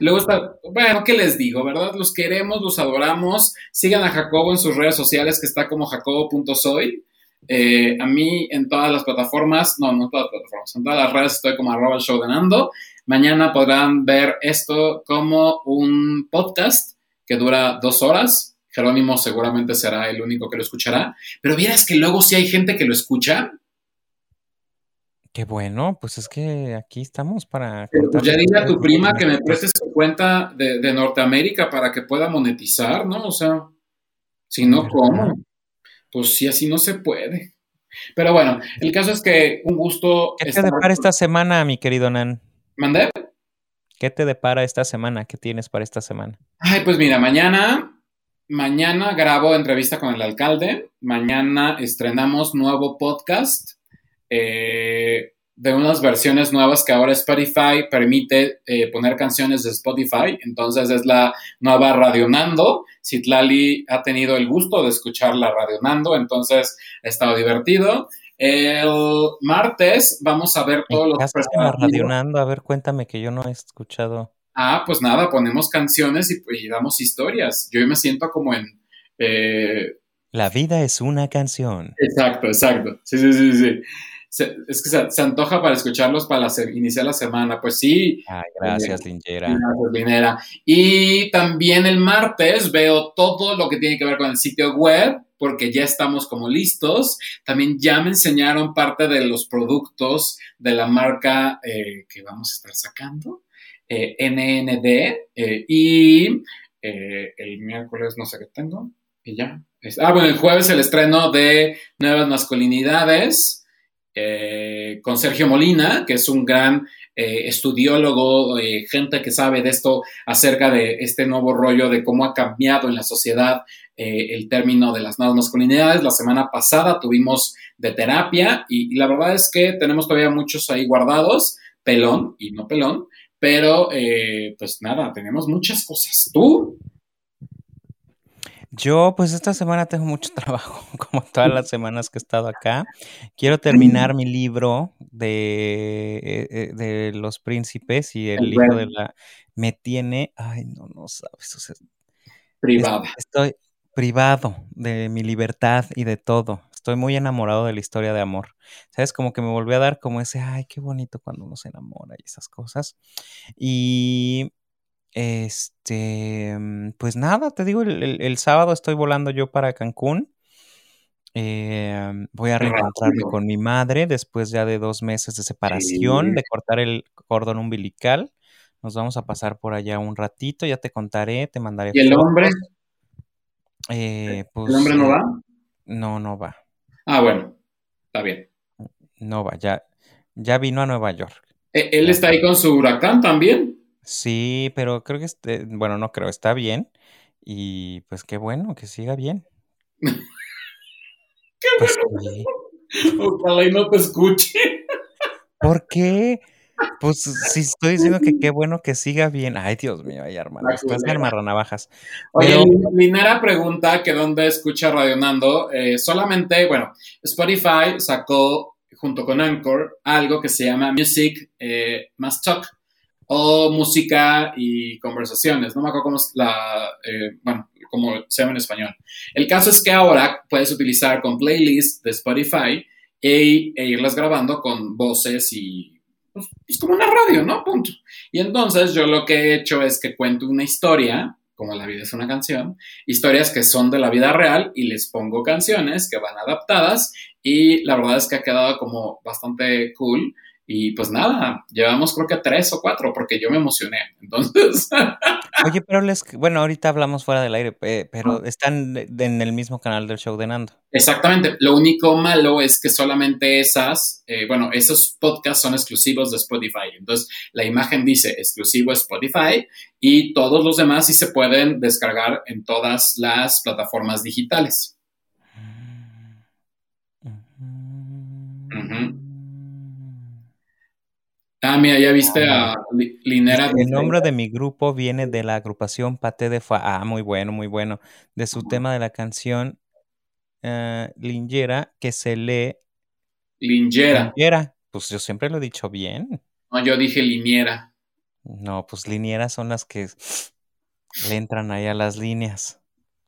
Luego está, bueno, ¿qué les digo, verdad? Los queremos, los adoramos. Sigan a Jacobo en sus redes sociales, que está como jacobo.soy. Eh, a mí en todas las plataformas, no, no en todas las plataformas, en todas las redes estoy como arroba el show de Nando. Mañana podrán ver esto como un podcast que dura dos horas. Jerónimo seguramente será el único que lo escuchará. Pero vieras que luego sí hay gente que lo escucha. Qué bueno, pues es que aquí estamos para Pero pues ya dile a tu prima que me nosotros. preste su cuenta de, de Norteamérica para que pueda monetizar, ¿no? O sea, si no. ¿cómo? Pues sí, así no se puede. Pero bueno, el caso es que un gusto. ¿Qué te depara esta semana, mi querido Nan? ¿Mandé? ¿Qué te depara esta semana? ¿Qué tienes para esta semana? Ay, pues mira, mañana, mañana grabo entrevista con el alcalde. Mañana estrenamos nuevo podcast. Eh, de unas versiones nuevas que ahora Spotify permite eh, poner canciones de Spotify. Entonces es la nueva Radionando. Citlali ha tenido el gusto de escuchar la Radionando, entonces ha estado divertido. El martes vamos a ver todos los... Radionando? A ver, cuéntame que yo no he escuchado. Ah, pues nada, ponemos canciones y, damos historias. Yo me siento como en... Eh, la vida es una canción. Exacto, exacto. Sí, sí, sí, sí es que se, antoja para escucharlos para iniciar la semana. Pues sí. Ay, gracias, eh. Gracias, Linera. Y también el martes veo todo lo que tiene que ver con el sitio web, porque ya estamos como listos. También ya me enseñaron parte de los productos de la marca eh, que vamos a estar sacando, eh, NND. y el miércoles no sé qué tengo. Y ya. Ah, bueno, el jueves el estreno de Nuevas Masculinidades. Eh, con Sergio Molina, que es un gran eh, estudiólogo, eh, gente que sabe de esto acerca de este nuevo rollo de cómo ha cambiado en la sociedad el término de las nuevas masculinidades. La semana pasada tuvimos de terapia y, la verdad es que tenemos todavía muchos ahí guardados, pelón y no pelón, pero pues nada, tenemos muchas cosas. ¿Tú? Yo, pues esta semana tengo mucho trabajo, como todas las semanas que he estado acá. Quiero terminar mi libro de, eh, eh, de los príncipes y el libro de la... Me tiene, ay, no, no sabes. privado. Estoy privado de mi libertad y de todo. Estoy muy enamorado de la historia de amor. ¿Sabes? Como que me volvió a dar como ese, ay, qué bonito cuando uno se enamora y esas cosas. Y este, mm, pues nada, te digo, el, sábado estoy volando yo para Cancún. Em, voy a reencontrarme con mi madre después ya de dos meses de separación, de cortar el cordón umbilical. Nos vamos a pasar por allá un ratito, ya te contaré, te mandaré. ¿Y el hombre? Eh, ¿El hombre no pues, va? No, no va. Ah, bueno, está bien. No va, ya, ya vino a Nueva York. ¿E, ¿Él está ahí con su huracán también? Sí, pero creo que, este, bueno, no creo, está bien. Y pues qué bueno, que siga bien. qué pues, bueno. Ojalá y no te escuche. ¿Por qué? Pues si estoy diciendo que qué bueno que siga bien. Ay, Dios mío, ay, hermano. Después me navajas. Oye, Linera pregunta que dónde escucha Radionando. Eh, solamente, bueno, Spotify sacó junto con Anchor algo que se llama Music eh, Must Talk o música y conversaciones. No me acuerdo cómo es la, eh, bueno, como se llama en español. El caso es que ahora puedes utilizar con playlists de Spotify e, e irlas grabando con voces y pues, es como una radio, ¿no? Punto. Y entonces yo lo que he hecho es que cuento una historia, como la vida es una canción, historias que son de la vida real y les pongo canciones que van adaptadas y la verdad es que ha quedado como bastante cool y pues nada, llevamos creo que tres o cuatro porque yo me emocioné. Entonces. Oye, pero les, bueno, ahorita hablamos fuera del aire, pero están en el mismo canal del show de Nando. Exactamente. Lo único malo es que solamente esas, eh, bueno, esos podcasts son exclusivos de Spotify. Entonces, la imagen dice exclusivo Spotify y todos los demás sí se pueden descargar en todas las plataformas digitales. Ah, mira, ya viste a Linera. El nombre de mi grupo viene de la agrupación Pate de Fa. Ah, muy bueno, muy bueno. De su tema de la canción uh, Lingera, que se lee. Lingera. Lingera. Pues yo siempre lo he dicho bien. No, yo dije liniera. No, pues linieras son las que le entran ahí a las líneas.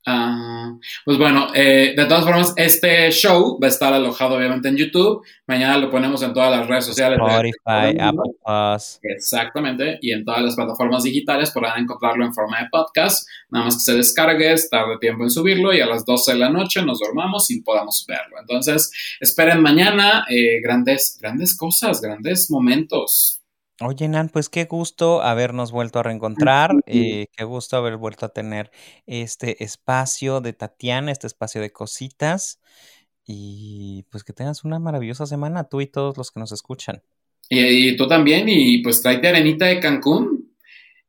Ah, pues bueno, eh, de todas formas, este show va a estar alojado obviamente en YouTube. Mañana lo ponemos en todas las redes sociales. Spotify, Apple Plus. Exactamente. Y en todas las plataformas digitales podrán encontrarlo en forma de podcast. Nada más que se descargue, tarde tiempo en subirlo y a las 12 de la noche nos dormamos y podamos verlo. Entonces, esperen mañana eh, grandes, grandes cosas, grandes momentos. Oye, Nan, pues qué gusto habernos vuelto a reencontrar, eh, qué gusto haber vuelto a tener este espacio de Tatiana, este espacio de cositas, y pues que tengas una maravillosa semana, tú y todos los que nos escuchan. Y, tú también, y pues tráete arenita de Cancún.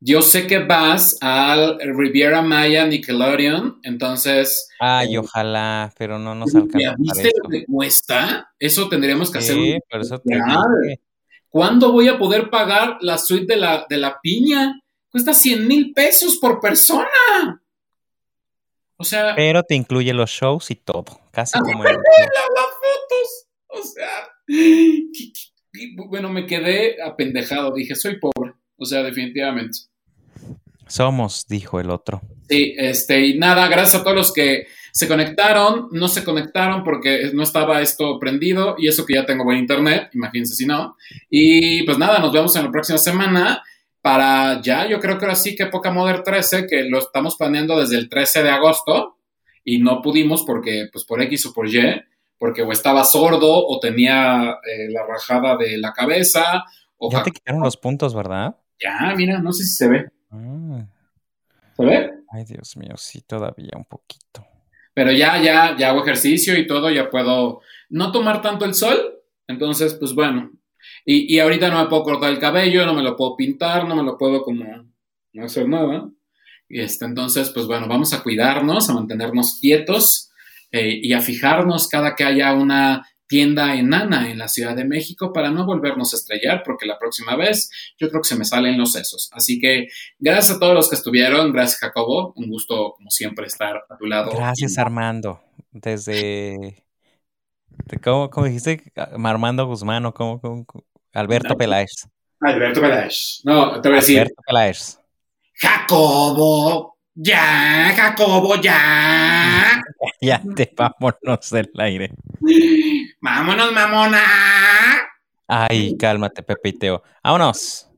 Yo sé que vas al Riviera Maya Nickelodeon, entonces... Ay, eh, ojalá, pero no nos alcanza. ¿Viste lo que cuesta? Eso tendríamos que hacer un... Pero eso ¿cuándo voy a poder pagar la suite de la, de la piña? Cuesta 100 mil pesos por persona. O sea... Pero te incluye los shows y todo, casi como... El... las fotos. O sea... Bueno, me quedé apendejado. Dije, soy pobre. O sea, definitivamente. Somos, dijo el otro. Sí, este, y nada, gracias a todos los que se conectaron, no se conectaron porque no estaba esto prendido y eso que ya tengo buen internet, imagínense si no. Y pues nada, nos vemos en la próxima semana para ya, yo creo que ahora sí que Poca Modern 13, que lo estamos planeando desde el 13 de agosto y no pudimos porque, pues por X o por Y, porque o estaba sordo o tenía eh, la rajada de la cabeza. O ya te quitaron los puntos, ¿verdad? Ya, mira, no sé si se ve. Ah. ¿Se ve? Ay, Dios mío, sí, todavía un poquito. Pero ya, ya, ya hago ejercicio y todo, ya puedo no tomar tanto el sol. Entonces, pues bueno. Y, y ahorita no me puedo cortar el cabello, no me lo puedo pintar, no me lo puedo como no hacer nada. Y este, entonces, pues bueno, vamos a cuidarnos, a mantenernos quietos eh, y a fijarnos cada que haya una tienda enana en la Ciudad de México para no volvernos a estrellar, porque la próxima vez yo creo que se me salen los sesos. Así que gracias a todos los que estuvieron, gracias Jacobo, un gusto como siempre estar a tu lado. Gracias Armando, desde, ¿cómo, cómo dijiste? Armando Guzmán o cómo, Alberto Peláez. Alberto Peláez. No, te voy a decir. Alberto Peláez. Jacobo, ya, Jacobo, ya. ya te vámonos del aire. Vámonos, mamona. Ay, cálmate, Pepe y Teo. Vámonos.